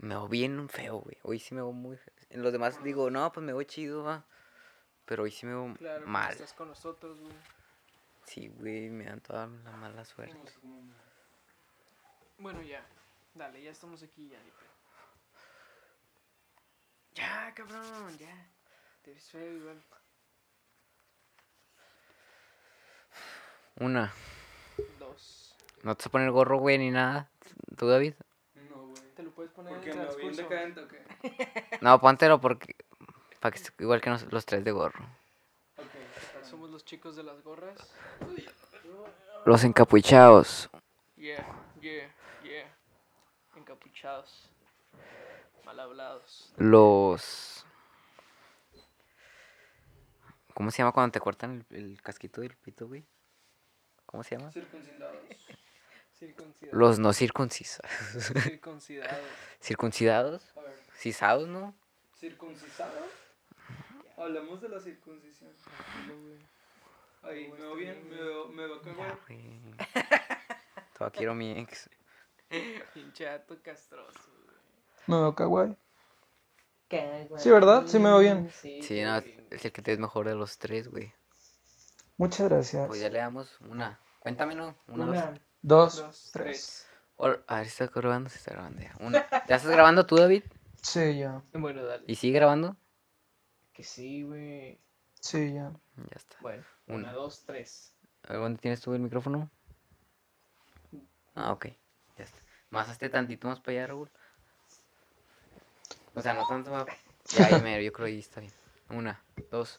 Me veo bien feo, güey. Hoy sí me veo muy feo. En los demás digo, no, pues me veo chido, va. Pero hoy sí me veo Claro, mal. estás con nosotros, güey. Sí, güey, me dan toda la mala suerte. Bueno, ya. Dale, ya estamos aquí, ya. Ya, cabrón, ya. Te ves feo igual. Una. Dos. ¿No te vas a poner gorro, güey, ni nada? ¿Tú, David? No, güey. Te lo puedes poner ¿Por en el bien decadente o qué? No, póntelo porque... Para que esté igual que nos- los tres de gorro. Ok. Somos los chicos de las gorras. Los encapuchados. Yeah, yeah, yeah. Encapuchados. Mal hablados. Los... ¿Cómo se llama cuando te cortan el, el casquito del pito, güey? ¿Cómo se llama? Circuncidados. Circuncidados. Los no circuncisos. Circuncidados. ¿Circuncidados? ¿Cisados, no? ¿circuncisados? Hablamos de la circuncisión. Ahí, me veo bien, me veo, me veo güey. Todavía quiero mi ex. Pinchato castroso, Me veo kawaii. güey. Sí, ¿verdad? Sí me veo bien. Sí, Sí, no, es el que te es mejor de los tres, güey. Muchas gracias. Pues ya le damos una. Cuéntame, ¿no? Una, dos. Dos, dos, tres. tres. A ver si está grabando, si está grabando ya. Una. ¿Ya estás grabando tú, David? Sí, ya. Bueno, dale. ¿Y sigue grabando? Que sí, güey. Sí, ya. Ya está. Bueno, Una. una, dos, tres. A ver, ¿Dónde tienes tú el micrófono? Ah, ok. Ya está. Más hazte tantito más para allá, Raúl. O sea, no tanto más. Ya, ahí mero, yo creo que ahí está bien. Una, dos.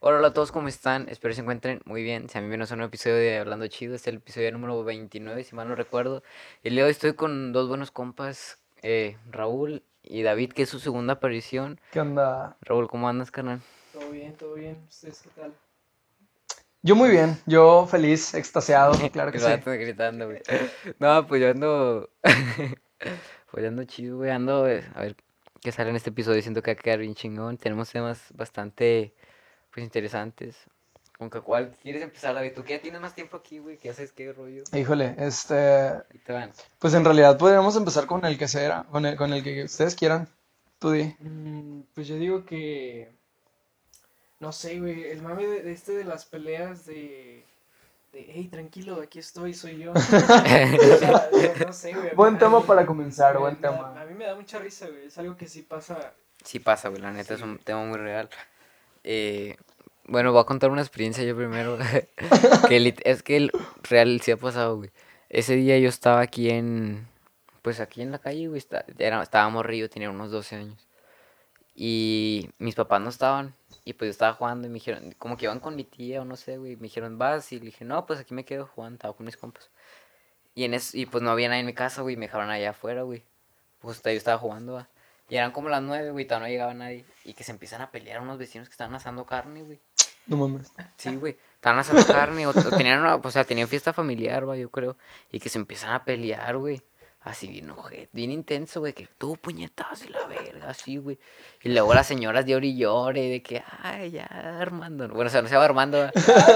Hola, hola a todos, ¿cómo están? Espero se encuentren muy bien. Si a mí me no un episodio de Hablando Chido, este es el episodio número 29, si mal no recuerdo. El día de hoy estoy con dos buenos compas, eh, Raúl y David, que es su segunda aparición. ¿Qué onda? Raúl, ¿cómo andas, carnal? Todo bien, todo bien. ¿Ustedes qué tal? Yo muy bien, yo feliz, extasiado, claro que sí. gritando, güey. No, pues yo ando. pues yo ando chido, güey. Ando. eh, A ver qué sale en este episodio. Siento que va a quedar bien chingón. Tenemos temas bastante. Pues interesantes. ¿Con cuál quieres empezar, David? Tú que ya tienes más tiempo aquí, güey. Que ya sabes qué rollo. Híjole, este, te van. pues en realidad podríamos empezar con el que sea, con el, con el que ustedes quieran. Tú di. Mm, pues yo digo que. No sé, güey. El mame de, de este de las peleas de. De, hey, tranquilo, aquí estoy, soy yo. O sea, no sé, güey. Buen tema mí- para comenzar, me- buen da- tema. A mí me da mucha risa, güey. Es algo que sí pasa. Sí pasa, güey. La neta es un tema muy real. Eh, bueno, voy a contar una experiencia yo primero. es que el real sí ha pasado, güey. Ese día yo estaba aquí en. Pues aquí en la calle, güey. está- era, estaba morrido, tenía unos 12 años. Y mis papás no estaban. Y pues yo estaba jugando y me dijeron, como que iban con mi tía o no sé, güey. Me dijeron, vas. Y le dije, no, pues aquí me quedo jugando, estaba con mis compas. Y, en eso, y pues no había nadie en mi casa, güey. Me dejaron allá afuera, güey. Pues yo estaba jugando, va. Y eran como las nueve, güey, todavía no llegaba nadie. Y que se empiezan a pelear unos vecinos que estaban asando carne, güey. No mames. Sí, güey. Estaban asando carne, o, o tenían una, o sea, tenían fiesta familiar, va, yo creo. Y que se empiezan a pelear, güey. Así bien ojete, bien intenso, güey, que tú puñetas y la verga, así, güey. Y luego las señoras de y llore, de que, ay, ya, Armando. Bueno, o sea, no se llama Armando, ¿va?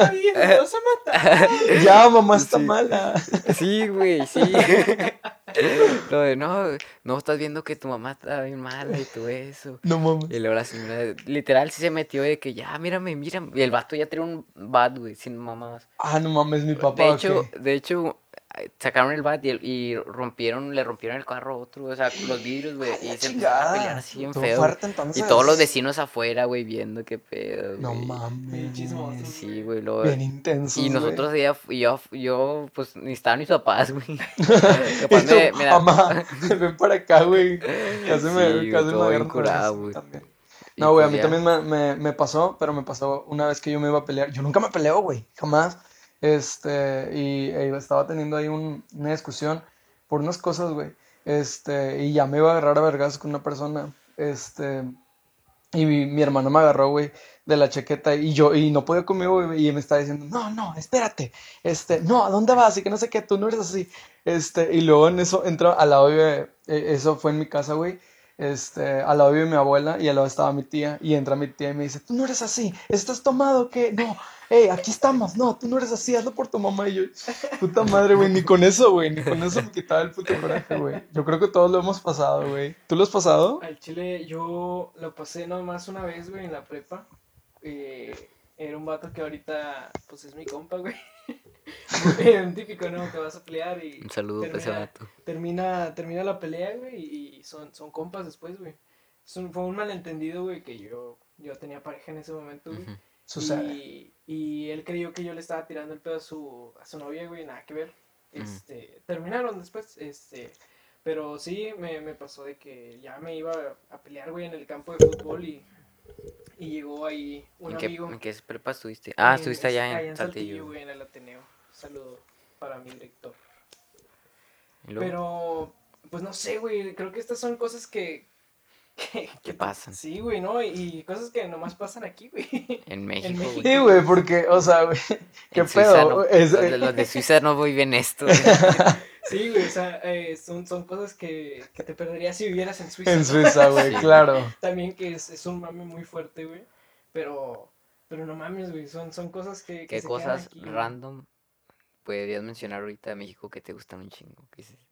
¡Ay, me vas a matar! Ya, mamá está Sí. mala. Sí, güey, sí. Lo de, no, no estás viendo que tu mamá está bien mala y todo eso. No mames. Y luego la señora, literal, sí se metió de que ya, mírame, mírame. Y el vato ya tenía un bat, güey, sin mamás. Ah, no mames, mi papá. De ¿o hecho, de hecho, sacaron el bat y, el- y rompieron, le rompieron el carro a otro, o sea, los vidrios, güey. Y se empezaron a pelear así bien feo. fuerte, Y todos los vecinos afuera, güey, viendo qué pedo, No mames. chismosos. Sí, güey, luego- Bien intensos, Y nosotros yo, yo, pues, ni estaban mis papás, güey. Tú, me, me da- mamá, ven para acá, güey. Casi me, Sí, güey, casi me agarran curado, güey. No, güey, a pues mí ya. también me, me, me pasó, pero me pasó una vez que yo me iba a pelear. Yo nunca me peleo, güey, jamás. Este, y e, estaba teniendo ahí un- una discusión por unas cosas, güey. Este, y ya me iba a agarrar a vergas con una persona. Este, y mi, hermano me agarró, güey, de la chaqueta y yo, y no podía conmigo, güey, y me estaba diciendo, no, no, espérate, este, no, ¿a dónde vas? Y que no sé qué, tú no eres así. Este, y luego en eso entra al lado, de, eh, eso fue en mi casa, güey. este, al lado vive mi abuela y al lado estaba mi tía. Y entra mi tía y me dice, tú no eres así, ¿estás tomado o qué? No, hey, aquí estamos, no, tú no eres así, hazlo por tu mamá. Y yo, puta madre, güey, ni con eso, güey, ni con eso me quitaba el puto coraje, güey. Yo creo que todos lo hemos pasado, güey. ¿Tú lo has pasado? Al chile yo lo pasé nomás una vez, güey, en la prepa. Eh, era un vato que ahorita, pues es mi compa, güey. un típico, ¿no? Que vas a pelear y Un saludo para ese termina, vato. termina, termina la pelea, güey, y son, son compas después, güey. Un- fue un malentendido, güey, que yo, yo tenía pareja en ese momento, güey. Sucede. Y, y él creyó que yo le estaba tirando el pedo a su, a su novia, güey, nada que ver. Este, terminaron después, este, pero sí me, me pasó de que ya me iba a pelear, güey, en el campo de fútbol y, y llegó ahí un ¿En qué, amigo. en qué prepa estuviste? Ah, en- estuviste allá en, allá Saltillo. güey, en el Ateneo. Saludo para mi director. Pero, pues no sé, güey, creo que estas son cosas que... que, ¿Qué pasan? Sí, güey, ¿no? Y, cosas que nomás pasan aquí, güey. En México, México. güey. Sí, güey, porque, o sea, güey, qué En pedo. no- Es- los, de, los de Suiza no muy bien esto. güey. Sí, güey, o sea, eh, son, son cosas que, que te perderías si vivieras en Suiza. en. Suiza, güey, Sí. claro. También que es, es un mame muy fuerte, güey. Pero, pero no mames, güey, son, son cosas que, que ¿Qué se quedan cosas aquí, güey. random podrías mencionar ahorita de México que te gustan un chingo?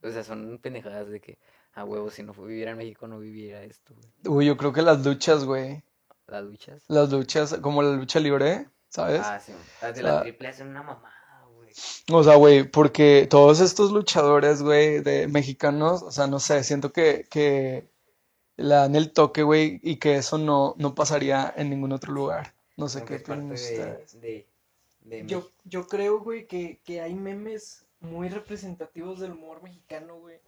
O sea, son pendejadas de que, a huevo, si no viviera en México no viviera esto, güey. Uy, yo creo que las luchas, güey. Las luchas. Las luchas, como la lucha libre, ¿sabes? Ah, sí. Las de O sea, la triple hacen una mamada, güey. O sea, güey, porque todos estos luchadores, güey, de mexicanos, o sea, no sé, siento que, que le dan el toque, güey, y que eso no, no pasaría en ningún otro lugar. No sé qué de, ustedes. de, de Yo, yo creo, güey, que, que hay memes muy representativos del humor mexicano, güey.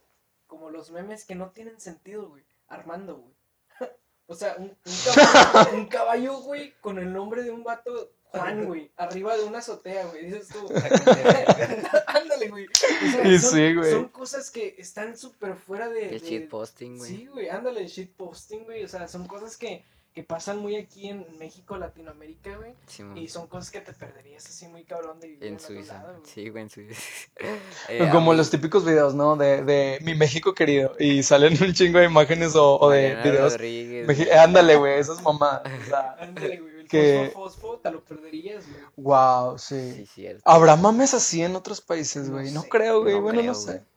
Como los memes que no tienen sentido, güey. Armando, güey. O sea, un, un caballo, un caballo, güey, con el nombre de un vato, Juan, güey, arriba de una azotea, güey. Dices tú, ándale, güey. O sea, Y son, sí, güey. son cosas que están súper fuera de... El de- shitposting, güey. Sí, güey, ándale, el shitposting, güey. O sea, son cosas que, que pasan muy aquí en México, Latinoamérica, güey. Simón. Y son cosas que te perderías así muy cabrón de vivir En otro Suiza. lado, güey. Sí, güey, en Suiza. Eh, Como mí, los típicos videos, ¿no? De, de mi México querido. Y salen un chingo de imágenes o, o de Mariana videos. Rodríguez, Meji- güey. Ándale, güey, esas mamadas. O sea, Ándale, güey, el que- fosfo, fosfo, te lo perderías, güey. wow, Sí, sí. cierto. ¿Habrá mames así en otros países, No güey? No sé, creo, güey. no Bueno, no creo, sé. güey.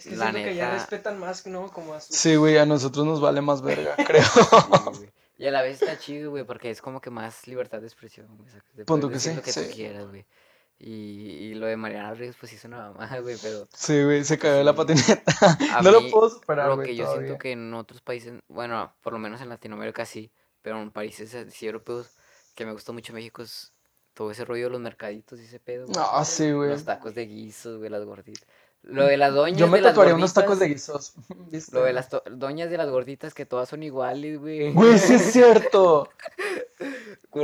Es que La siento que ya neta- respetan más, ¿no? Como a sus... Sí, güey, a nosotros nos vale más verga, creo. Sí. Y a la vez está chido, güey, porque es como que más libertad de expresión, güey. O sea, te Pon puedes tú que sí, lo que tú sí. quieras, güey. Y, y lo de Mariana Rodríguez, pues sí es una mamada, güey, pero Sí, güey, se cayó la Sí. patineta. a No lo mí, puedo superar, lo güey, que yo todavía. siento que en otros países, bueno, por lo menos en Latinoamérica sí, pero en países así europeos, que me gusta mucho México es todo ese rollo de los mercaditos y ese pedo, güey. No, sí, güey. Los tacos de guisos, güey, las gorditas. Lo de las doñas Yo me de las tatuaría unos tacos de gorditas, guisos. ¿viste? Lo de las doñas de las gorditas que todas son iguales, güey. Güey, sí es cierto.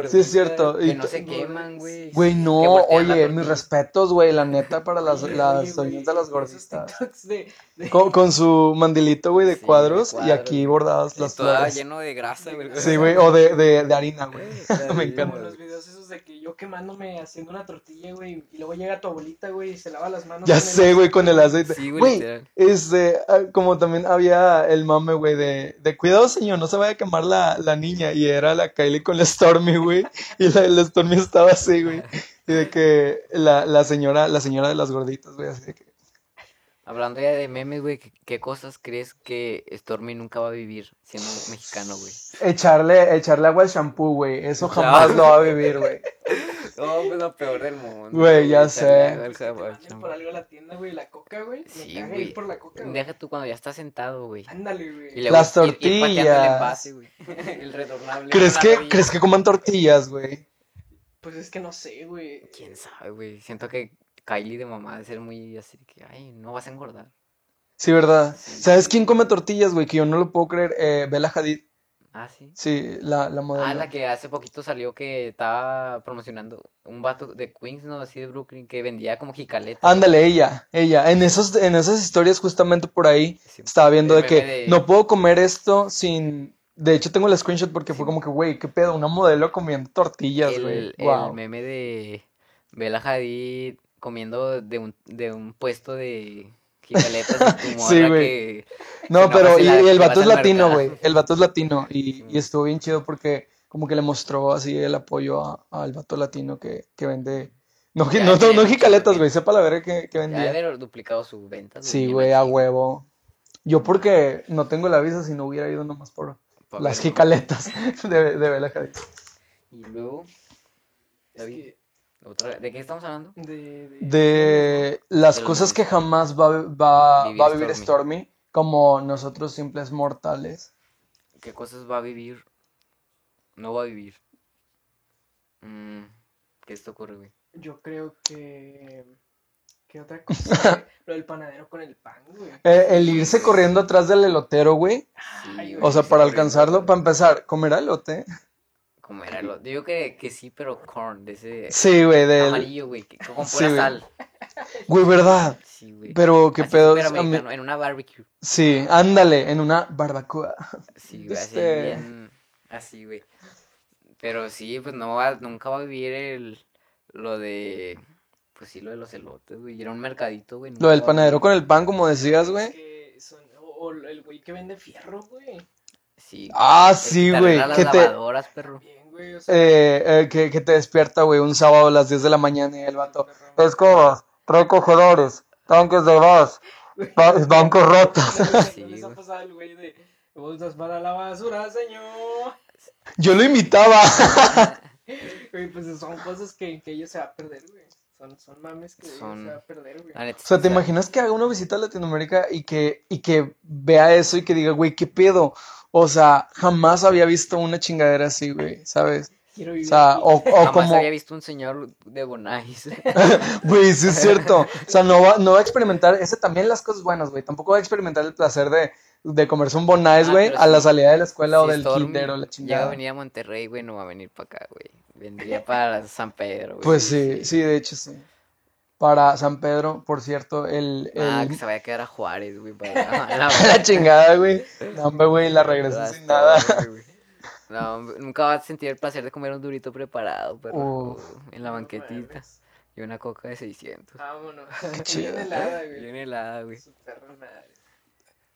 Sí es cierto. Que Y no se queman, güey. Güey, no, oye, mis respetos, güey, la neta para las, las doñas de las gorditas. De- Con, con su mandilito, güey, de Sí, de cuadros y aquí bordadas Y las toda flores. lleno de grasa, güey. Sí, güey, o de, de, de harina, güey. Me encanta. Como los videos esos de que yo quemándome haciendo una tortilla, güey, y luego llega tu abuelita, güey, y se lava las manos. Ya sé, güey, con el aceite. Sí, güey, este, ah, como también había el mame, güey, de, de cuidado, señor, no se vaya a quemar la, la niña. Y era la Kylie con la Stormy, güey. Y la, la Stormy estaba así, güey. Y de que la, la señora, la señora de las gorditas, güey, así de que. Hablando ya de memes, güey, ¿qué, cosas crees que Stormy nunca va a vivir siendo mexicano, güey? Echarle, echarle agua al shampoo, güey. Eso jamás lo va a vivir, güey. No, pues lo peor del mundo. Güey, ya echarle sé. por algo a la tienda, güey, la coca, güey. Me Sí, güey. ir por la coca, güey. Deja tú cuando ya estás sentado, güey. Ándale, güey. Las ir- ir pateando el tortillas. envase, güey. El retornable. ¿Crees que. ¿crees que coman tortillas, güey? Pues es que no sé, güey. Quién sabe, güey. Siento que Kylie de mamá debe ser muy así que, ay, no vas a engordar. Sí, ¿verdad? Sí. ¿Sabes quién come tortillas, güey? Que yo no lo puedo creer. Eh, Bella Hadid. Ah, sí. Sí, la, la modelo. Ah, la que hace poquito salió que estaba promocionando un vato de Queens, ¿no? Así de Brooklyn, que vendía como jicaleta. Ándale, ella, ella. En esos, en esas historias, justamente por ahí, Sí. estaba viendo de que de- no puedo comer esto sin. De hecho, tengo el screenshot porque fue como que, güey, qué pedo, una modelo comiendo tortillas, güey. el, meme de Bella Hadid comiendo de un, de un puesto de Gigaletas y tu Sí, güey. que... No, que pero vas y y, la- y el vato es latino, güey. El vato es latino y, y estuvo bien chido porque como que le mostró así el apoyo a- al vato latino que, que vende... No, Ya no, no, no jicaletas, güey. Sepa la verga que, que Ya vendía. debe haber duplicado sus ventas. Sí, güey, a huevo. Yo porque no tengo la visa si no hubiera ido nomás por las jicaletas de, de Bella Hadid. Y luego... Es David, que otra- ¿De qué estamos hablando? de, de, De las cosas que jamás va, va, Vivir va a vivir Stormy. Stormy, como nosotros simples mortales. ¿Qué cosas va a vivir? No va a vivir. Mm, ¿Qué te ocurre, güey? Yo creo que. ¿Qué otra cosa? Lo del panadero con el pan, güey. Eh, el irse corriendo atrás del elotero, güey. Sí. O sea, para alcanzarlo, para empezar, ¿comer elote? ¿Cómo era? Lo... Digo que, que sí, pero corn, de ese Sí, güey, del... amarillo, güey, que- con Sí, pura güey. sal. Güey, ¿verdad? Sí, güey. Pero qué Así pedo. mí- En una barbecue. Sí, ándale, en una barbacoa. Sí, güey, así Este- bien. Así, güey. Pero sí, pues no va, nunca va a vivir el. Lo de. Pues sí, lo de los elotes, güey. y Era un mercadito, güey. Lo del panadero con el pan, como decías, Es güey. que son- o, o el güey que vende fierro, güey. Sí. Ah, sí, güey, las te- lavadoras, perro. Güey. O sea, Eh, eh, que, que te despierta, güey, un sábado a las 10 de la mañana y el vato. Escobas, recogedores, tanques de gas, ba- bancos rotos. ¿no Sí, les ha güey. pasado el güey de bolsas para la basura, señor? Yo lo imitaba. Güey, pues son cosas que, que ellos se va a perder, güey. Son, son mames que Son- se va a perder, güey. O sea, ¿te imaginas que haga una visita a Latinoamérica y que, y que vea eso y que diga, güey, qué pedo? O sea, jamás había visto una chingadera así, güey, ¿sabes? Quiero O vivir sea, aquí. o, o Jamás como, había visto un señor de Bonais. güey, sí es cierto. O sea, no va, no va a experimentar, ese también las cosas buenas, güey. Tampoco va a experimentar el placer de, de comerse un bonais, Ah, güey, a la salida de la escuela o del kinder o la Llega a chingada. venir a Monterrey, güey, no va a venir para acá, güey. Vendría para San Pedro, güey. Pues sí, sí, de hecho sí. Para San Pedro, por cierto, el, Ah, el- que se vaya a quedar a Juárez, güey. Para la, la chingada, güey. No, hombre, güey, la regresó Las sin nada. güey. No, hombre, nunca vas a sentir el placer de comer un durito preparado, pero Uf. en la banquetita. Y una coca de 600. Vámonos. chido. Bien helada, güey. Bien helada, güey. Su perra madre.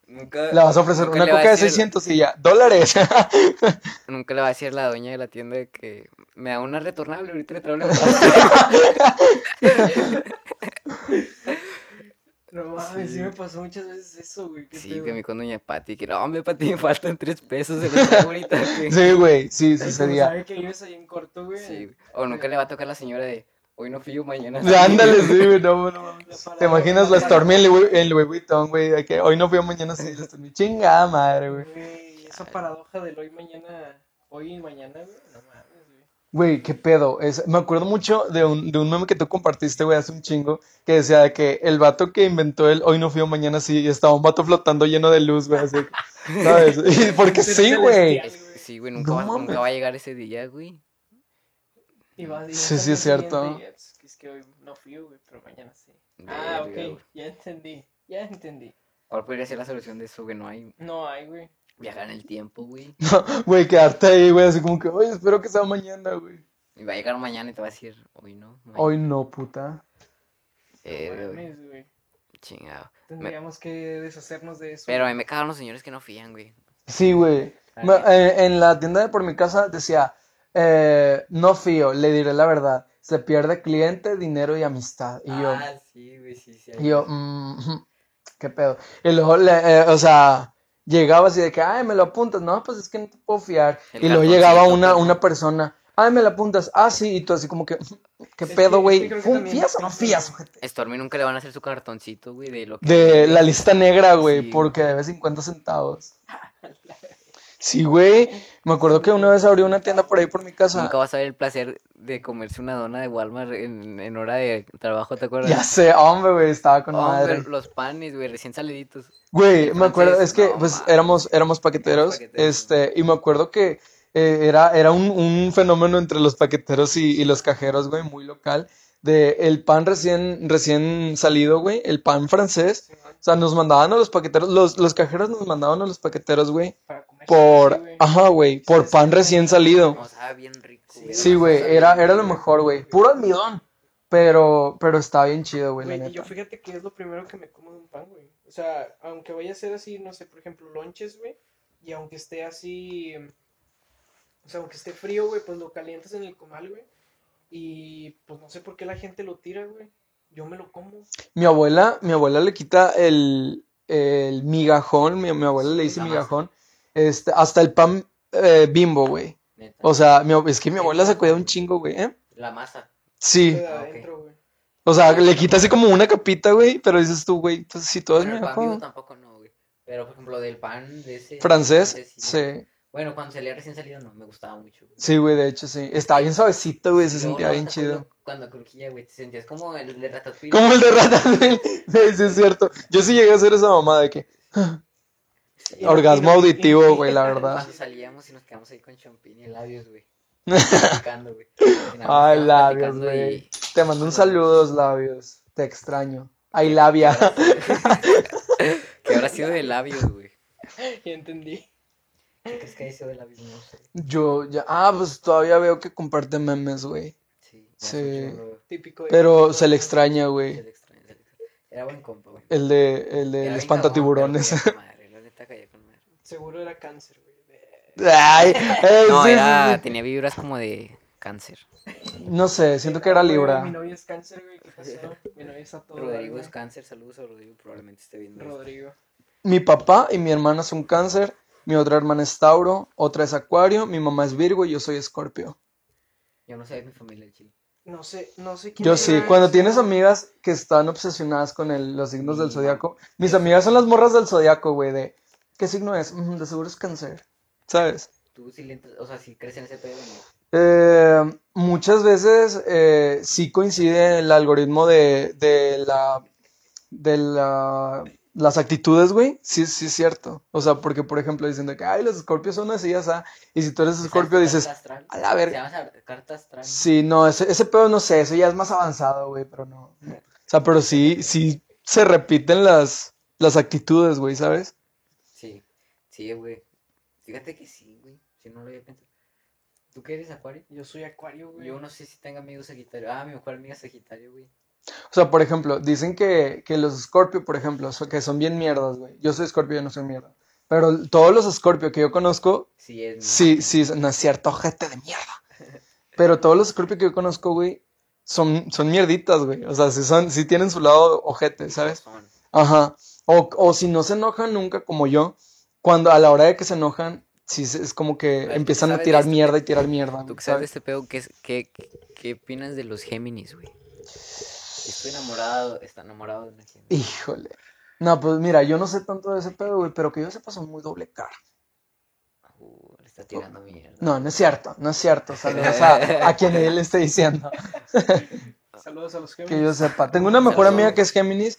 Nunca, Le vas a ofrecer una coca de decir- 600 y ya, dólares. Nunca le va a decir la doña de la tienda de que me da una retornable, ahorita le traigo la No mames, sí. Sí. me pasó muchas veces eso, güey. Sí, pedo. que me con doña Pati, que no, hombre, Pati, me faltan tres pesos, los traigo ahorita. güey. Sí, güey, sí, como sucedía. sabe que vives ahí en corto, güey. Sí. O nunca le va a tocar la señora de hoy no fío, mañana. Ya, Ándale, sí, güey, no, no mames. La ¿Te imaginas la la Stormy en Louis Vuitton, güey? De que hoy no fui, mañana sí, la Stormy. Chingada madre, güey. Güey, esa paradoja del hoy, mañana, hoy y mañana, güey. No mames, güey. Qué pedo. Es, me acuerdo mucho de un, de un meme que tú compartiste, güey, hace un chingo, que decía de que el vato que inventó el hoy no fui, mañana sí, y estaba un vato flotando lleno de luz, güey, así. ¿Sabes? Y porque sí, güey. Sí, güey, nunca, No va, nunca va a llegar ese día, güey. Y y Sí, sí, es cierto. y Es que, hoy no fui, güey, pero mañana sí. Ah, ok, ya entendí, ya entendí. ¿Cuál podría ser la solución de eso, güey? No hay No hay, güey. Viajar en el tiempo, güey. Güey, quedarte ahí, güey, así como que, oye, espero que sea mañana, güey. Y va a llegar mañana y te va a decir, hoy no. mañana". Hoy no, puta. No güey. Chingado. Tendríamos que deshacernos de eso. Pero a mí me cagaron los señores que no fían, güey. Sí, güey. Me- eh, en la tienda de por mi casa decía, eh, no fío, le diré la verdad. Se pierde cliente, dinero y amistad. Y yo, Ah, sí, güey, sí, sí. y yo, mm, ujú, qué pedo. Y luego, le- eh, o sea, llegaba así de que, ay, me lo apuntas. No, pues es que no te puedo fiar. El y luego llegaba una, una persona, ay, me lo apuntas. Ah, sí, y tú así como que, qué Es que- pedo, güey. que creo que ¿Fun- también ¿Fías o no fías, güey. ojete? Stormy nunca le van a hacer su cartoncito, güey, de lo que... De la lista negra, güey, Sí. porque debe 50 centavos. Sí, güey. Me acuerdo que una vez abrió una tienda por ahí por mi casa. Nunca vas a ver el placer de comerse una dona de Walmart en, en hora de trabajo, ¿te acuerdas? Ya sé, hombre, güey, estaba con Hombre, madre. los panes, güey, recién saliditos. Güey, me acuerdo, es que no, pues éramos, éramos paqueteros, paqueteros. este, y me acuerdo que eh, era, era un, un fenómeno entre los paqueteros y, y los cajeros, güey, muy local, de el pan recién, recién salido, güey, el pan francés, o sea, nos mandaban a los paqueteros, los, los cajeros nos mandaban a los paqueteros, güey, por, güey. ajá, güey, por Sí, pan sí. recién salido. O sea, bien rico. Sí, güey, era, era lo mejor, güey, puro almidón. Pero, pero está bien chido, güey, Güey, yo fíjate que es lo primero que me como de un pan, güey. O sea, aunque vaya a ser así, no sé, por ejemplo, lonches, güey, y aunque esté así, o sea, aunque esté frío, güey, pues lo calientas en el comal, güey. Y pues no sé por qué la gente lo tira, güey. Yo me lo como. Mi abuela, mi abuela le quita el, el migajón, mi, mi abuela le dice migajón, este, hasta el pan eh, bimbo, güey. Neta. O sea, mi es que mi abuela se cuida un chingo, güey, ¿eh? La masa. Sí, Ah, ok. adentro, güey. o sea, le quita así como una capita, güey, pero dices tú, güey, pues si todo es Bueno, el pan vivo tampoco no, güey. Pero, por ejemplo, del pan de ese... Francés, francés, sí. Bueno, cuando salía recién salido no, me gustaba mucho. güey. Sí, güey, de hecho, sí. Estaba bien suavecito, güey, se Luego, sentía no, bien ¿te acuerdas chido. Cuando crujía, güey, te sentías como el de Ratatouille. Como el de Ratatouille. Sí, sí, es cierto. Yo sí llegué a hacer esa mamada de que Sí. Y orgasmo no- auditivo, güey, la verdad. Salíamos y nos quedamos ahí con champín y labios, güey. Platicando, Ay, labios, güey. y- Te mando un saludos, labios. Te extraño. Ay, labia. ¿Qué habrá sido de labios, güey? Ya entendí. ¿Qué crees que haya sido de labios? No sé. Yo ya. Ah, pues todavía veo que comparte memes, güey. Sí. Sí. Típico de Pero se le extraña, Se güey. le extraña, se le extraña. Era buen compa, güey. El de, el del bien espantatiburones. cabrón, pero caía con madre, La neta caía con madre. Seguro era cáncer, güey. Ay, eh, No, sí, era... sí. Tenía vibras como de cáncer. No sé, siento que era Libra. Mi novia es cáncer, güey. ¿Qué pasó? Mi novia está todo. Rodrigo es cáncer. Saludos a Rodrigo. Probablemente esté viendo. Rodrigo. Mi papá y mi hermana son cáncer. Mi otra hermana es Tauro. Otra es Acuario. Mi mamá es Virgo y yo soy Escorpio. Yo no sé de mi familia chile. No sé, no sé quién Yo era sí, cuando tienes amigas que están obsesionadas con el- los signos del zodiaco, mis amigas son las morras del zodiaco, güey, de ¿qué signo es? "Mm, de seguro es cáncer, ¿sabes? Tú sí le o sea, si crees en ese pedo, ¿no? Eh, muchas veces eh, sí coincide el algoritmo de, de la de la, las actitudes, güey, sí, sí es cierto. O sea, porque por ejemplo dicen de que, ay, los escorpios son así, o sea, y si tú eres escorpio ¿Sabes tu dices, astral? a la verga. Se llama esa- carta astral. Sí, no, ese, ese pedo no sé, eso ya es más avanzado, güey, pero no. no. O sea, pero sí, sí se repiten las, las actitudes, güey, ¿sabes? Sí, güey. Fíjate que sí, güey. Si no lo había pensado. ¿Tú qué eres, Acuario? Yo soy acuario, güey. Yo no sé si tengo amigos Sagitario. Ah, mi mejor amiga es Sagitario, güey. O sea, por ejemplo, dicen que, que los Scorpio, por ejemplo, so- que son bien mierdas, güey. Yo soy Scorpio, yo no soy mierda. Pero todos los Scorpio que yo conozco, Sí, es. sí, sí, no es cierto, ojete de mierda. Pero todos los Scorpio que yo conozco, güey, son, son mierditas, güey. O sea, sí, son, sí tienen su lado ojete, ¿sabes? Ajá. O, o si no se enojan nunca como yo, cuando a la hora de que se enojan, sí es como que ¿tú empiezan a tirar esto? mierda y tirar mierda, ¿Tú qué sabes de este pedo? ¿Qué, es- qué, qué, opinas de los Géminis, güey? Estoy enamorado, está enamorado de una Géminis. Híjole. No, pues mira, yo no sé tanto de ese pedo, güey, pero que yo sepa son muy doble cara. Uh, le está tirando mierda. No, no es cierto, no es cierto. Saludos a, a quien él le esté diciendo. Saludos a los Que Géminis. yo sepa. Tengo una mejor Saludos. amiga que es Géminis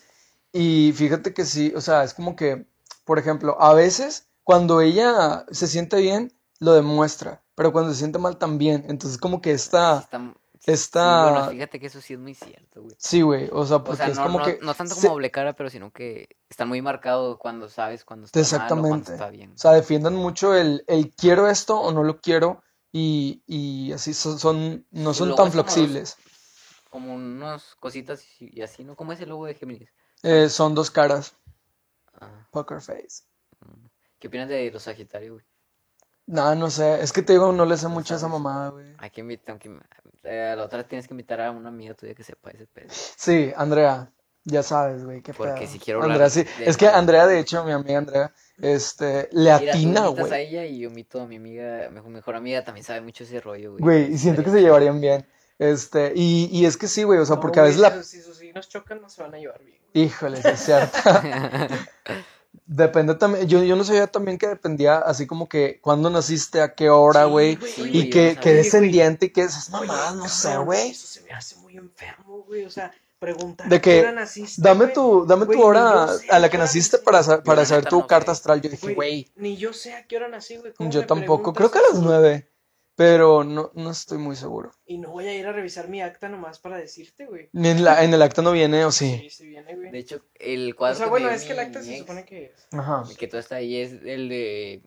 y fíjate que sí, o sea, es como que, por ejemplo, a veces cuando ella se siente bien, lo demuestra, pero cuando se siente mal también. Entonces como que está, está- sí, bueno, fíjate que eso sí es muy cierto, güey. sí, güey, o sea, O porque sea, es no, como no, que, no tanto como se- doble cara, pero sino que están muy marcados cuando sabes cuando está mal o cuando exactamente, está bien. o sea, defienden mucho el, el quiero esto o no lo quiero y, y así son, son- no son tan es como los- flexibles. Como unas cositas y, y así, ¿no? ¿Cómo es el logo de Géminis? Eh, son dos caras, Ah, poker face. ¿Qué opinas de los Sagitarios, güey? No, no sé, es que te digo, no le sé mucho a esa mamada, güey. Hay que invitar, aunque eh, a la otra tienes que invitar a una amiga tuya que sepa ese pedo. Sí, Andrea, ya sabes, güey, qué Porque pedo. si quiero hablar Andrea, sí. de- Es que Andrea, de hecho, mi amiga Andrea, este, le Mira, tú atina, a güey. ella y yo invito a mi amiga, mi mejor amiga, también sabe mucho ese rollo, güey. Güey, y siento que se llevarían bien. Este, y, y es que sí, güey, o sea, No, porque a veces la... si sus- Si sus signos chocan, no se van a llevar bien. Híjole, sí es cierto. Depende también, yo, yo no sabía también que dependía así como que cuándo naciste, a qué hora, güey, Sí, y qué, qué descendiente y qué esas mamadas, no sé, güey. Eso se me hace muy enfermo, güey. O sea, preguntar De a qué que, hora naciste, Dame tu, dame tu hora sé a la que naciste para, para saber tu no carta astral. Yo dije, Güey, Ni yo sé a qué hora nací, güey. ¿Cómo yo tampoco, creo que a las nueve, pero no, no estoy muy seguro. Y no voy a ir a revisar mi acta nomás para decirte, güey. Ni En, la, en el acta no viene, o sí. Sí, sí viene, güey. De hecho, el O cuadro sea, que me bueno, es que el acta se supone que es. Ajá. el que todo está ahí es el de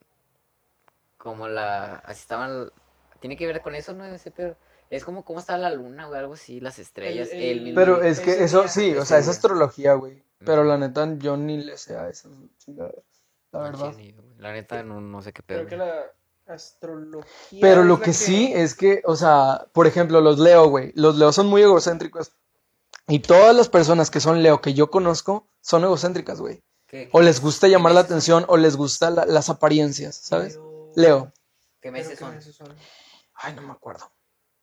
como la así estaban tiene que ver con eso, ¿no? Ese pedo. Es como cómo está la luna, güey, algo así, las estrellas, el- Pero es que eso día, sí, o sea, es astrología, güey. Pero la neta, yo ni le sé a esas chingaderas. La verdad. La neta, no, no sé qué pedo. Creo que la astrología. Pero lo que sí es que, o sea, por ejemplo, los Leo, güey. Los Leo son muy egocéntricos. Y todas las personas que son Leo que yo conozco son egocéntricas, güey. ¿Qué, O les gusta llamar la atención o les gustan la- las apariencias, ¿sabes? Leo. Leo. ¿Qué meses ¿qué son? meses son? Ay, no me acuerdo.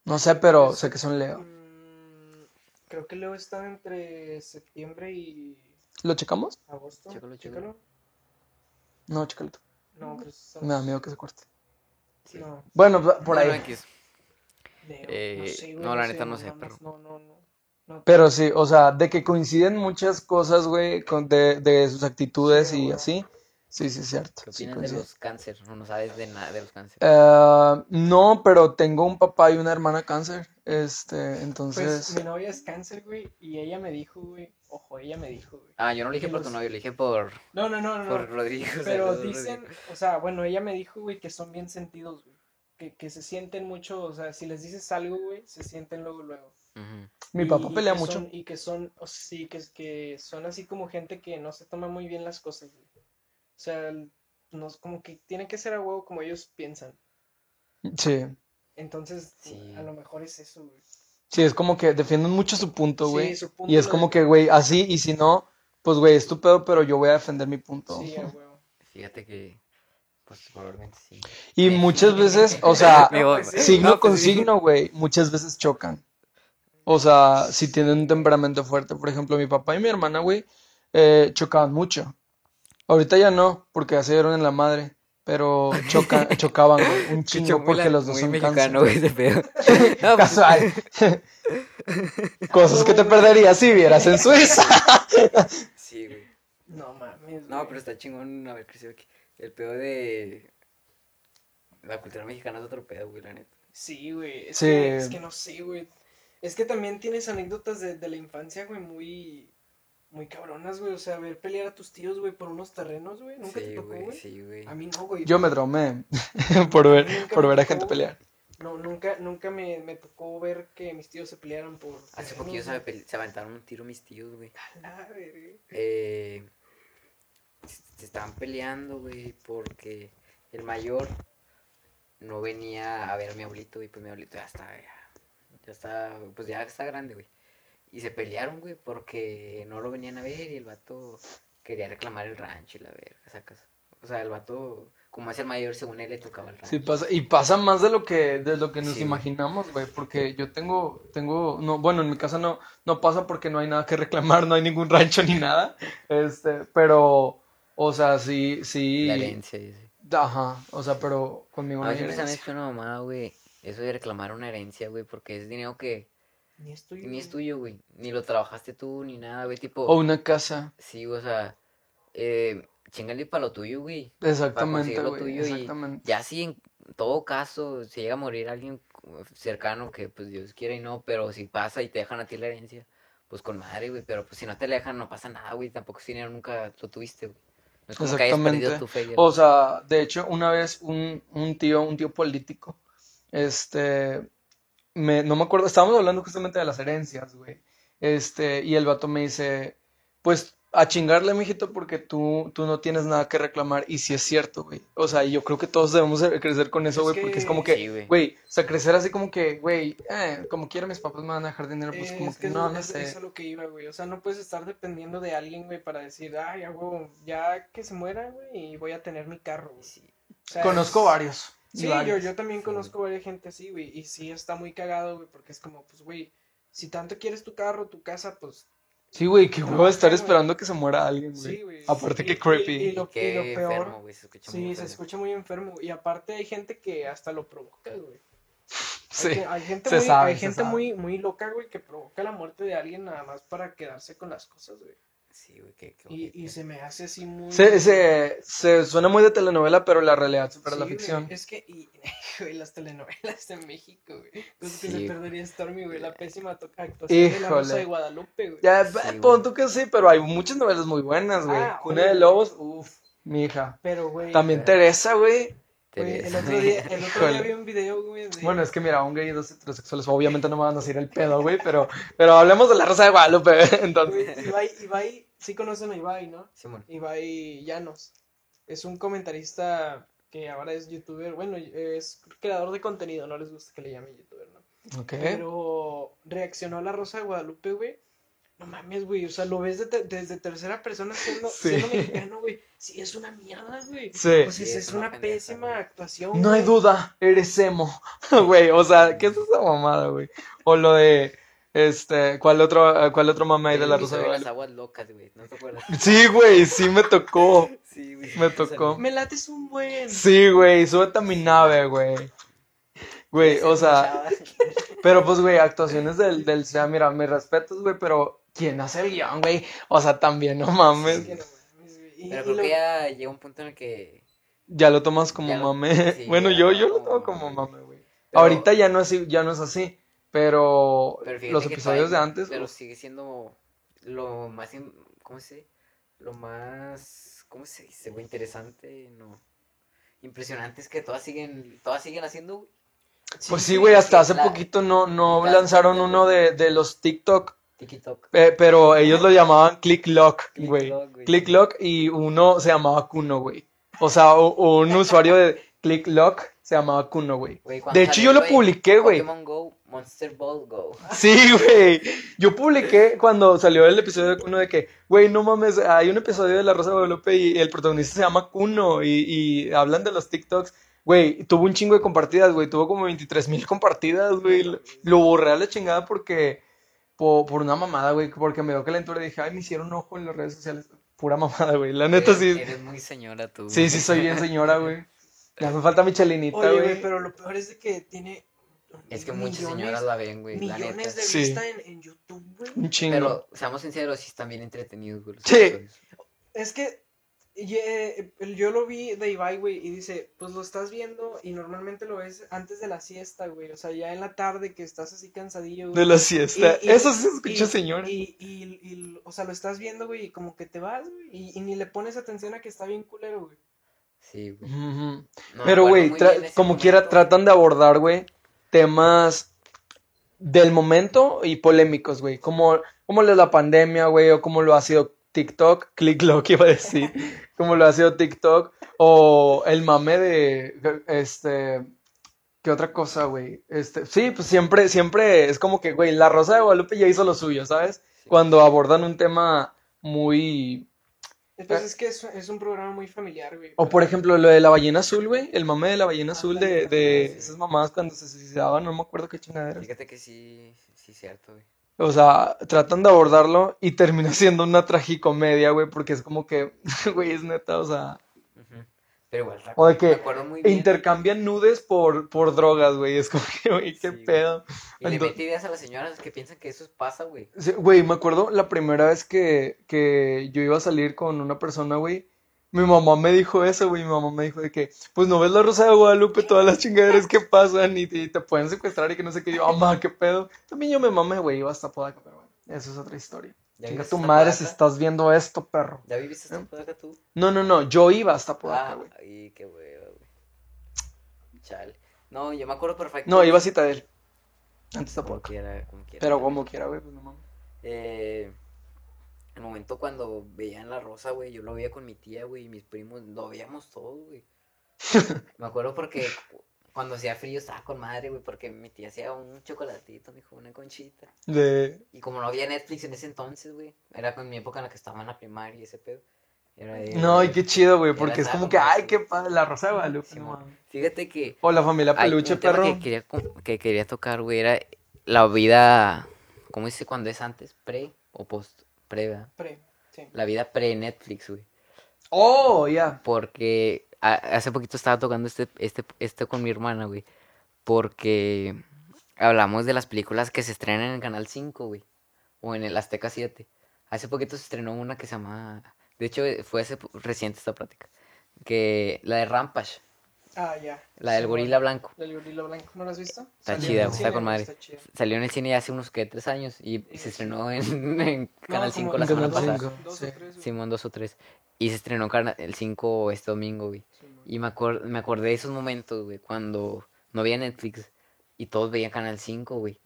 No sé, pero Pues, sé que son Leo. Mm, creo que Leo está entre septiembre y ¿Lo checamos? agosto. Chécalo, chécalo. No, chécalo tú. No, creo que es Me da miedo que se corte. Sí. No, Bueno, por ahí. Sé, güey, no, la neta no sé, pero- No, no, no. no. Pero sí, o sea, de que coinciden muchas cosas, güey, con- de, de sus actitudes Sí, y güey. así. Sí, sí, es cierto. ¿Qué sí opinas de coinciden. los cáncer? No, no sabes de nada de los cáncer. Eh, no, pero tengo un papá y una hermana cáncer. Este, Pues entonces. mi novia es cáncer, güey, y ella me dijo, güey, ojo, ella me dijo, güey. Ah, yo no lo dije por tu novio, lo dije por, No, no, no, no. por no. Rodrigo. Pero dicen, Rodrigo. o sea, bueno, ella me dijo, güey, que son bien sentidos, güey. Que, que se sienten mucho, o sea, si les dices algo, güey, se sienten luego, luego. Ujú. Mi Y- papá pelea mucho. son- y que son, o sí, que, que son así como gente que no se toma muy bien las cosas, güey. O sea, el- no, es como que tiene que ser a huevo como ellos piensan. Sí. Entonces, Sí. a lo mejor es eso, güey. Sí, es como que defienden mucho su punto, Sí, güey. su punto Y es como de- que, güey, así, y si no, pues, güey, es tu pedo, pero yo voy a defender mi punto. Sí, a huevo. Fíjate que, pues probablemente sí. Y muchas veces, o sea, pues sí. signo no, pues con sí. signo, güey, muchas veces chocan. O sea, si tienen un temperamento fuerte. Por ejemplo, mi papá y mi hermana, güey, eh, chocaban mucho. Ahorita ya no, porque ya se dieron en la madre. Pero choca- chocaban, güey, un chingo porque la- los dos muy son mexicano, güey, ese pedo. No, pues, Casual. Cosas que te perderías si vieras en Suiza. Sí, güey. No mames, No, güey. pero está chingón haber crecido aquí. El pedo de la cultura mexicana es otro pedo, güey, la neta. Sí, güey. Es, Sí. que, es que no sé, güey. Es que también tienes anécdotas de, de la infancia, güey, muy, muy cabronas, güey. O sea, ver pelear a tus tíos, güey, por unos terrenos, güey. ¿Nunca te Sí, tocó, güey, güey? sí, güey. A mí no, güey. Yo me traumé por ver, por ver a gente güey. pelear. No, nunca, nunca me, me tocó ver que mis tíos se pelearan por Hace poquillo se, güey. se aventaron un tiro mis tíos, güey. A la verga. Eh, se se estaban peleando, güey, porque el mayor no venía a ver a mi abuelito y pues mi abuelito ya está, ya, ya está, pues ya está grande, güey. Y se pelearon, güey, porque no lo venían a ver y el vato quería reclamar el rancho y la verga, sacas. O sea, el vato, como es el mayor, según él le tocaba el rancho. Sí pasa, y pasa más de lo que, de lo que nos Sí, imaginamos, güey, porque yo tengo, tengo, no, bueno, en mi casa no, no pasa porque no hay nada que reclamar, no hay ningún rancho ni nada, este, pero, o sea, sí, sí, La herencia, y así. ajá, o sea, pero conmigo A no hay siempre se me ha herencia. hecho una mamada, güey, eso de reclamar una herencia, güey, porque es dinero que Ni es tuyo. ni es güey. tuyo, güey. Ni lo trabajaste tú, ni nada, güey, tipo... O una casa, Sí, o sea, eh, chingale para lo tuyo, güey. Para exactamente, conseguir lo güey, tuyo y exactamente. ya si en todo caso se llega a morir alguien cercano que pues Dios quiera y no, pero si pasa y te dejan a ti la herencia, pues con madre, güey, pero pues si no te la dejan no pasa nada, güey, tampoco ese dinero nunca lo tuviste, güey. No es como que hayas perdido Exactamente. tu fe. O sea, de hecho, una vez un, un tío, un tío político, este, me, no me acuerdo, estábamos hablando justamente de las herencias, güey. Este, y el vato me dice, pues a chingarle, mijito, porque tú, tú no tienes nada que reclamar. Y sí es cierto, güey. O sea, yo creo que todos debemos de crecer con eso, Es güey, porque es que- como Sí, que, güey. güey, o sea, crecer así como que, güey, eh, como quiera mis papás me van a dejar dinero, pues Eh, como es que que no, eso, no es- sé. eso es lo que iba, güey. O sea, no puedes estar dependiendo de alguien, güey, para decir, ay, hago, ya que se muera, güey, y voy a tener mi carro, güey. Sí. O sea, Conozco es- varios. Sí, yo, yo también Sí, conozco varias gente así, güey. Y sí está muy cagado, güey, porque es como, pues, güey, si tanto quieres tu carro, tu casa, pues, Sí, güey, qué huevo estar esperando que se muera alguien, güey. sí, güey. Aparte Y- que y- creepy. Y, lo, y Qué lo peor, enfermo, güey, se escucha muy sí, se enfermo. escucha muy enfermo. Y aparte hay gente que hasta lo provoca, güey. Sí. Hay, que- hay gente, se muy, sabe, hay se gente sabe. muy, muy loca, güey, que provoca la muerte de alguien nada más para quedarse con las cosas, güey. Sí, güey, qué, qué Y, y se me hace así muy... Se, se, se suena muy de telenovela, pero la realidad supera Sí, la güey, ficción. Es que, y, güey, las telenovelas de México, güey. Cosas que se perdería Stormy, güey. La pésima actuación de la Rosa Híjole. de Guadalupe, güey. Ya, Sí, eh, pon tú que sí, pero hay muchas novelas muy buenas, güey. Ah, Cuna de. Lobos, uff, mi hija. Pero, güey. También eh. Teresa, güey. Güey, el otro día, el otro día Híjole. vi un video, güey, de... Bueno, es que mira, un gay y dos heterosexuales obviamente no me van a decir el pedo, güey, pero, pero hablemos de la Rosa de Guadalupe, entonces. Güey, Ibai, Ibai, sí conocen a Ibai, ¿no? Simón. Ibai Llanos. Es un comentarista que ahora es youtuber, bueno, es creador de contenido, no les gusta que le llamen youtuber, ¿no? Ok. Pero reaccionó a la Rosa de Guadalupe, güey. No mames, güey, o sea, lo ves de te- desde tercera persona siendo, Sí. siendo mexicano, güey. Sí, es una mierda, güey. Sí. O sea, Sí, es, es una pésima güey. actuación. No hay duda, eres emo. Güey, o sea, ¿qué es esa mamada, güey? O lo de, este, ¿cuál otro, cuál otro mame hay de la Rosa de las aguas locas, güey. ¿No te acuerdas? Sí, güey, sí me tocó. Sí, güey. Me tocó. Me lates un buen. Sí, güey, súbete a mi nave, güey. Güey, o sea, pero pues, güey, actuaciones del, del SEA, mira, mis respetos, güey, pero ¿quién hace el guion, güey? O sea, también, no mames. Es que no mames, güey. Y- Pero creo lo- que ya llega un punto en el que. Ya lo tomas como lo- mame. sí, Bueno, yo, lo yo lo tomo como mame. mame, güey. Pero- Ahorita ya no, es, ya no es así, pero, Pero los episodios de antes, Pero uf, sigue siendo lo más. ¿Cómo se dice? Lo más. ¿Cómo se dice, güey? Interesante, no. Impresionante es que todas siguen. Todas siguen haciendo, güey. Pues sí, güey, hasta hace poquito no, no la- lanzaron uno de, de los TikTok, TikTok. eh, pero ellos lo llamaban Click Lock, güey. Click Lock y uno se llamaba Kuno, güey. O sea, u- un usuario de Click Lock se llamaba Kuno, güey. De hecho, yo lo publiqué, güey. Pokémon Go, Monster Ball Go. Sí, güey. Yo publiqué cuando salió el episodio de Kuno de que, güey, no mames, hay un episodio de La Rosa de Guadalupe y el protagonista se llama Kuno y, y hablan de los TikToks. Güey, tuvo un chingo de compartidas, güey. Tuvo como 23 mil compartidas, güey. Lo, lo borré a la chingada porque, por, por una mamada, güey. Porque me dio calentura y dije, ay, me hicieron ojo en las redes sociales. Pura mamada, güey. La neta sí. Eres muy señora tú. Sí, sí, soy bien señora, güey. Ya me falta Michelinita, Oye, güey. pero lo peor es de que tiene. Es que muchas millones- señoras la ven, güey. La neta. Millones Sí. en, en YouTube, güey. Un chingo. Pero, seamos sinceros, sí están bien entretenidos, güey. Sí. Es que ye- el- yo lo vi de Ibai, güey, y dice, pues lo estás viendo y normalmente lo ves antes de la siesta, güey. O sea, ya en la tarde que estás así cansadillo, güey. De la siesta. Y- y- Eso sí se escucha, y- señora. Y, y, y, o sea, lo estás viendo, güey, y como que te vas, güey, y, y ni le pones atención a que está bien culero, güey. Sí, güey. No Pero, güey, como quiera, tratan de abordar, güey, temas del momento y polémicos, güey. Como, como lo es la pandemia, güey, o como lo ha sido TikTok, click lo que iba a decir, como lo ha sido TikTok, o el mame de, este, ¿qué otra cosa, güey? Este, sí, pues siempre, siempre es como que, güey, La Rosa de Guadalupe ya hizo lo suyo, ¿sabes? Sí. Cuando abordan un tema muy... Entonces es que es, es un programa muy familiar, güey. O por ejemplo, lo de la ballena azul, güey. El mame de la ballena azul de, de esas mamás cuando se suicidaban, no me acuerdo qué chingadera. Fíjate que sí, sí, cierto, güey. O sea, tratan de abordarlo y termina siendo una tragicomedia, güey, porque es como que, güey, es neta, o sea. Pero igual, O de me que acuerdo muy bien. intercambian nudes por, por drogas, güey. Es como que, güey, qué Sí, güey. pedo. Y le mete ideas a las señoras que piensan que eso pasa, güey. Sí, Güey, me acuerdo la primera vez que, que yo iba a salir con una persona, güey. Mi mamá me dijo eso, güey. Mi mamá me dijo de que, pues no ves la Rosa de Guadalupe, todas las chingaderas que pasan y, y te pueden secuestrar y que no sé qué. Yo, mamá, qué pedo. También yo me mamé, güey, iba hasta Podaca, pero bueno, eso es otra historia. ¿Ya Chinga tu hasta madre si estás viendo esto, perro. ¿Ya viviste esta Podaca tú? No, no, no, yo iba hasta Podaca, Ah, güey. ay, qué hueva, güey. Chale. No, yo me acuerdo perfecto. No, iba a Citadel. Antes de Como Podaca. quiera, como quiera. Pero como quiera, güey, pues no mames. Eh, el momento cuando veían la rosa, güey, yo lo veía con mi tía, güey, y mis primos, lo veíamos todo, güey. Me acuerdo porque cu- cuando hacía frío estaba con madre, güey, porque mi tía hacía un chocolatito, me dijo, una conchita. De... Y como no había Netflix en ese entonces, güey, era con mi época en la que estaba en la primaria y ese pedo. Era No, y qué chido, güey, porque es como que, ay, qué padre, la Rosa de Guadalupe, no. Fíjate que O la familia hay peluche, tema perro. que quería, que quería tocar, güey, era la vida, ¿cómo dice cuando es antes? ¿Pre o post? Pre, ¿verdad? Pre, sí. La vida pre-Netflix, güey. Oh, ya. Porque a- hace poquito estaba tocando este, este, este con mi hermana, güey. Porque hablamos de las películas que se estrenan en el Canal 5, güey. O en el Azteca 7. Hace poquito se estrenó una que se llama... De hecho, fue hace reciente esta plática. Que la de Rampage. Ah, ya. La del Sí, gorila bueno. blanco. La del gorila blanco, ¿no la has visto? Está Salió chida, en el güey, está cine, con madre. Está chida. Salió en el cine hace unos, ¿qué? Tres años. Y se estrenó en, en Canal No, 5 como la semana pasada. sí. Simón, dos o tres. Y se estrenó el 5 este domingo, güey. Y me, acor- me acordé de esos momentos, güey, cuando no había Netflix y todos veían Canal 5, güey.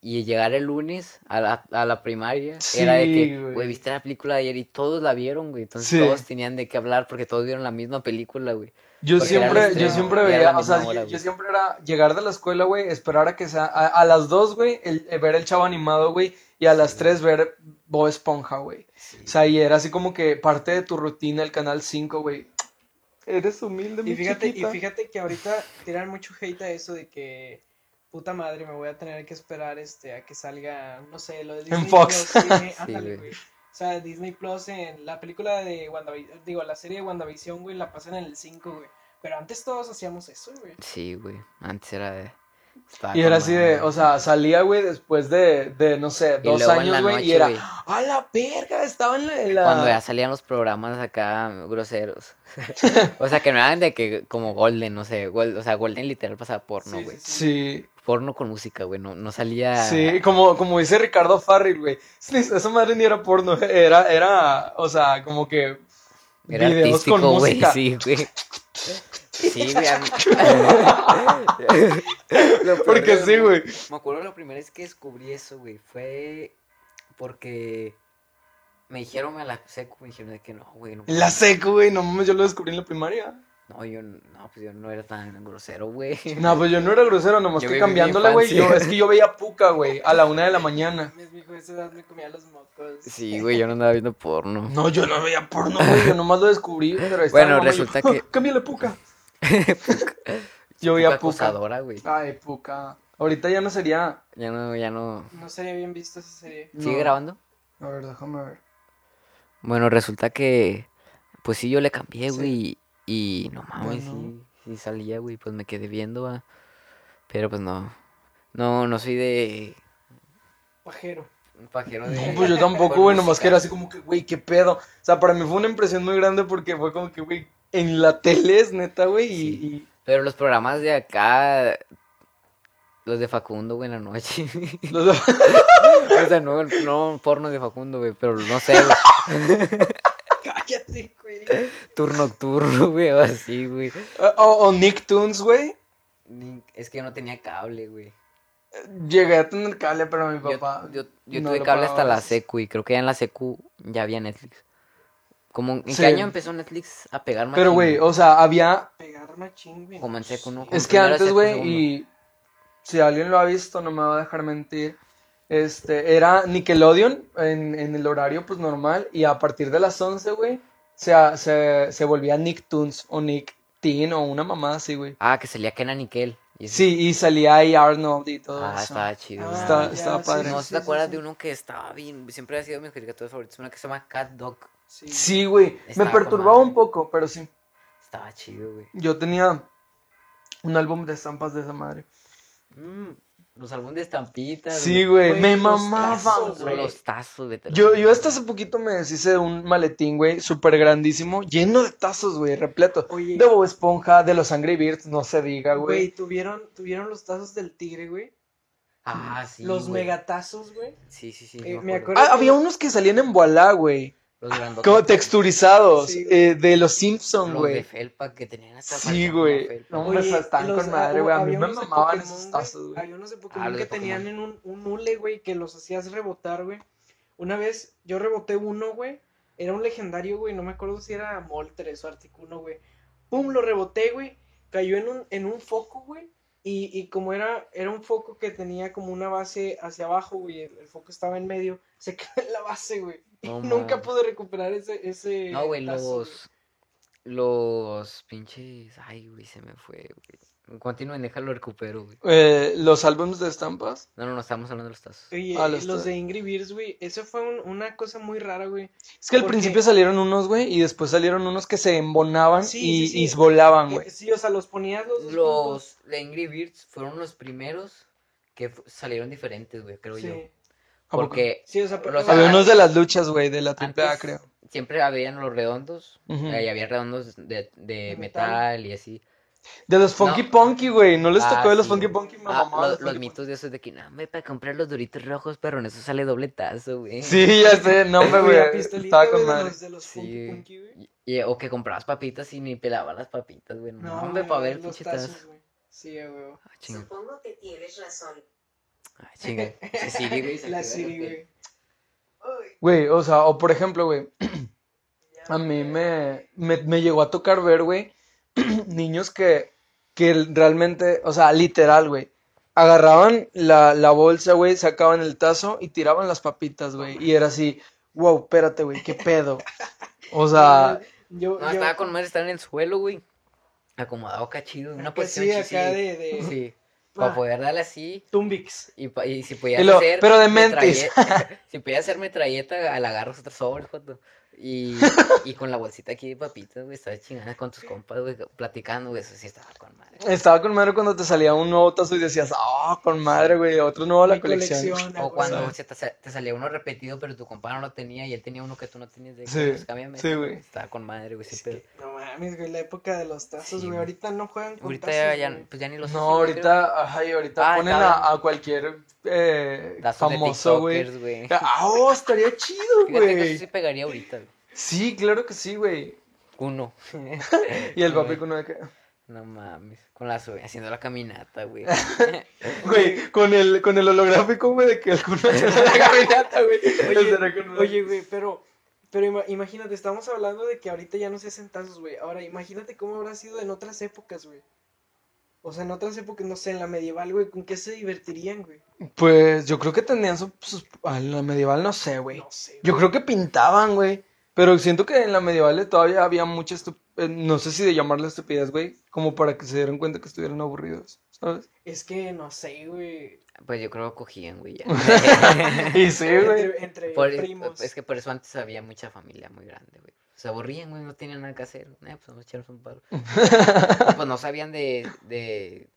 Y llegar el lunes a la, a la primaria era de que, güey. güey, viste la película de ayer y todos la vieron, güey. Entonces Sí. todos tenían de qué hablar porque todos vieron la misma película, güey. Yo Porque siempre, yo siempre y veía, o sea, hora, yo, siempre era llegar de la escuela, güey, esperar a que sea, a, a las dos, güey, el, el ver el chavo animado, güey, y a las tres ver Bob Esponja, güey. O sea, y era así como que parte de tu rutina el canal 5, güey. Eres humilde, mi Y fíjate, y chiquita. fíjate que ahorita tiran mucho hate a eso de que puta madre me voy a tener que esperar este a que salga, no sé, lo de Disney Fox. Plus, Disney- ándale, güey. O sea, Disney Plus en la película de WandaVision, digo, la serie de WandaVision, güey, la pasan en el 5, güey. Pero antes todos hacíamos eso, güey. Sí, güey. Antes era de... estaba Y era con así de, madre. o sea, salía, güey, después de, de, no sé, dos años, güey, y era, güey. ¡a la verga! Estaba en la... en la- Cuando ya salían los programas acá groseros. o sea, que no eran de que como Golden, no sé. Gol- o sea, Golden literal pasaba porno, güey. sí, Sí, Porno con música, güey. No, no salía... sí, como, como dice Ricardo Farril, güey. Esa madre ni era porno, era, era, o sea, como que Era videos con artístico, güey. música. Sí, güey. Sí, güey. Porque sí, güey. Me acuerdo la primera vez que descubrí eso, güey. Fue porque me dijeron a la secu, me dijeron de que no, güey. No, la seco, güey, no mames, yo lo descubrí en la primaria. no, yo no, pues yo no era tan grosero, güey. No, pues yo no era grosero, nomás Yo que mi cambiándole, güey. es que yo veía Puca, güey, a la una de la mañana. Mi hijo de esa edad me comía los mocos. Sí, güey, yo no andaba viendo porno. No, yo no veía porno, güey, yo nomás lo descubrí. Pero Bueno, y yo, resulta "Ah, que- Cámbiale Puca. yo Poca Puca. acosadora, güey. Ay, Puca. Ahorita ya no sería. Ya no, ya no. No sería bien visto esa serie. ¿Sigue No. grabando? A ver, déjame ver. Bueno, resulta que. Pues sí, yo le cambié, Sí. güey. Y no mames, Bueno. sí, sí salía, güey. Pues me quedé viendo, ah, Pero pues no. No, no soy de. Pajero. Un pajero de. No, pues yo tampoco, güey, nomás que era así como que, güey, qué pedo. O sea, para mí fue una impresión muy grande porque fue como que, güey, en la tele es neta, güey, y, Sí. y- Pero los programas de acá. Los de Facundo, güey, en la noche. los- o sea, no, no porno de Facundo, güey. Pero no sé, güey. Cállate, güey. Tour nocturno, güey. O así, güey. o, o Nicktoons, güey. Es que yo no tenía cable, güey. Llegué a tener cable, pero mi papá. yo, yo no tuve cable hasta la secu y creo que ya en la secu ya había Netflix. Como, ¿En Sí. qué año empezó Netflix a pegar más? Pero, güey, o sea, había. Pegar machín, güey. Como en secu, ¿no? Sí. Es que antes, güey, y si alguien lo ha visto, no me va a dejar mentir. Este, era Nickelodeon en, en el horario, pues normal. Y a partir de las 11, güey, se, se, se volvía Nicktoons o Nick Teen o una mamada así, güey. Ah, que salía Kenan Nickel. Y Sí, y salía ahí Arnold y todo Ah, eso. estaba chido. Ah, güey. Está- ya, estaba sí, padre. No sí, ¿te sí, acuerdas sí. de uno que estaba bien? Siempre ha sido de mis caricaturas favoritas. Una que se llama Cat Dog. Sí. Sí, güey. Me perturbaba un poco, pero sí. Estaba chido, güey. Yo tenía un álbum de estampas de esa madre. Mm, los álbumes de estampitas. Sí, güey. Güey, Me los mamaban, güey. los tazos, güey. Yo, yo hasta hace poquito me deshice de un maletín, güey, súper grandísimo, lleno de tazos, güey, repleto. Oye. De Bob Esponja, de los Angry Birds, no se diga, Güey, güey. tuvieron, tuvieron los tazos del tigre, güey. Ah, sí. los megatazos, güey. Sí, sí, sí. Eh, me me acuerdo. Ah, había unos que salían en Voilá, güey, Los grandotes. como texturizados, Sí, güey. eh, de los Simpsons, Los de güey. felpa que tenían hasta Sí, güey. No, hombre, están los- con madre, ah, güey. A mí me mamaban Pokémon, esos güey. tazos, güey. Había unos de Pokémon los que de tenían Pokémon. en un, un hule, güey, que los hacías rebotar, güey. Una vez yo reboté uno, güey. Era un legendario, güey. No me acuerdo si era Moltres o Articuno, güey. Pum, lo reboté, güey. Cayó en un, en un foco, güey. Y, y como era, era un foco que tenía como una base hacia abajo, güey. El, el foco estaba en medio. Se quedó en la base, güey. No nunca pude recuperar ese, ese No, güey, los. Los pinches. Ay, güey, se me fue, güey. Continúen, déjalo recupero, güey. Eh, los álbumes de estampas. No, no, no, estamos hablando de los tazos. Oye, Ah, los, los de Angry Birds, güey. Eso fue un- una cosa muy rara, güey. Es que al principio salieron unos, güey, y después salieron unos que se embonaban Sí, y, sí, sí. y volaban, Eh, güey. Sí, o sea, los ponías los Los de Angry Birds fueron los primeros que salieron diferentes, güey, creo yo. Sí. Porque Sí, o sea, pero- Los Había unos de las luchas, güey, de la triple A, creo. siempre habían los redondos, y había redondos de, de De metal. y así. De los Funky No. Punky, güey. ¿No les Ah, tocó de los sí. Funky Punky? Me Ah, lo- los los Funky mitos de esos de que, no, me para comprar los doritos rojos, pero en eso sale doble tazo, güey. Punky. Sí, ya sé. No, hombre, Güey, Estaba con de madre. los, de los Sí. Funky Punky, güey. Y- y- o que comprabas papitas y ni pelaban las papitas, güey. No, hombre, para ver pinche tazo. Sí. Ah. Supongo que tienes razón. Ah, chinga. Sí, Siri, güey. La Siri, güey. Güey, o sea, o por ejemplo, güey. A mí me, me, me llegó a tocar ver, güey, niños que, que realmente, o sea, literal, güey, agarraban la, la bolsa, güey, sacaban el tazo y tiraban las papitas, güey. Y era así, wow, espérate, güey, qué pedo. O sea, yo, No, yo- estaba con madre estar en el suelo, güey. Acomodado cachido, una posición sí, acá de Sí. Para poder darle así. Tumbix. Y, y si podías lo- hacer. pero de mentis. Ah, si podías hacer metralleta, al agarras otro sobre, joto. Y, y con la bolsita aquí de papitas, güey, estabas chingada con tus compas, güey, platicando, güey, eso sí estaba con. Estaba con madre cuando te salía un nuevo tazo y decías, ah, con madre, güey, otro nuevo a la colección. O cuando güey. se te, sa- te salía uno repetido, pero tu compa no lo tenía y él tenía uno que tú no tenías. De Sí, pues cámbiame. sí, güey. Estaba con madre, güey, no mames, güey, la época de los tazos, Sí, güey. güey. Ahorita no juegan con Ahorita tazos, ya, ya, güey. pues ya ni los No, ahorita, ajá, y ahorita Ah, ponen a, a cualquier eh, de famoso, güey. güey. Ah, oh, estaría chido, Fíjate que eso güey. sí pegaría ahorita, güey. Sí, claro que sí, güey. Uno. Y el papi con una que... No mames. Con la haciendo la caminata, güey. Güey, con el, con el holográfico, güey, de que el culo hace la caminata, güey. Oye, güey, pero, pero ima- imagínate, estamos hablando de que ahorita ya no se hacen tazos, güey. Ahora, imagínate cómo habrá sido en otras épocas, güey. O sea, en otras épocas, no sé, en la medieval, güey, ¿con qué se divertirían, güey? Pues yo creo que tenían sus... sus- ah, en la medieval no sé, güey. No sé. Yo creo que pintaban, güey. Pero siento que en la medieval todavía había mucha estup- eh, No sé si de llamarle estupidez, güey. Como para que se dieran cuenta que estuvieran aburridos, ¿sabes? Es que, no sé, güey. Pues yo creo que cogían, güey, ya. Y sí, güey. Entre, entre Por- primos. es que por eso antes había mucha familia muy grande, güey. Se aburrían, güey, no tenían nada que hacer. Eh, pues vamos a echarnos un palo. Pues no sabían de, de...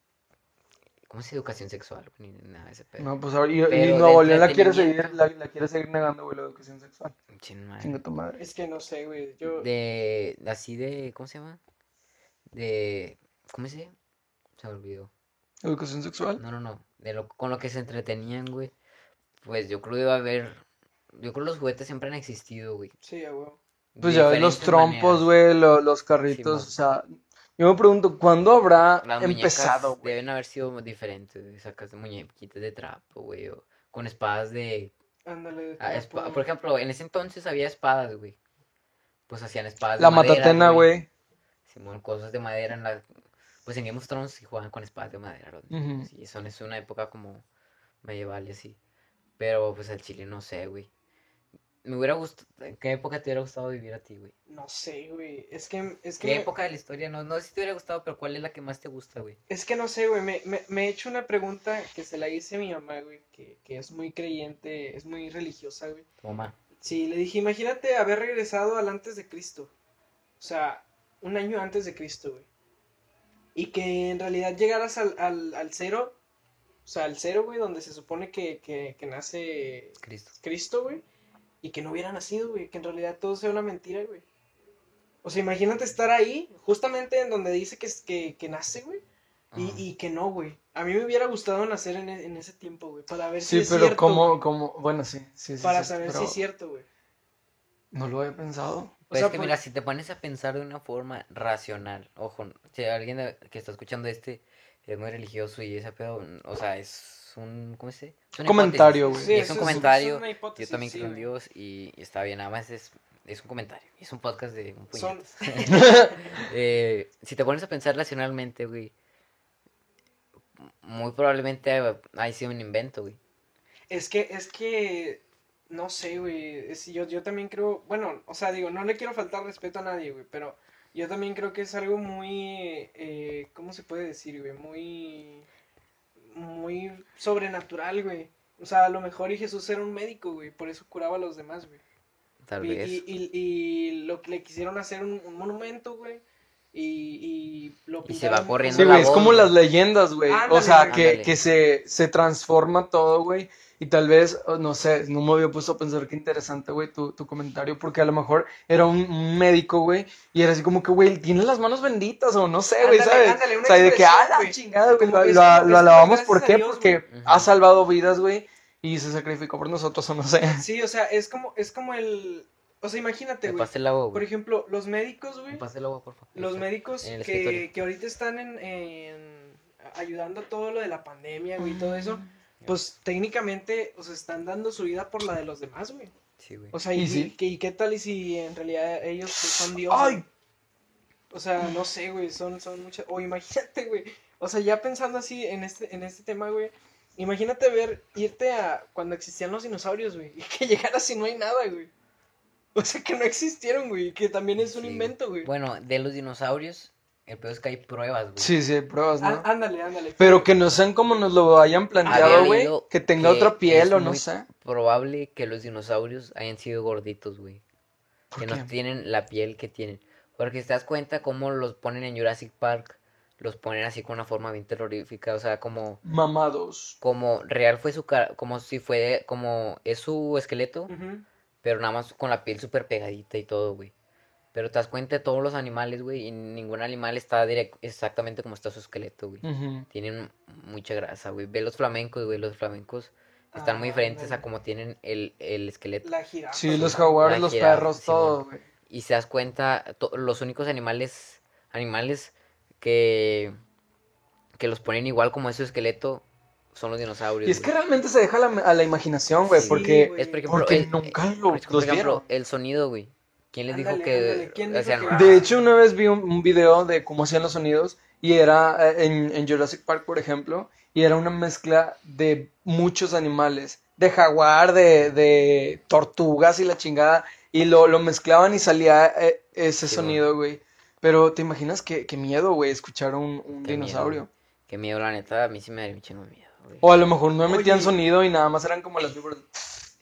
¿Cómo es educación sexual? güey, Ni nada de ese pedo. No, pues ahora, y, y Nuevo León la quiere seguir, la, la quiere seguir negando, güey, la educación sexual. Chin madre. Chinga tu madre. Es que no sé, güey. Yo. De... Así de... ¿Cómo se llama? De... ¿Cómo se llama? Se me olvidó. ¿Educación sexual? No, no, no. De lo, con lo que se entretenían, güey. Pues yo creo que iba a haber... Yo creo que los juguetes siempre han existido, güey. Sí, a huevo. Pues de ya ves los trompos, maneras. güey, lo- los carritos, o sea, yo me pregunto, ¿cuándo habrá Las empezado, güey? deben haber sido diferentes, güey. Sacas de muñequitas de trapo, güey. O con espadas de... Ándale. de ah, Por ejemplo, en ese entonces había espadas, güey. Pues hacían espadas La de madera, matatena, güey. Simón, cosas de madera en la... Pues en Game of Thrones sí jugaban con espadas de madera. Ujú. niños, Sí, son, es una época como medieval y así. Pero pues al chile no sé, güey. Me hubiera gustado... ¿En qué época te hubiera gustado vivir a ti, güey? No sé, güey. Es que, es que, ¿Qué me- época de la historia? No, no sé si te hubiera gustado, pero ¿cuál es la que más te gusta, güey? es que no sé, güey. Me, me, me he hecho una pregunta que se la hice a mi mamá, güey. Que, que es muy creyente, es muy religiosa, güey. Toma. Sí, le dije, imagínate haber regresado al antes de Cristo. O sea, un año antes de Cristo, güey. Y que en realidad llegaras al, al, al cero. O sea, al cero, güey, donde se supone que, que, que nace Cristo. Cristo, güey. Y que no hubiera nacido, güey. Que en realidad todo sea una mentira, güey. O sea, imagínate estar ahí, justamente en donde dice que, es- que, que nace, güey. Y, y que no, güey. A mí me hubiera gustado nacer en, e- en ese tiempo, güey. Para ver si Sí, es pero cierto. como, güey, como, bueno, sí, sí, sí. Para sí, saber si pero es cierto, güey. No lo había pensado. Pues sea, es que por- mira, si te pones a pensar de una forma racional, ojo, si alguien que está escuchando este es muy religioso y ese pedo, o sea, es un, ¿cómo se dice? Comentario, güey. Sí, es un comentario, es una yo también sí, creo en. Dios y, y está bien, nada más es, es un comentario, es un podcast de un Son-. Eh, si te pones a pensar racionalmente, güey, muy probablemente ha- haya sido un invento, güey. Es que, es que, no sé, güey, es- yo, yo también creo, bueno, o sea, digo, no le quiero faltar respeto a nadie, güey, pero yo también creo que es algo muy, eh, ¿cómo se puede decir, güey? Muy, muy sobrenatural, güey. O sea, a lo mejor y Jesús era un médico, güey, por eso curaba a los demás, güey. Tal Y, vez. y, y- y lo que le quisieron hacer un, un monumento, güey. Y, y lo Y se va corriendo Sí, güey, es voz, como las leyendas, güey. O sea, que, que se, se transforma todo, güey. Y tal vez, oh, no sé, no me había puesto a pensar qué interesante, güey, tu, tu comentario, porque a lo mejor era un, médico, güey, y era así como que, güey, tiene las manos benditas, o no sé, güey, ¿sabes? ándale, una o sea, y de que, ah, la chingada, güey, lo, que alabamos, ¿por qué? Dios, Porque güey. ha salvado vidas, güey, y se sacrificó por nosotros, o no sé. Sí, o sea, es como, es como el... O sea, imagínate, güey. el agua, Por güey. ejemplo, los médicos, güey. Me el agua, por favor. Los médicos que, que ahorita están en, en- ayudando a todo lo de la pandemia, güey, y todo eso, pues técnicamente, o sea, están dando su vida por la de los demás, güey. Sí, güey. O sea, Y y, sí. y qué tal y si en realidad ellos son dioses? Ay. O sea, no sé, güey, son, son muchas... O imagínate, güey. O sea, ya pensando así en este, en este tema, güey. Imagínate ver, irte a cuando existían los dinosaurios, güey. Y que llegaras y no hay nada, güey. O sea, que no existieron, güey. Que también es un Sí, invento, güey. Bueno, de los dinosaurios, el peor es que hay pruebas, güey. Sí, sí, hay pruebas, ¿no? Á- ándale, ándale. Pero que no sean como nos lo hayan Había planteado, güey, que tenga que otra piel es o no muy sé. Probable que los dinosaurios hayan sido gorditos, güey. ¿Por Que qué? no tienen la piel que tienen. Porque si te das cuenta cómo los ponen en Jurassic Park, los ponen así con una forma bien terrorífica, o sea, como Mamados. como real fue su cara, como si fue como es su esqueleto, Ujú. Pero nada más con la piel súper pegadita y todo, güey. Pero te das cuenta de todos los animales, güey, y ningún animal está direct- exactamente como está su esqueleto, güey. Tienen mucha grasa, güey. Ve los flamencos, güey, los flamencos están muy Ah, diferentes a como tienen el, el esqueleto. La jirafa. Sí, los jaguares, los jirafa, perros, Simón. todo, güey. Y se das cuenta, los únicos animales, animales que, que los ponen igual como es su esqueleto son los dinosaurios. Y es que realmente se deja a la, a la imaginación, güey, Sí, porque güey. Es por ejemplo, porque el- nunca eh, lo- por ejemplo, los vieron. el sonido, güey. ¿Quién les dijo Ándale, que ¿quién dijo hacían que- rap? De hecho, una vez vi un, un video de cómo hacían los sonidos y era eh, en, en Jurassic Park, por ejemplo, y era una mezcla de muchos animales, de jaguar, de, de tortugas y la chingada, y lo, lo mezclaban y salía eh, ese Sí, sonido, güey. Pero te imaginas qué, qué miedo, güey, escuchar un, un Qué dinosaurio. Qué miedo, la neta, a mí sí me chingo de miedo. O a lo mejor no metían Oye. sonido y nada más eran como las víboras,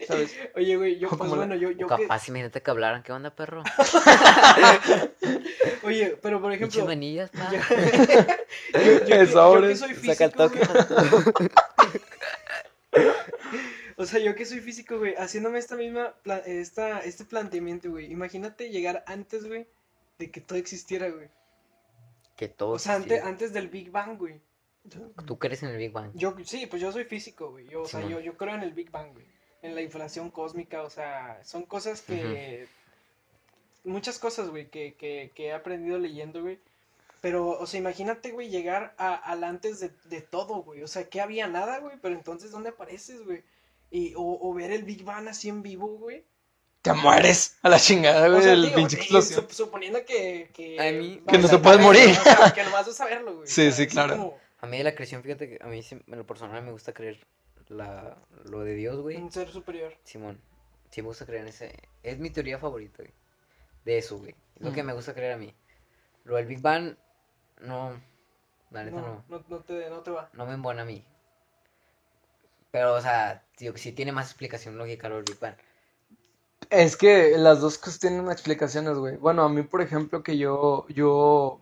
¿sabes? Oye, güey, yo, pues bueno, yo, O yo que- capaz, imagínate que hablaran, ¿qué onda, perro? Oye, pero por ejemplo, manillas, pa. yo, yo- yo que- Es yo ahora. que soy Saca el físico, toque. o sea, yo que soy físico, güey, haciéndome esta misma, pla- esta, este planteamiento, güey, imagínate llegar antes, güey, de que todo existiera, güey. Que todo O sea, antes, antes del Big Bang, güey. ¿Tú crees en el Big Bang? Yo, sí, pues yo soy físico, güey. Yo, o sea, yo, yo creo en el Big Bang, güey. En la inflación cósmica, o sea, son cosas que... Muchas cosas, güey, que, que, que he aprendido leyendo, güey. Pero, o sea, imagínate, güey, llegar a, al antes de, de todo, güey. O sea, que había nada, güey, pero entonces, ¿dónde apareces, güey? Y, o, o ver el Big Bang así en vivo, güey. Te mueres a la chingada, O güey, sea, digo, pinche y explosión. sup- suponiendo que... Que, A mí- Que no te puedes morir. O sea, que nomás vas a verlo, güey. Sí, sí, claro. como A mí de la creación, fíjate que a mí en lo personal me gusta creer la, lo de Dios, güey. Un ser superior. Simón, sí me gusta creer en ese. Es mi teoría favorita, güey. De eso, güey. Es lo que Mm. me gusta creer a mí. Lo del Big Bang, no. La neta no. No, no, no te, no te va. No me embona a mí. Pero, o sea, tío, sí tiene más explicación lógica lo del Big Bang. Es que las dos cosas tienen explicaciones, güey. Bueno, a mí, por ejemplo, que yo, yo,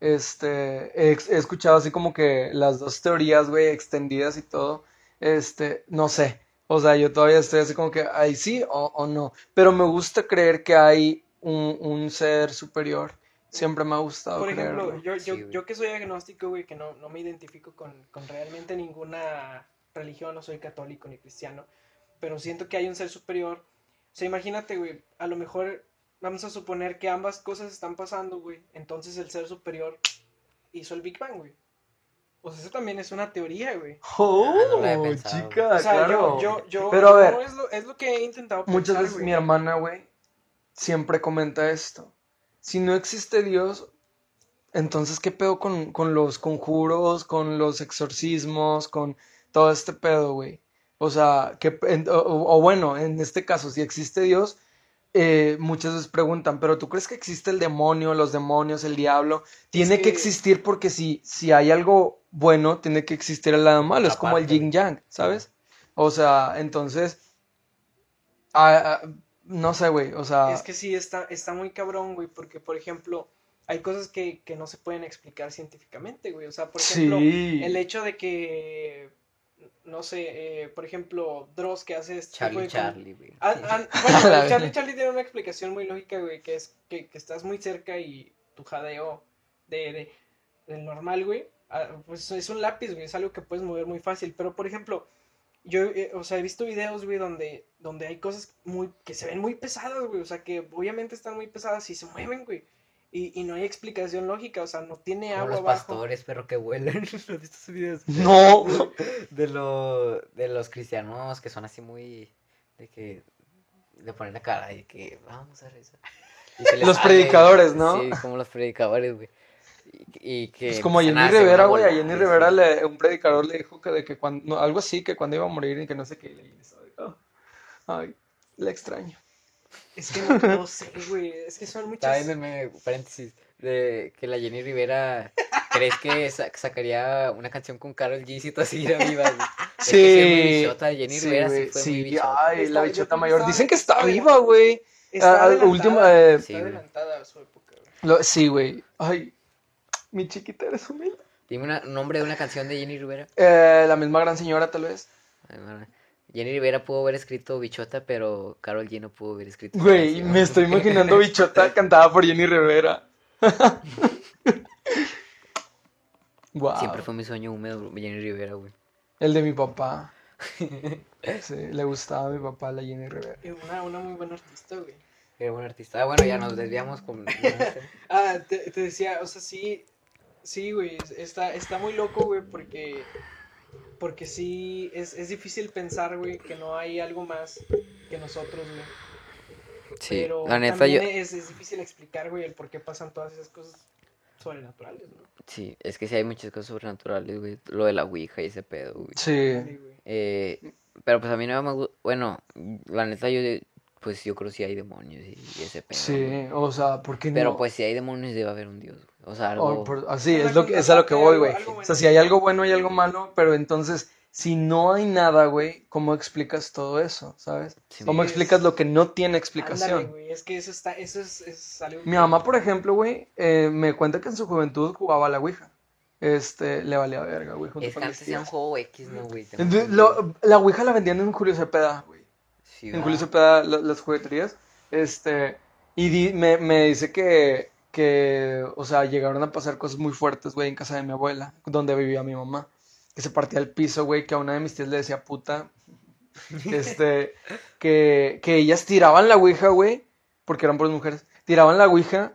este, he, he escuchado así como que las dos teorías, güey, extendidas y todo, este, no sé. O sea, yo todavía estoy así como que, ahí sí o, o no. Pero me gusta creer que hay un, un ser superior. Siempre me ha gustado Por ejemplo, creerlo. yo, yo, Sí, yo que soy agnóstico, güey, que no, no me identifico con, con realmente ninguna religión, no soy católico ni cristiano, pero siento que hay un ser superior. O sea, imagínate, güey, a lo mejor vamos a suponer que ambas cosas están pasando, güey, entonces el ser superior hizo el Big Bang, güey. O sea, eso también es una teoría, güey. Oh, Ah, no chica, O sea, claro. yo, yo, yo, Pero a ver, yo es, lo, es lo que he intentado Muchas pensar, veces güey. mi hermana, güey, siempre comenta esto. Si no existe Dios, entonces, ¿qué pedo con, con los conjuros, con los exorcismos, con todo este pedo, güey? O sea, que, en- o, o- o bueno, en este caso, si existe Dios, eh, muchas veces preguntan, ¿pero tú crees que existe el demonio, los demonios, el diablo? Tiene que que- existir porque si, si hay algo bueno, tiene que existir el lado malo. Es como el yin yang, ¿sabes? O sea, entonces, no sé, güey, o sea, Es que sí, está, está muy cabrón, güey, porque, por ejemplo, hay cosas que, que no se pueden explicar científicamente, güey. O sea, por ejemplo, Sí. el hecho de que, no sé, eh, por ejemplo, Dross que hace este tipo Charlie, de Charlie, güey. Ah, ah, bueno, Charlie. Charlie tiene una explicación muy lógica, güey, que es que, que estás muy cerca y tu jadeo de, de, del normal, güey, ah, pues es un lápiz, güey, es algo que puedes mover muy fácil. Pero, por ejemplo, yo, eh, o sea, he visto videos, güey, donde, donde hay cosas muy, que se ven muy pesadas, güey, o sea, que obviamente están muy pesadas y se mueven, güey. Y, y no hay explicación lógica, o sea, no tiene Como agua los abajo. pastores, perro que vuelan. ¿No has visto esos videos? No. De, lo, de los cristianos que son así muy. de que. de poner la cara y que vamos a rezar. Los sale, predicadores, ¿no? Sí, como los predicadores, güey. Y, y que. Es como a Jenny Rivera, güey. A Jenny. Rivera, le, un predicador le dijo que de que cuando, no, algo así, que cuando iba a morir y que no sé qué. le hizo, "Oh, Ay, le extraño. Es que no, no sé, güey, es que son muchas... meme, paréntesis, de que la Jenny Rivera. ¿Crees que sa- sacaría una canción con Karol G si tú siguieras viva? güey? Es que sí es Sí, bichota, Jenny sí, Rivera sí güey, fue sí, muy bichota. ay, Está- la bichota que mayor. está- Dicen que está está viva, güey. Está Ah, adelantada, última, eh, está Sí, güey. adelantada a su época, güey. Lo- sí, güey. Ay, mi chiquita eres humilde. Dime una- un nombre de una canción de Jenny Rivera. Eh, la misma gran señora, tal vez. Ay, bueno, Jenny Rivera pudo haber escrito Bichota, pero Carol G no pudo haber escrito. Güey, me estoy imaginando bichota cantada por Jenny Rivera. Wow. Siempre fue mi sueño húmedo, Jenny Rivera, güey. El de mi papá. Sí, le gustaba a mi papá la Jenny Rivera. Y Una, una muy buena artista, güey. Era buen artista. Ah, bueno, ya nos desviamos con. Ah, te, te decía, o sea, sí, sí, güey, es- está, está muy loco, güey, porque, porque sí, es, es difícil pensar, güey, que no hay algo más que nosotros, güey. Sí, Pero la neta yo. es, es difícil explicar, güey, el por qué pasan todas esas cosas sobrenaturales, ¿no? Sí, es que sí hay muchas cosas sobrenaturales, güey. Lo de la Ouija y ese pedo, güey. Sí. Sí, güey. Eh, pero pues a mí no me gusta. Bueno, la neta yo. Pues yo creo que sí hay demonios y, y ese pedo. Sí, güey. o sea, ¿por qué no? Pero pues si hay demonios debe haber un dios, güey. O sea, algo. O por- así, Una es, lo que, es a lo que voy, algo- güey. algo O sea, si hay algo bueno y algo malo, pero entonces, si no hay nada, güey, ¿cómo explicas todo eso, sabes? Sí, ¿Cómo explicas lo que no tiene Ándale, explicación? güey, es que eso está, eso es, es algo Mi mamá, por ejemplo, güey, eh, me cuenta que en su juventud jugaba a la Ouija. Este, le valía verga, güey, Es que antes era un juego X, ¿no, güey? Entonces, lo- la Ouija la vendían en Julio Cepeda, güey. Sí, en. Julio Cepeda la- las jugueterías. Este, y di- me, me dice que, que, o sea, llegaron a pasar cosas muy fuertes, güey, en casa de mi abuela, donde vivía mi mamá. Que se partía el piso, güey, que a una de mis tías le decía puta. Este, que, que ellas tiraban la ouija, güey, porque eran por mujeres, tiraban la ouija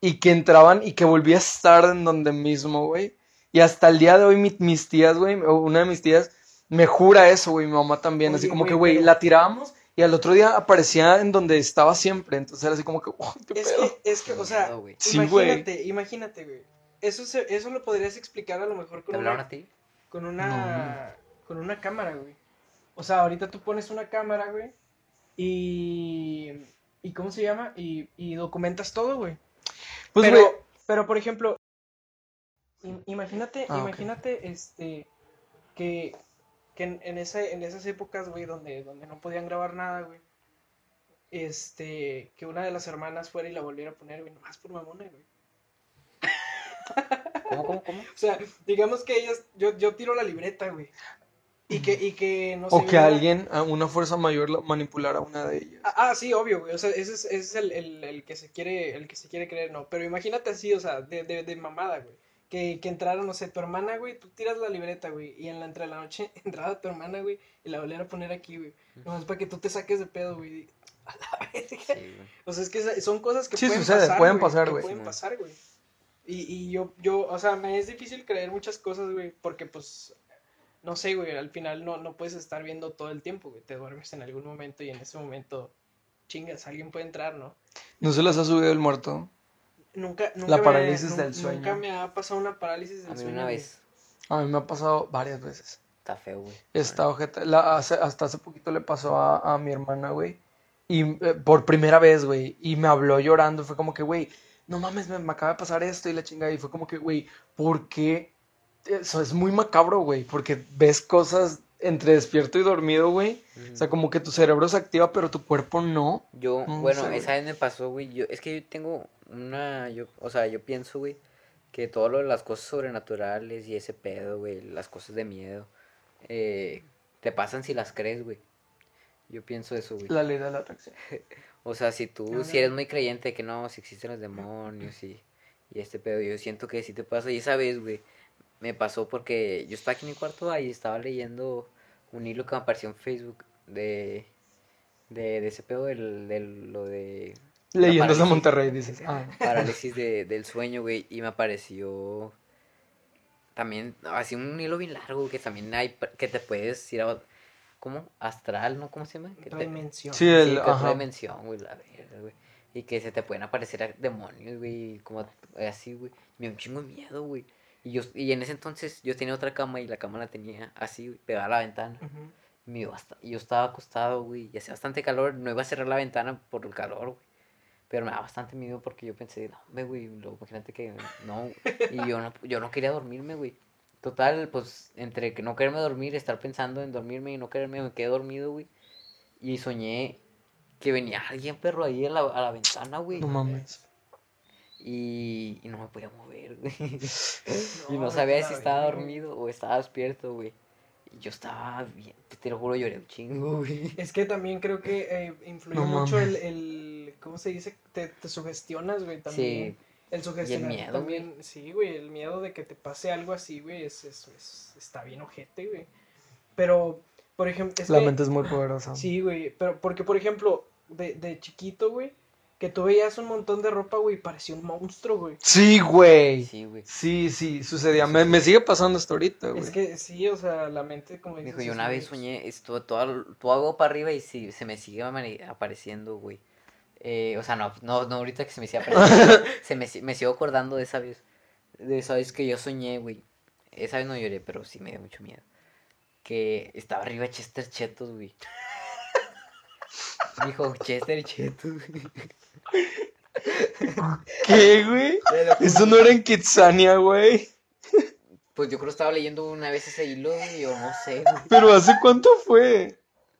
y que entraban y que volvía a estar en donde mismo, güey. Y hasta el día de hoy mi- mis tías, güey, una de mis tías me jura eso, güey, mi mamá también, así como que, güey, pero- la tirábamos y al otro día aparecía en donde estaba siempre, entonces era así como que, oh, qué Es pedo. que, es que, o sea, miedo, güey. Sí, güey. imagínate, imagínate, güey. Eso, se- eso lo podrías explicar a lo mejor ¿Te con hablaron una, a ti? con una, con una cámara, güey. O sea, ahorita tú pones una cámara, güey, y, y ¿cómo se llama? Y, y documentas todo, güey. Pues, pero, güey, pero, por ejemplo, im- imagínate, Ah, imagínate, este, que, que en, en, ese- en esas épocas, güey, donde, donde no podían grabar nada, güey, este, que una de las hermanas fuera y la volviera a poner, güey, nomás por mamona, güey. ¿Cómo, cómo, cómo? O sea, digamos que ellas, yo, yo tiro la libreta, güey, y que, y que, no sé, o que alguien, una fuerza mayor, la- manipulara a una de ellas. Ah, ah, sí, obvio, güey. O sea, ese es, ese es el, el- el que se quiere, el que se quiere creer, no. Pero imagínate así, o sea, de, de, de mamada, güey. Que, que entrara, no sé, tu hermana, güey, tú tiras la libreta, güey, y en la entre la noche entraba tu hermana, güey, y la volviera a poner aquí, güey. Nomás para que tú te saques de pedo, güey. A la verga. Sí, güey. O sea, es que son cosas que Sí, pueden sucede, pasar, pueden pasar, güey. Pueden pasar, güey. Y, y yo, yo, o sea, me es difícil creer muchas cosas, güey, porque pues, no sé, güey, al final no, no puedes estar viendo todo el tiempo, güey. Te duermes en algún momento y en ese momento, chingas, alguien puede entrar, ¿no? ¿No se les ha subido el muerto? Nunca, nunca La me- parálisis del sueño. Nunca me ha pasado una parálisis A del mí sueño. una vez. A mí me ha pasado varias veces. Está feo, güey. Esta ojeta, la, hace- hasta hace poquito le pasó a, a mi hermana, güey. Y eh, por primera vez, güey. Y me habló llorando. Fue como que, güey, no mames, me, me acaba de pasar esto y la chingada. Y fue como que, güey, ¿por qué? Eso es muy macabro, güey. Porque ves cosas entre despierto y dormido, güey. O sea, como que tu cerebro se activa, pero tu cuerpo no. Yo, No bueno, sé, esa vez me pasó, güey. Yo, es que yo tengo una, yo, o sea, yo pienso, güey, que todo lo de las cosas sobrenaturales y ese pedo, güey, las cosas de miedo, eh, te pasan si las crees, güey. Yo pienso eso, güey. La ley de la atracción. O sea, si tú, si eres muy creyente de que no, si existen los demonios y, y este pedo, yo siento que sí te pasa. Y esa vez, güey, me pasó porque yo estaba aquí en mi cuarto ahí estaba leyendo un hilo que me apareció en Facebook de, de, de ese pedo del, del- lo de Leyendas de. Monterrey, dices. Ah. parálisis de, del sueño, güey, y me apareció también, así un hilo bien largo que también hay, que te puedes ir a, ¿cómo? Astral, ¿no? ¿Cómo se llama? Que te- Dimensión. Sí, el- Sí, ajá. dimensión, güey, la verga, güey. Y que se te pueden aparecer demonios, güey, como así, güey. Me dio un chingo de miedo, güey. Y yo, y en ese entonces yo tenía otra cama y la cama la tenía así, pegada a la ventana. Ujú. Y me yo estaba acostado, güey, y hacía bastante calor. No iba a cerrar la ventana por el calor, güey. Pero me daba bastante miedo porque yo pensé, no, hombre, güey, imagínate que no. Y yo no, yo no quería dormirme, güey. Total, pues, entre que no quererme dormir, estar pensando en dormirme y no quererme, me quedé dormido, güey. Y soñé que venía alguien, perro, ahí a la, a la ventana, güey. No mames. Y, y no me podía mover, güey. y No, sabía si estaba dormido o estaba despierto, güey. Y yo estaba bien, te lo juro, lloré un chingo, güey. Es que también creo que eh, influye No mucho el, el. ¿Cómo se dice? Te, te sugestionas, güey, también. Sí, El sugestionar miedo, también. Sí, güey, el miedo de que te pase algo así, güey, es, es, es- está bien ojete, güey. Pero, por ejemplo. Es La que- mente es muy poderosa. Sí, güey, pero porque, por ejemplo, de, de chiquito, güey, que tú veías un montón de ropa, güey, y parecía un monstruo, güey. Sí, güey. sí, güey. Sí, sí, sucedía. Me, me sigue pasando hasta ahorita, güey. Es que sí, o sea, la mente, como Dijo, yo una vez soñé, esto, todo, todo algo para arriba y sí, se me sigue apareciendo, güey. Eh, o sea, no, no, no ahorita que se me sigue apareciendo, se me, me sigo acordando de esa vez, de esa vez que yo soñé, güey. Esa vez no lloré, pero sí me dio mucho miedo. Que estaba arriba Chester Chetos, güey. Dijo Chester Chetos, güey. ¿Qué, güey? Eso no era en Kitsania, güey. Pues yo creo que estaba leyendo una vez ese hilo, güey, o no sé, güey. Pero ¿hace cuánto fue?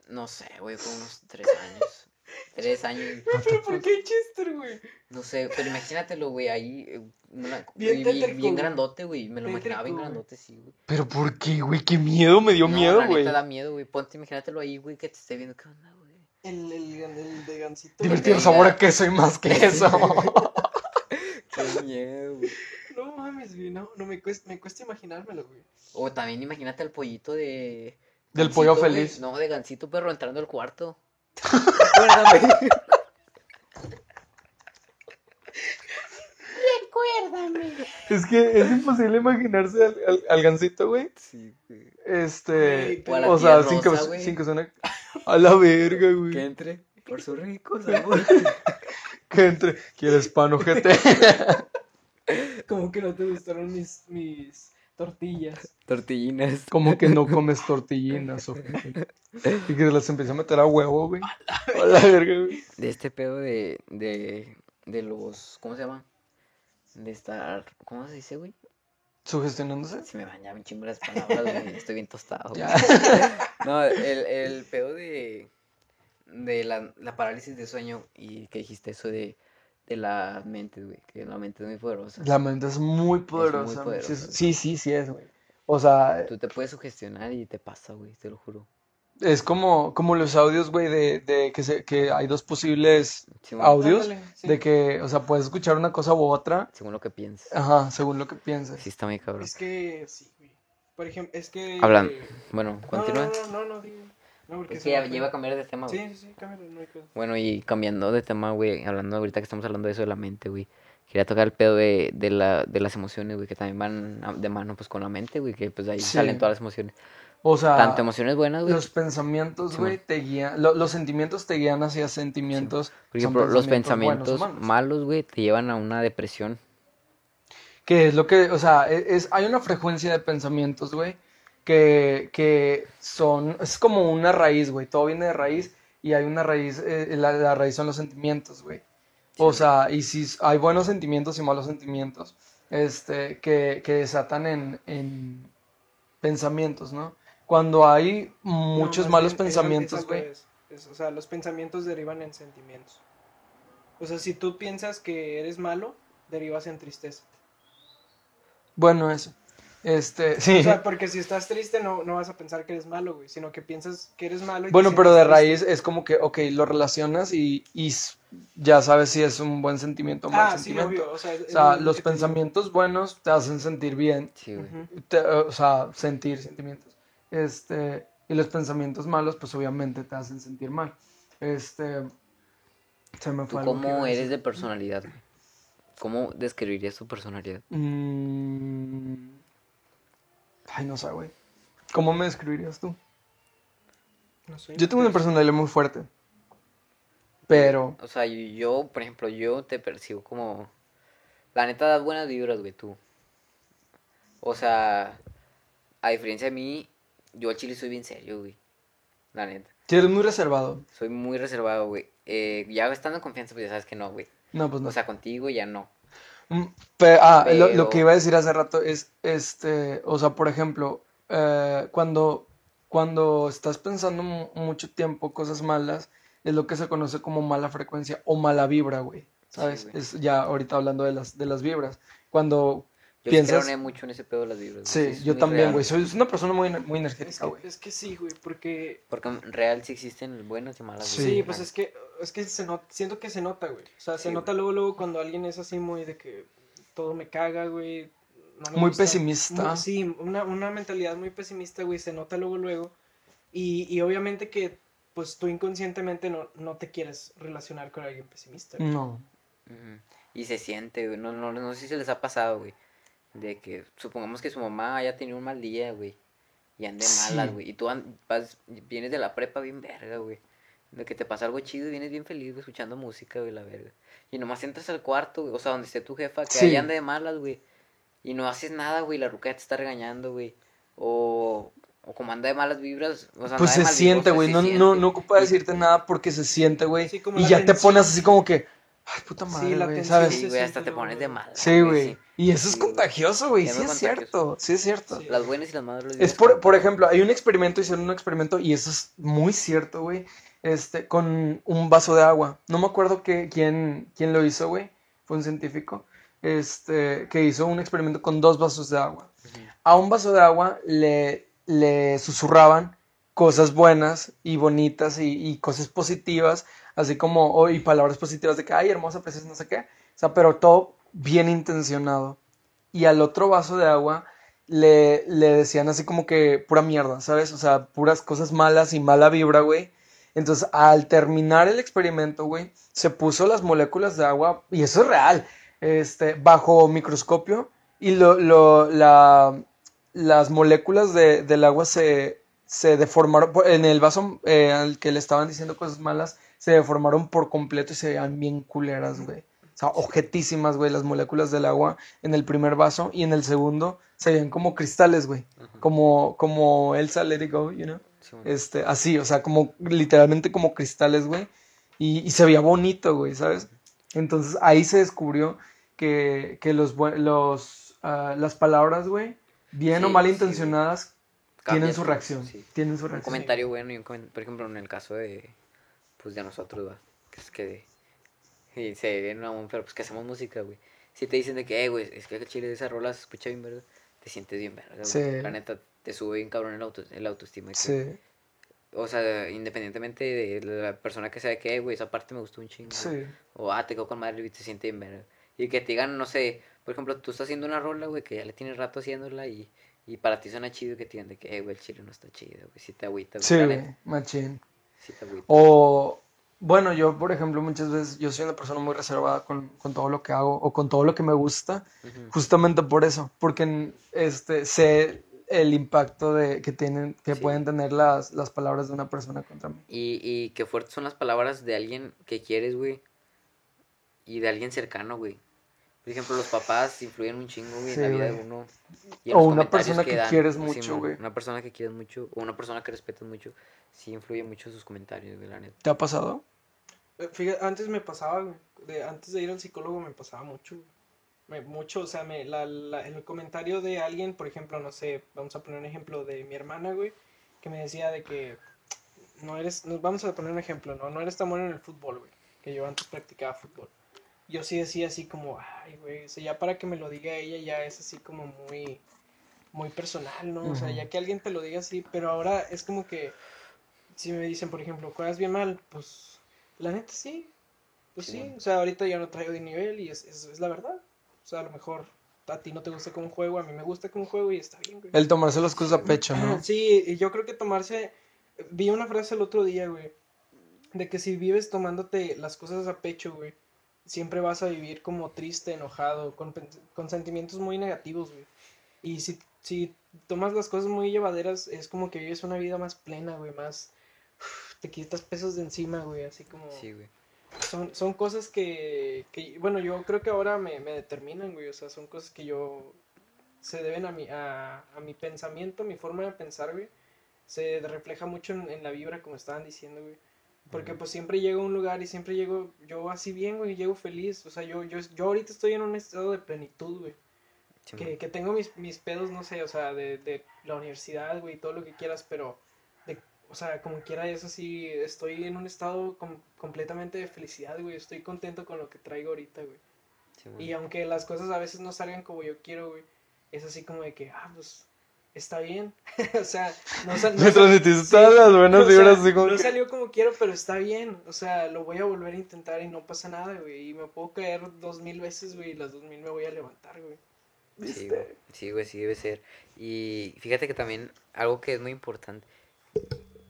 No sé, güey, fue unos tres años. Tres años. Pero ¿por qué Chester, güey? No sé, pero imagínatelo, güey, ahí. eh, una- Bien y grandote, güey. Me lo imaginaba bien grandote, sí, güey. ¿Pero por qué, güey? Qué miedo, me dio No, miedo, güey. da miedo, güey. Ponte, imagínatelo ahí, güey, que te esté viendo. ¿Qué onda, güey? El, el, el de Gansito. Divertido sabor a queso y más que eso. Qué miedo, güey. No mames, güey, no, no me cuesta, me cuesta imaginármelo, güey. O también imagínate al pollito de. Del pollo güey. feliz. No, de gancito perro entrando al cuarto. Recuérdame. Es que es imposible imaginarse al, al, al gansito, güey. Sí, güey. Este. Güey, O O sea, sin que, sin que suene. A la verga, Que güey. entre por su rico sabor. Que entre. ¿Quieres pan, ojete? Como que no te gustaron mis, mis tortillas. Tortillinas. Como que no comes tortillinas, ojete. Y que las empieza a meter a huevo, güey. A la verga, güey. De este pedo de, de, de los, ¿cómo se llama? De estar, ¿cómo se dice, güey? Sugestionándose. Se me ya bien chingo las palabras, güey, estoy bien tostado. güey. No, el, el pedo de, de la, la parálisis de sueño y que dijiste eso de, de la mente, güey, que la mente es muy poderosa. La mente es muy poderosa. poderosa. Sí, Sí, sí, sí es, güey. O sea, Tú te puedes sugestionar y te pasa, güey, te lo juro. Es como, como los audios, güey, de, de que, se, que hay dos posibles audios. Sí. De que, o sea, puedes escuchar una cosa u otra. según lo que piensas. Ajá, según lo que pienses. Sí está muy cabrón. Es que, sí, güey. Por ejemplo, es que... Hablan. Bueno, No, continúa. No, no, no, no. No, porque Es que ya lleva a cambiar de tema, güey. Sí, sí, sí, cámbialo, no hay pedo. Bueno, y cambiando de tema, güey, hablando ahorita que estamos hablando de eso de la mente, güey. Quería tocar el pedo de, de, la, de las emociones, güey, que también van de mano, pues, con la mente, güey, que pues de ahí Sí. salen todas las emociones. O sea, Tanto emociones buenas, güey. los pensamientos, güey, te guían. lo- los sentimientos te guían hacia sentimientos. Por ejemplo, los pensamientos malos. güey, te llevan a una depresión. Que es lo que, o sea, e- es, hay una frecuencia de pensamientos, güey, que, que son, es como una raíz, güey, todo viene de raíz y hay una raíz, eh, la, la raíz son los sentimientos, güey. O sea, y si hay buenos sentimientos y malos sentimientos, este, que, que desatan en, en pensamientos, ¿no? Cuando hay muchos malos bien, pensamientos, güey. revés. Es- o sea, los pensamientos derivan en sentimientos. O sea, si tú piensas que eres malo, derivas en tristeza. Bueno, eso. Este, sí. O sea, porque si estás triste no, no vas a pensar que eres malo, güey, sino que piensas que eres malo. y te Bueno, pero de triste. raíz es como que, ok, lo relacionas y, y ya sabes si es un buen sentimiento o mal Ah, sí, sentimiento. obvio. O sea, O sea, lo los pensamientos buenos te hacen sentir bien, Sí, güey. Te- o sea, sentir sentimientos. Este, y los pensamientos malos, pues obviamente te hacen sentir mal. Este, se me ¿Tú fue iba cómo eres de personalidad, güey? ¿Cómo describirías tu personalidad? Mm, Ay, no sé, güey. ¿Cómo me describirías tú? No sé, Yo tengo una personalidad muy fuerte. Pero, O sea, yo, por ejemplo, yo te percibo como... La neta das buenas vibras, güey, tú. O sea, a diferencia de mí, yo al chile soy bien serio, güey. La neta. si eres muy reservado. Soy muy reservado, güey. Eh, ya estando en confianza, pues ya sabes que no, güey. No, pues no. O sea, contigo ya no. Mm, pe- ah, lo, lo que pero- iba a decir hace rato es, este, o sea, por ejemplo, eh, cuando, cuando estás pensando mu- mucho tiempo cosas malas, es lo que se conoce como mala frecuencia o mala vibra, güey. ¿Sabes? güey. es ya ahorita hablando de las, de las vibras. Cuando Yo piensas... sí creo mucho en ese pedo de las vibras. Sí, es yo también, güey. Soy una persona muy, muy energética, güey. es que sí, güey, porque... Porque en real sí existen buenas y malas Sí. Sí, pues es que, es que se not- siento que se nota, güey. O sea, se Sí, nota luego, luego cuando alguien es así muy de que todo me caga, güey. no Muy gusta. pesimista. Muy- sí, una, una mentalidad muy pesimista, güey, se nota luego, luego. Y, y obviamente que, pues tú inconscientemente no, no te quieres relacionar con alguien pesimista. güey. No. Y se siente, güey. No, no, no sé si se les ha pasado, güey. De que supongamos que su mamá haya tenido un mal día, güey. Y ande Sí. malas, güey. Y tú vas, vienes de la prepa bien verga, güey. De que te pasa algo chido y vienes bien feliz, güey, escuchando música, güey, la verga. Y nomás entras al cuarto, güey. O sea, donde esté tu jefa, que Sí. ahí ande de malas, güey. Y no haces nada, güey. La ruca ya te está regañando, güey. O, o como anda de malas vibras. O sea, Pues anda se siente, güey. se No, no, no ocupa decirte nada porque se siente, güey. Sí, como y ya te pones así como que, ay, puta Sí, madre, la güey, tensión ¿sabes? Sí, güey, hasta te pones de malas. Sí, güey. Y eso es Sí, contagioso, güey. Es Sí es contagioso. cierto. Sí es cierto. Sí. Las buenas y las malas. Es vibras por, por ejemplo, hay un experimento, hicieron un experimento y eso es muy cierto, güey. Este, con un vaso de agua. No me acuerdo que, quién, quién lo hizo, güey. Fue un científico. Este, que hizo un experimento con dos vasos de agua. A un vaso de agua le, le susurraban cosas buenas y bonitas y, y cosas positivas, así como, o- y palabras positivas de que, ay, hermosa, preciosa, no sé qué. O sea, pero todo bien intencionado. Y al otro vaso de agua le, le decían así como que pura mierda, ¿sabes? O sea, puras cosas malas y mala vibra, güey. Entonces, al terminar el experimento, güey, se puso las moléculas de agua, y eso es real, este, bajo microscopio, y lo, lo, la, las moléculas de- del agua se, se deformaron, en el vaso eh, al que le estaban diciendo cosas malas, se deformaron por completo y se veían bien culeras, güey. O sea, objetísimas, güey, las moléculas del agua en el primer vaso, y en el segundo se veían como cristales, güey. Como, como Elsa Let It Go, you know? Sí. Este, así, o sea, como literalmente como cristales, güey. Y, y se veía bonito, güey, ¿sabes? Entonces ahí se descubrió que, que los, los, ah, las palabras, güey, bien o mal intencionadas, tienen su reacción. sí. Tienen su Un reacción. comentario bueno y un comen- por ejemplo, en el caso de, pues, de nosotros, ¿va? Que es que, y se viene una pero pues que hacemos música, güey. Si te dicen de que, eh, güey, es que el chile de esa rola se escucha bien, ¿verdad? Te sientes bien, ¿verdad? Sí. La neta, te sube bien cabrón el, auto, el autoestima. que- Sí, O sea, independientemente de la persona que sea de que, eh, güey, esa parte me gustó un chingo. sí. O, ah, te quedó con madre y te siente bien, ¿verdad? Y que te digan, no sé, por ejemplo, tú estás haciendo una rola, güey, que ya le tienes rato haciéndola y, y para ti suena chido que te digan de que, eh, güey, el chile no está chido, güey, si te agüita, güey. Sí, güey, machín. Sí. O, bueno, yo, por ejemplo, muchas veces, yo soy una persona muy reservada con, con todo lo que hago o con todo lo que me gusta. Justamente por eso, porque este, sé el impacto de, que, tienen, que Sí. pueden tener las, las palabras de una persona contra mí. Y, y qué fuertes son las palabras de alguien que quieres, güey. Y de alguien cercano, güey. Por ejemplo, los papás influyen un chingo, güey, en la vida de uno. y en O los una persona que dan. quieres mucho, güey. Una persona que quieres mucho, o una persona que respetas mucho, sí influye mucho sus comentarios, güey, la neta. ¿Te ha pasado? Eh, Fíjate, antes me pasaba, güey. De, antes de ir al psicólogo me pasaba mucho, güey. Me- mucho, o sea, me, la, la- el comentario de alguien, por ejemplo, no sé, vamos a poner un ejemplo de mi hermana, güey, que me decía de que no eres, nos vamos a poner un ejemplo, ¿no? No eres tan bueno en el fútbol, güey, que yo antes practicaba fútbol. Yo sí decía así como, ay, güey, o sea, ya para que me lo diga ella ya es así como muy, muy personal, ¿no? O sea, ya que alguien te lo diga así, pero ahora es como que, si me dicen, por ejemplo, juegas bien mal, pues, la neta sí, pues Sí, o sea, ahorita ya no traigo de nivel y es, es, es la verdad. O sea, a lo mejor a ti no te gusta como juego, a mí me gusta como juego y está bien, güey. El tomarse las cosas a pecho, ¿no? Sí, y yo creo que tomarse. Vi una frase el otro día, güey. De que si vives tomándote las cosas a pecho, güey, siempre vas a vivir como triste, enojado, con, con sentimientos muy negativos, güey. Y si, si tomas las cosas muy llevaderas, es como que vives una vida más plena, güey, más. Te quitas pesos de encima, güey, así como. Sí, güey. Son, son cosas que, que, bueno, yo creo que ahora me, me determinan, güey, o sea, son cosas que yo, se deben a mi, a, a mi pensamiento, mi forma de pensar, güey, se refleja mucho en, en la vibra, como estaban diciendo, güey, porque pues siempre llego a un lugar y siempre llego, yo así bien, güey, llego feliz, o sea, yo, yo, yo ahorita estoy en un estado de plenitud, güey, Sí, que, que tengo mis, mis pedos, no sé, o sea, de, de la universidad, güey, todo lo que quieras, pero, de, o sea, como quiera, es así, estoy en un estado com- completamente de felicidad, güey, estoy contento con lo que traigo ahorita, güey. sí, güey. Y aunque las cosas a veces no salgan como yo quiero, güey, es así como de que, ah, pues, está bien. o sea, no, sal- no Me sal- transmitiste sí, todas las buenas o sea, vibras, como no que- salió como quiero, pero está bien. O sea, lo voy a volver a intentar y no pasa nada, güey. Y me puedo caer dos mil veces, güey, y las dos mil me voy a levantar, güey. Sí, güey. Sí, güey, sí debe ser. Y fíjate que también algo que es muy importante,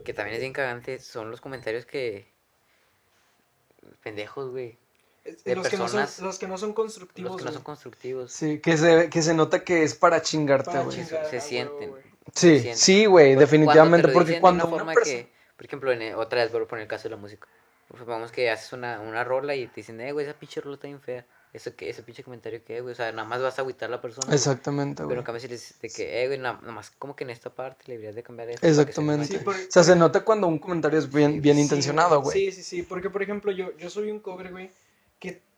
que también es bien cagante, son los comentarios que... Pendejos, güey. De los, que no son, personas- los que no son constructivos, Los que no son constructivos. Sí, que se, que se nota que es para chingarte, güey. chingar se sienten. Sí, sí, güey, Porque definitivamente, cuando porque dicen de cuando una una forma que, por ejemplo, en, eh, otra vez voy a poner el caso de la música. Supongamos que haces una, una rola y te dicen, eh, güey, esa pinche rola está bien fea. Eso que, ese pinche comentario que, güey, o sea, nada más vas a agüitar a la persona. güey. Exactamente, Pero güey. en cambio si les de que, eh, güey, na- nada más como que en esta parte le deberías de cambiar se vea Exactamente. más Sí, chido". por- O sea, se nota cuando un comentario es bien, bien Sí, intencionado, güey. Sí, sí, sí, porque por ejemplo yo, yo soy un cover, güey,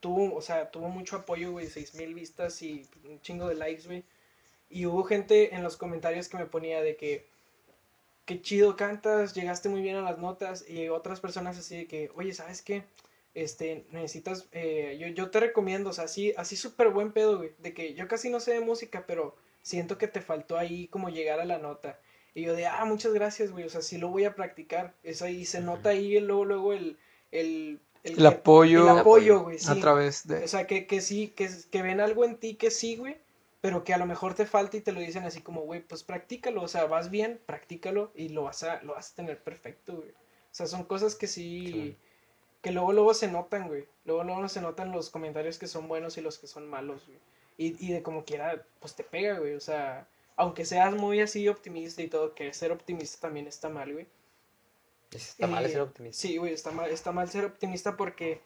tuvo, o sea, tuvo mucho apoyo, güey, seis mil vistas y un chingo de likes, güey. Y hubo gente en los comentarios que me ponía de que, qué chido cantas, llegaste muy bien a las notas, y otras personas así de que, oye, ¿sabes qué? Este, necesitas, eh, yo, yo te recomiendo, o sea, así, así súper buen pedo, güey, de que yo casi no sé de música, pero siento que te faltó ahí como llegar a la nota. Y yo de, ah, muchas gracias, güey, o sea, sí lo voy a practicar. Eso ahí se nota ahí luego, luego el, el, El apoyo el apoyo, güey, sí. a través de... O sea, que, que sí, que, que ven algo en ti que sí, güey, pero que a lo mejor te falta y te lo dicen así como, güey, pues practícalo, o sea, vas bien, practícalo y lo vas a, lo vas a tener perfecto, güey. O sea, son cosas que sí, Sí. que luego, luego se notan, güey. Luego, luego se notan los comentarios que son buenos y los que son malos, güey. Y, y de como quiera, pues te pega, güey. O sea, aunque seas muy así optimista y todo, que ser optimista también está mal, güey. Está mal Eh, ser optimista. Sí, güey, está mal, está mal ser optimista porque,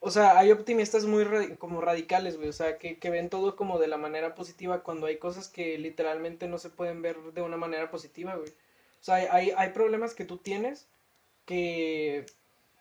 o sea, hay optimistas muy como radicales, güey, o sea, que, que ven todo como de la manera positiva cuando hay cosas que literalmente no se pueden ver de una manera positiva, güey. O sea, hay, hay, problemas que tú tienes que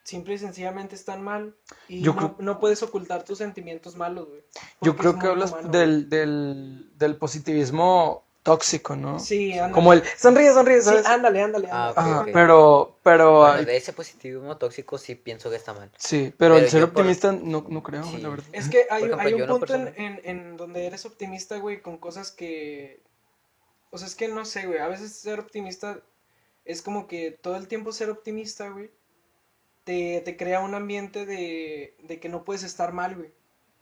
simple y sencillamente están mal y Yo no, puedes ocultar tus sentimientos malos, güey. Yo creo que hablas humano, del, del, del positivismo tóxico, ¿no? Sí, ándale. Como el sonríe, sonríe, Sí, ¿sabes? ándale, ándale, Ah, ándale. Ajá, ok. pero, pero, Bueno, de ese positivismo tóxico sí pienso que está mal. sí, pero, pero el ser por- optimista no, no creo, Sí. la verdad. Es que hay, ejemplo, hay un punto en, en donde eres optimista, güey, con cosas que... O sea, es que no sé, güey, a veces ser optimista es como que todo el tiempo ser optimista, güey, te, te crea un ambiente de, de que no puedes estar mal, güey.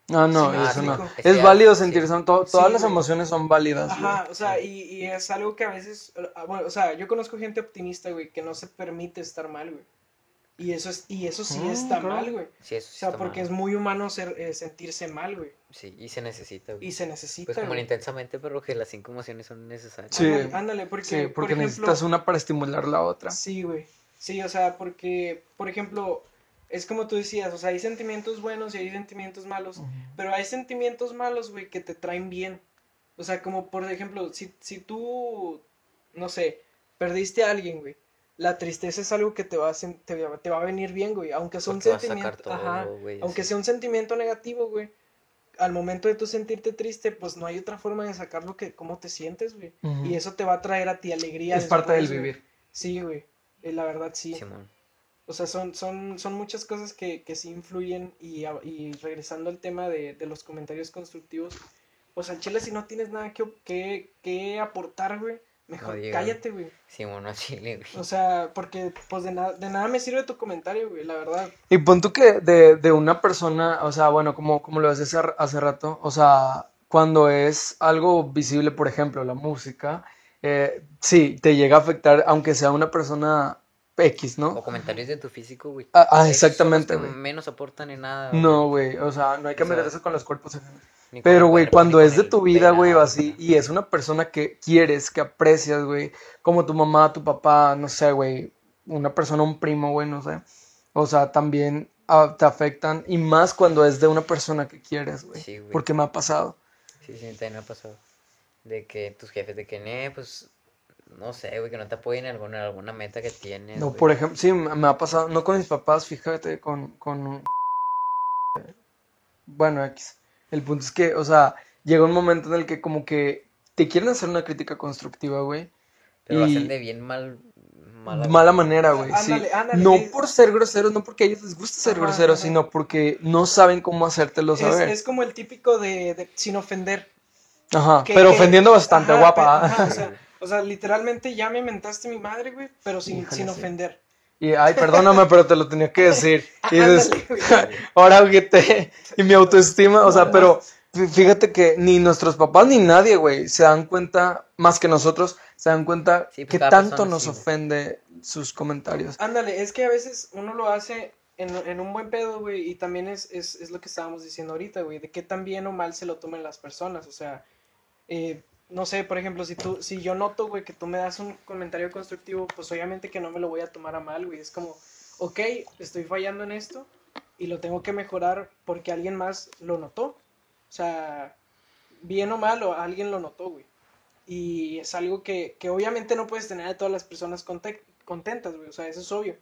No, no, Sí, me eso no. Es válido sí. sentir, son to- Sí, todas las emociones son válidas, güey. Ajá, o sea, y, y es algo que a veces, ah, bueno, o sea, yo conozco gente optimista, güey, que no se permite estar mal, güey. Y eso, es, y eso sí Ah, está claro. mal, güey. Sí, eso O sí sea, está porque mal. es muy humano ser, eh, sentirse mal, güey. Sí, y se necesita, güey. Y se necesita, Pues como güey. intensamente, pero que las cinco emociones son necesarias. Sí. Ándale, ándale, porque, Sí, por porque ejemplo, necesitas una para estimular la otra. Sí, güey. Sí, o sea, porque, por ejemplo, es como tú decías, o sea, hay sentimientos buenos y hay sentimientos malos, pero hay sentimientos malos, güey, que te traen bien. O sea, como por ejemplo, si, si tú, no sé, perdiste a alguien, güey, la tristeza es algo que te va a, sen- te, va- te va a venir bien, güey, aunque sea un Porque sentimiento, todo, ajá, güey, aunque sea un sentimiento negativo, güey. Al momento de tú sentirte triste, pues no hay otra forma de sacar lo que, cómo te sientes, güey. Y eso te va a traer a ti alegría. Es parte del güey. vivir. Sí, güey. eh, la verdad sí. Simón. O sea, son, son, son muchas cosas que, que sí influyen y, y regresando al tema de, de los comentarios constructivos, pues al chile si no tienes nada que, que, que aportar, güey, mejor No cállate, güey. Simón, al chile, güey. O sea, porque pues de, nada de nada me sirve tu comentario, güey, la verdad. Y pon tú que de, de una persona, o sea, bueno, como, como lo decías hace, hace rato, o sea, cuando es algo visible, por ejemplo, la música, eh, sí, te llega a afectar, aunque sea una persona X, O ¿no? comentarios de tu físico, güey. Ah, ah, exactamente, güey. menos aportan en nada. No, güey, o sea, no hay que O sea, meterse con los cuerpos con Pero, güey, cuando es de tu vida, güey, o así, y es una persona que quieres, que aprecias, güey, como tu mamá, tu papá, no sé, güey, una persona, un primo, güey, no sé. O sea, también ah, te afectan, y más cuando es de una persona que quieres, güey. Sí, güey. Porque me ha pasado. Sí, sí, también me ha pasado. De que tus jefes, de que, pues, no sé, güey, que no te apoyen en alguna, alguna meta que tienes. No, güey. por ejemplo, sí, me ha pasado, no con mis papás, fíjate, con, con un- Bueno, X. El punto es que, o sea, llega un momento en el que como que te quieren hacer una crítica constructiva, güey. Pero lo y- hacen de bien mal. Mala, mala manera, güey, sí. Ándale, ándale, No por ser groseros, no porque a ellos les gusta ser Ajá, groseros, ajá. sino porque no saben cómo hacértelo saber. es como el típico de, de sin ofender. Ajá, que- pero que- ofendiendo bastante, ajá, guapa. o, sea, o sea, literalmente ya me mentaste mi madre, güey, pero sin, Híjole, sin sí. ofender. Y, ay, perdóname, pero te lo tenía que decir. Y dices, ahora te... Y mi autoestima, o sea, pero fí- fíjate que ni nuestros papás ni nadie, güey, se dan cuenta, más que nosotros, se dan cuenta Sí, pues, que tanto nos sí, güey. ofende sus comentarios. Ándale, es que a veces uno lo hace en, en un buen pedo, güey, y también es, es, es lo que estábamos diciendo ahorita, güey, de qué tan bien o mal se lo tomen las personas, o sea, eh, no sé, por ejemplo, si tú, si yo noto, güey, que tú me das un comentario constructivo, pues obviamente que no me lo voy a tomar a mal, güey, es como, ok, estoy fallando en esto y lo tengo que mejorar porque alguien más lo notó, o sea, bien o mal, o alguien lo notó, güey. Y es algo que, que obviamente no puedes tener a todas las personas conte- contentas, güey. O sea, eso es obvio.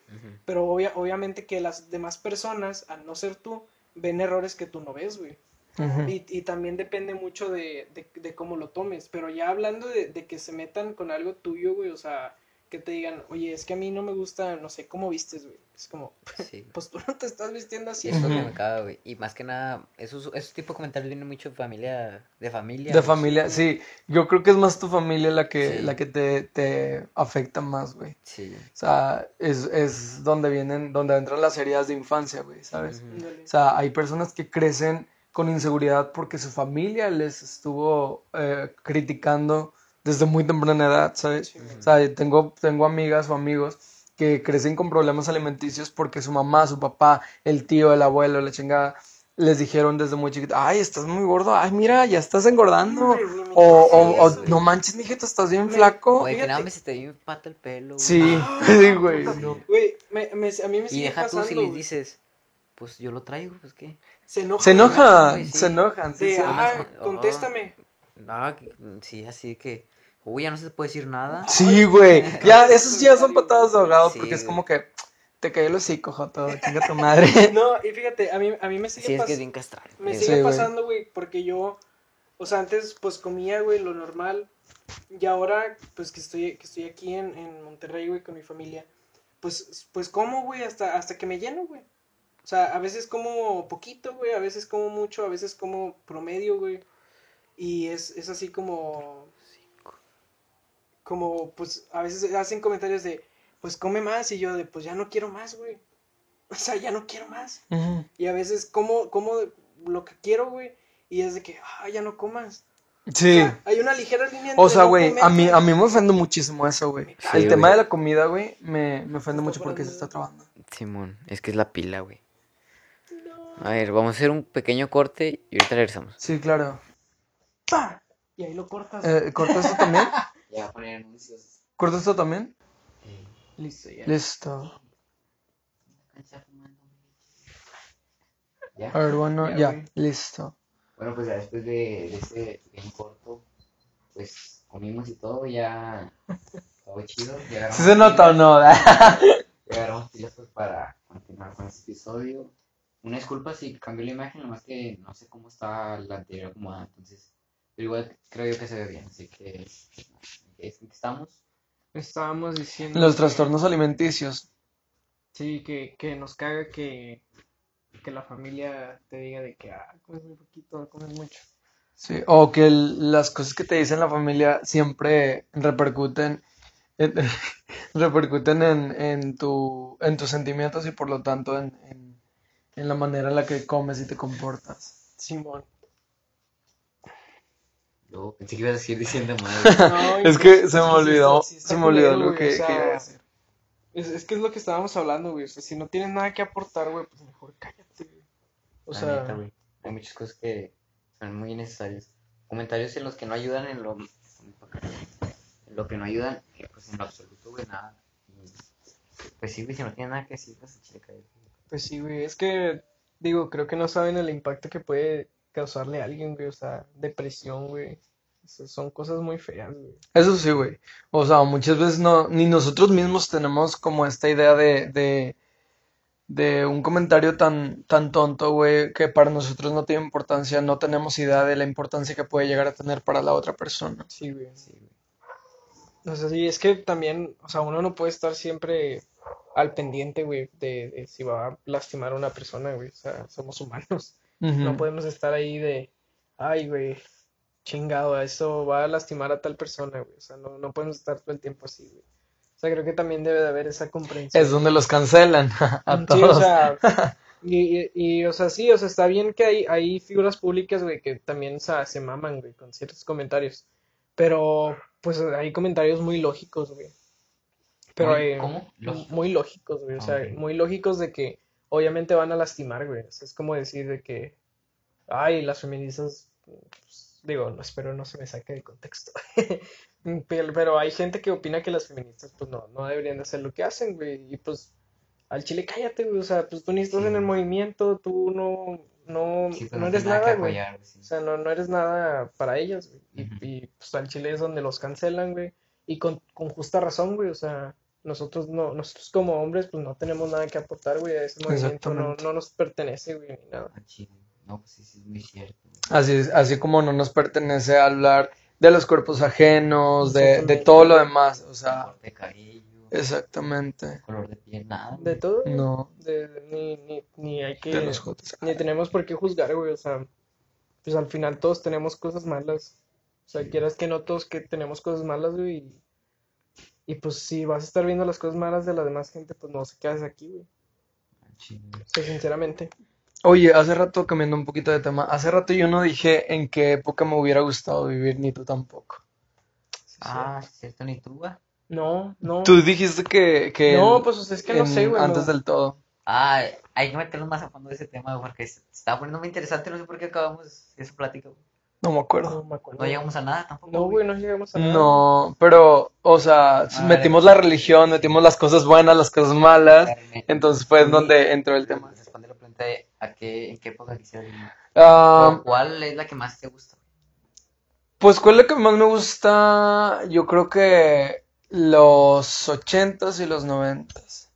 Pero obvia- obviamente que las demás personas, al no ser tú, ven errores que tú no ves, güey. Y, y también depende mucho de, de, de cómo lo tomes. Pero ya hablando de, de que se metan con algo tuyo, güey, o sea, que te digan, oye, es que a mí no me gusta, no sé, cómo vistes, güey. Es como, Sí. pues tú no te estás vistiendo así. Sí, es lo que Ujú. me caga, güey. Y más que nada, esos, esos tipos de comentarios vienen mucho de familia. De familia. De güey. familia, sí. Yo creo que es más tu familia la que, Sí. la que te, te afecta más, güey. Sí. O sea, es, es donde vienen, donde entran las heridas de infancia, güey, ¿sabes? O sea, hay personas que crecen con inseguridad porque su familia les estuvo eh, criticando desde muy temprana edad, ¿sabes? Sí, güey. O sea, tengo, tengo amigas o amigos que crecen con problemas alimenticios porque su mamá, su papá, el tío, el abuelo, la chingada, les dijeron desde muy chiquito, ay, estás muy gordo, ay, mira, ya estás engordando. Güey, me O, o, o, no güey. manches, mijito, estás bien Me- flaco. Oye, que nada más se te dio pata el pelo. güey. Sí, Ah, sí, güey. no. Güey, me, me- a mí me Y sigue deja tú pasando, si les güey. dices, pues yo lo traigo, pues qué. Se enoja. Se enojan, sí. se enojan, sí, De, sí. ah, Oh. contéstame. Ah, sí, así que. Uy, ya no se puede decir nada. Sí, güey. Ya, esos ya son patadas de ahogado Sí, porque es como que te cayó el hocico, joto, chinga tu madre. No, y fíjate, a mí, a mí me sigue Sí, es que es pasando. bien. Me sigue Sí, pasando, güey, porque yo, o sea, antes pues comía, güey, lo normal. Y ahora, pues que estoy, que estoy aquí en, en Monterrey, güey, con mi familia, pues, pues como, güey, hasta, hasta que me lleno, güey. O sea, a veces como poquito, güey, a veces como mucho, a veces como promedio, güey. Y es, es así como, como, pues, a veces hacen comentarios de, pues come más, y yo de, pues ya no quiero más, güey. O sea, ya no quiero más. Y a veces como, como lo que quiero, güey. Y es de que, ah, ya no comas. Sí. O sea, hay una ligera línea O sea, güey, a mí, a mí me ofende muchísimo eso, güey. Sí, El tema de la comida, güey, me, me ofende mucho porque se está trabando. Simón, es que es la pila, güey. A ver, vamos a hacer un pequeño corte y ahorita regresamos. Sí, claro. ¡Pa! Y ahí lo cortas. Eh, ¿Corto esto también? Ya voy a poner anuncios. ¿Corto esto también? Listo, ya. Listo. ¿Ya? A ver, bueno, Ya, listo. Bueno, pues ya después de, de ese pequeño corto, pues comimos y todo, ya todo chido. ¿Sí se nota o no? pilas pues, para continuar con este episodio. Una disculpa si cambió la imagen, nomás que no sé cómo está la anterior acomodada, entonces, pero igual creo yo que se ve bien, así que, ¿en qué estamos? estábamos diciendo Los que- trastornos alimenticios. Sí, que, que nos caga que, que la familia te diga de que, ah, comes muy poquito, comes mucho. Sí, o que el- las cosas que te dicen la familia siempre repercuten en, repercuten en, en tu, en tus sentimientos y por lo tanto en, en, en la manera en la que comes y te comportas. Simón. Yo pensé que ibas a seguir diciendo mal. No, Es que se me olvidó, sí se me olvidó lo que, o que sea, iba a decir. Es, es que es lo que estábamos hablando, güey. O sea, si no tienes nada que aportar, güey, pues mejor cállate, güey. O La sea, neta, güey. Hay muchas cosas que son muy necesarias. Comentarios en los que no ayudan en lo, en lo que no ayudan, eh, pues en lo absoluto, güey, nada. Y, pues sí, güey, si no tiene nada que decir, pues chile cállate. Pues sí, güey. Es que, digo, creo que no saben el impacto que puede causarle a alguien, güey. O sea, depresión, güey. O sea, son cosas muy feas, güey. Eso sí, güey. O sea, muchas veces no, ni nosotros mismos tenemos como esta idea de, de, de un comentario tan, tan tonto, güey, que para nosotros no tiene importancia, no tenemos idea de la importancia que puede llegar a tener para la otra persona. Sí, güey. O sea, sí, es que también, o sea, uno no puede estar siempre al pendiente, güey, de, de si va a lastimar a una persona, güey. O sea, somos humanos. No podemos estar ahí de, ay, güey, chingado, eso va a lastimar a tal persona, güey. O sea, no, no podemos estar todo el tiempo así, güey. O sea, creo que también debe de haber esa comprensión. Es donde los cancelan a Sí, o todos. sea, y, y, y, o sea, sí, o sea, está bien que hay, hay figuras públicas, güey, que también, o sea, se maman, güey, con ciertos comentarios. Pero, pues, hay comentarios muy lógicos, güey. Pero Muy- hay ¿cómo? Lógicos. muy lógicos, güey, o sea, Ok. muy lógicos de que obviamente van a lastimar, güey. O sea, es como decir de que, ay, las feministas, pues, digo, no espero no se me saque de contexto. Pero, pero hay gente que opina que las feministas, pues, no, no deberían de hacer lo que hacen, güey. Y pues, al chile cállate, güey. O sea, pues tú ni estás Sí. en el movimiento, tú no, no, Sí, no eres nada güey. sí. O sea, no, no eres nada para ellas, güey. Y, y, pues al Chile es donde los cancelan, güey. Y con, con justa razón, güey. O sea, nosotros no, nosotros como hombres, pues no tenemos nada que aportar, güey, a ese movimiento. No, no nos pertenece, güey, ni nada. Ah. No, pues sí, sí, es muy cierto. Así, es- así como no nos pertenece hablar de los cuerpos ajenos, de, de todo lo demás. O sea, de cabello, exactamente. color de piel, nada. De todo. No, De, ni, ni, ni hay que, de los jotes. ni tenemos por qué juzgar, güey. O sea, pues al final todos tenemos cosas malas. O sea, quieras que no, todos que tenemos cosas malas, güey. Y, y pues si vas a estar viendo las cosas malas de la demás gente, pues no se quedes aquí, güey. Ah, sea, sinceramente. Oye, hace rato, cambiando un poquito de tema, hace rato yo no dije en qué época me hubiera gustado vivir, ni tú tampoco. Sí, sí. Ah, sí, cierto, ni tú, güey. No, no. Tú dijiste que, que No, en- pues o sea, es que no en- sé, güey. antes no. del todo. Ah, hay que meternos más a fondo de ese tema, güey, porque se estaba poniendo muy interesante. No sé por qué acabamos esa plática. güey. No me No acuerdo. me acuerdo. No llegamos a nada tampoco. No, güey, no llegamos a nada. No, pero, o sea, A metimos ver. la religión, metimos las cosas buenas, las cosas malas, Carne. entonces fue en donde entró el tema. Responde la pregunta de a qué, en qué época quisieras vivir. Ah, O ¿Cuál es la que más te gusta? pues, ¿cuál es la que más me gusta? Yo creo que los ochentas y los noventas.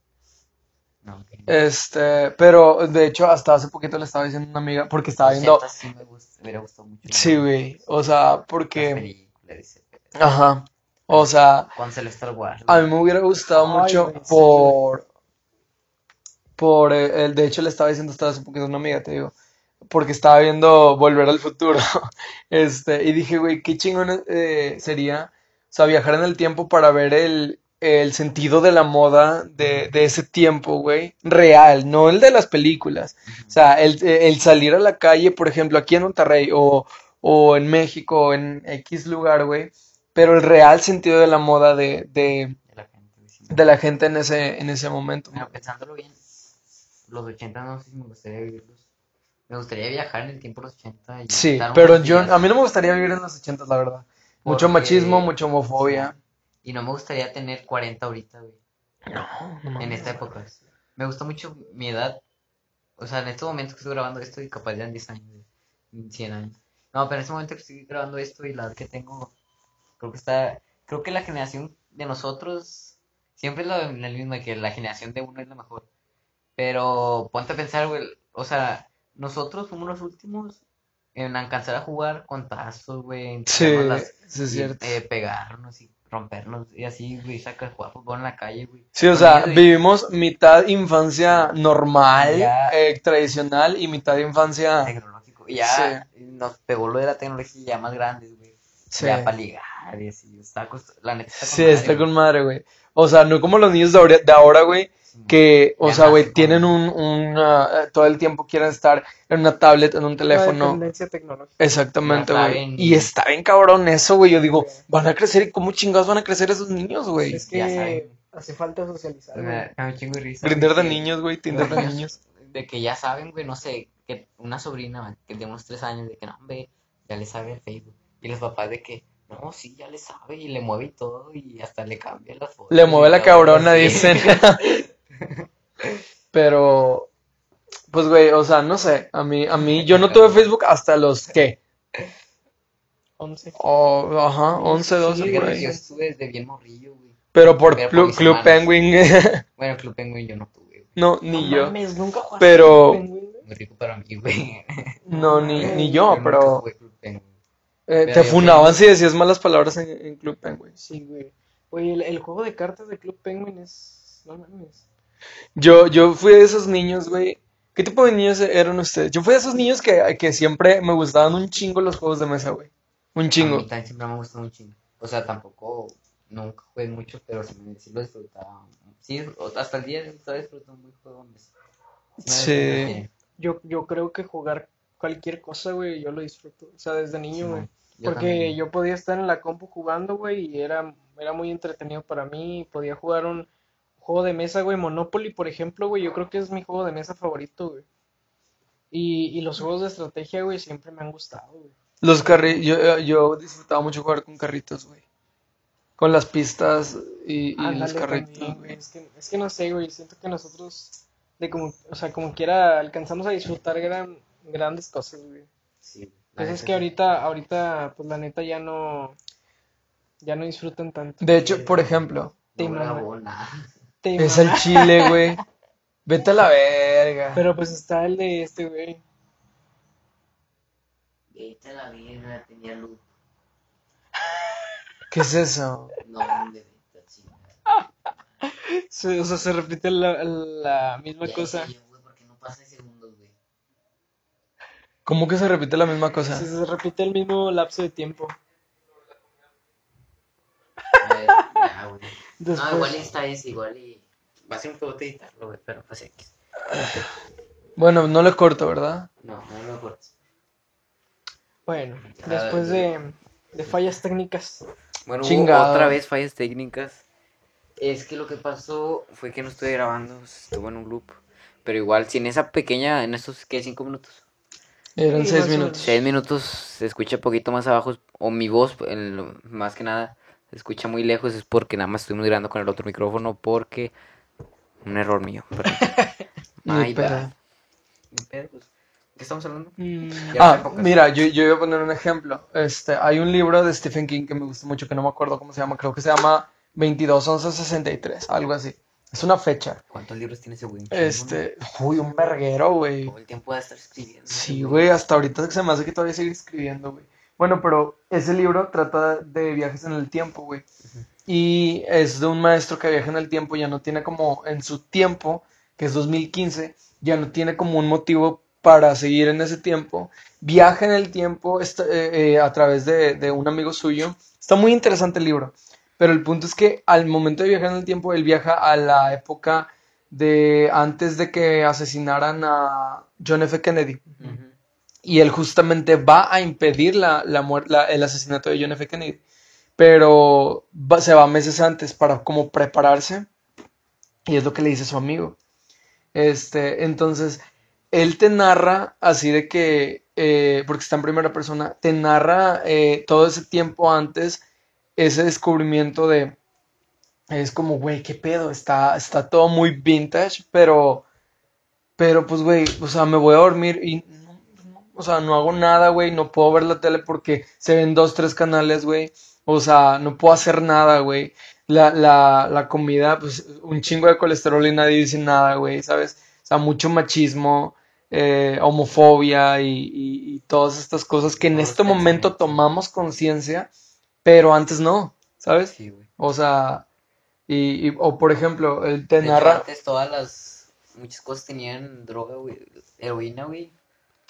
Este, pero de hecho hasta hace poquito le estaba diciendo a una amiga, porque estaba viendo, 80 sí me gusta, me hubiera gustado mucho. sí, güey, o sea, porque, ajá, o sea, Celestial War. a mí me hubiera gustado Ay, mucho güey, sí, por, por, eh, el, de hecho le estaba diciendo hasta hace poquito a una amiga, te digo, porque estaba viendo Volver al Futuro, este, y dije, güey, qué chingón eh, sería, o sea, viajar en el tiempo para ver el, el sentido de la moda de, de ese tiempo, güey, real, no el de las películas, o sea, el, el salir a la calle, por ejemplo, aquí en Monterrey o, o en México o en X lugar, güey, pero el real sentido de la moda de, de, de la gente. sí. de la gente en ese, en ese momento. Bueno, pensándolo bien, los 80 no sé si me gustaría vivirlos. Me gustaría viajar en el tiempo de los 80 y Sí, pero yo, a mí no me gustaría vivir en los ochentas, la verdad. Mucho machismo, mucha homofobia. Y no me gustaría tener 40 ahorita, güey. No, no En esta época. Me gusta mucho mi edad. O sea, en estos momentos que estoy grabando esto y capaz ya en 10 años, güey, en 100 años. No, pero en este momento que estoy grabando esto y la edad que tengo, creo que está, creo que la generación de nosotros siempre es lo mismo, de que la generación de uno es la mejor. Pero ponte a pensar, güey, o sea, nosotros fuimos los últimos en alcanzar a jugar con tazos, güey, Sí, las- sí es y, cierto. eh, pegarnos y rompernos y así, güey, sacar jugar fútbol en la calle, güey. Sí, o sea, güey. vivimos mitad infancia normal, Ya. eh, tradicional, y mitad infancia... tecnológico. Y ya nos pegó lo de la tecnología ya más grandes, güey. Sí. Ya para ligar y así. Está cost- la neta está con Sí, madre, está güey. con madre, güey. O sea, no como los niños de ahora, de ahora, güey, que, o Ya sea, güey, tienen un, un, ah, todo el tiempo quieren estar en una tablet, en un La teléfono. dependencia tecnológica. Exactamente, Ya güey. Y está bien cabrón eso, güey. Yo digo, Sí. van a crecer y cómo chingados van a crecer esos niños, güey. Es ya que saben. hace falta socializar, Me chingo risa. Grinder de que- niños, güey, Tinder de niños. De que ya saben, güey, no sé, que una sobrina que de unos tres años, de que no, hombre, ya le sabe el Facebook. Y los papás de que, no, sí, ya le sabe y le mueve y todo y hasta le cambia las fotos. Le mueve la cabrona, dicen. Pero, pues, güey, o sea, no sé. A mí, a mí, yo no tuve Facebook hasta los, ¿qué? 11. Oh, ajá, 11, 12, Sí, ahí. yo estuve desde bien morrillo, güey. Pero por Club hermanos. Penguin, Bueno, Club Penguin yo no tuve, güey. no, ni No yo. mames, nunca jugaste Pero- Club Penguin, güey? Muy rico para mí, güey. No, ni, ni yo, nunca pero jugué Club Penguin. eh, pero te yo funaban si decías malas palabras en, en Club Penguin. Sí, güey. Oye, el, el juego de cartas de Club Penguin es. No mames. Yo, yo fui de esos niños, güey. ¿Qué tipo de niños eran ustedes? Yo fui de esos niños que, que siempre me gustaban un chingo los juegos de mesa, güey. Un A chingo. mí también siempre me gustó un chingo. O sea, tampoco, nunca jugué mucho, pero sí, lo disfrutaba. Sí, hasta el día de hoy todavía disfruto un buen juego. de mesa. Me Sí. Yo, yo creo que jugar cualquier cosa, güey, yo lo disfruto. O sea, desde niño, güey. Porque también. yo podía estar en la compu jugando, güey, y era, era muy entretenido para mí. Podía jugar un juego de mesa, güey, Monopoly, por ejemplo, güey, yo creo que es mi juego de mesa favorito, güey. Y, y los juegos de estrategia, güey, siempre me han gustado, güey. Los carri yo, yo disfrutaba mucho jugar con carritos, güey. Con las pistas y, y los carritos, también, güey. Es que, es que no sé, güey, siento que nosotros, de como, o sea, como quiera, alcanzamos a disfrutar gran, grandes cosas, güey. Sí, Pues es que ahorita, ahorita, pues la neta ya no, ya no disfrutan tanto. De hecho, por ejemplo, No. Te es el mama. chile, güey. Vete a la verga. Pero pues está el de este, güey. Vete a la vida, tenía luz. ¿Qué es eso? No, hombre. Se- o sea, se repite la, la misma Ya cosa. sé yo, güey, porque no pasa segundos, güey. ¿Cómo que se repite la misma cosa? Se, se repite el mismo lapso de tiempo. A ver, ya, güey. No, igual esta es igual y va a ser un juego de editarlo, güey, pero pues X. Bueno, no le corto, ¿verdad? No, no lo cortes. bueno, Ah, después de, de fallas técnicas. Bueno, hubo Chingado. otra vez fallas técnicas. Es que lo que pasó fue que no estuve grabando, estuvo en un loop. Pero igual, si en esa pequeña, en estos, ¿qué? ¿Cinco minutos? Eran Sí, seis más o minutos. Seis minutos se escucha poquito más abajo, o mi voz, en lo- más que nada, se escucha muy lejos, es porque nada más estuvimos grabando con el otro micrófono, porque un error mío. perdón. Ni My bad. Pues. ¿Qué estamos hablando? Mm, Ah, mira, yo, yo iba a poner un ejemplo. Este, hay un libro de Stephen King que me gusta mucho, que no me acuerdo cómo se llama, creo que se llama 22 11 63, algo así. Es una fecha. ¿Cuántos libros tiene ese güey? Este, uy, un verguero, güey. Todo el tiempo de estar escribiendo. Sí, güey, hasta ahorita se me hace que todavía sigue escribiendo, güey. Bueno, pero ese libro trata de viajes en el tiempo, güey. Y es de un maestro que viaja en el tiempo, ya no tiene como en su tiempo, que es 2015, ya no tiene como un motivo para seguir en ese tiempo. Viaja en el tiempo esta- eh, eh, a través de, de un amigo suyo. Está muy interesante el libro. Pero el punto es que al momento de viajar en el tiempo, él viaja a la época de antes de que asesinaran a John F. Kennedy. Y él justamente va a impedir la, la- el asesinato de John F. Kennedy. Pero va- se va meses antes para como prepararse. Y es lo que le dice su amigo. Este, entonces, él te narra así de que, eh, porque está en primera persona, te narra eh, todo ese tiempo antes, ese descubrimiento de, es como, güey, qué pedo, está, está todo muy vintage, pero, pero pues, güey, o sea, me voy a dormir y, no, o sea, no hago nada, güey, no puedo ver la tele porque se ven dos, tres canales, güey, o sea, no puedo hacer nada, güey. La, la, la comida, pues un chingo de colesterol y nadie dice nada, güey, ¿sabes? O sea, mucho machismo, eh, homofobia y, y- y todas estas cosas que en este momento tomamos conciencia, pero antes no, ¿sabes? Sí, güey. O sea, y, y- o por ejemplo, el te narra... antes todas las, muchas cosas tenían droga, güey, heroína, güey.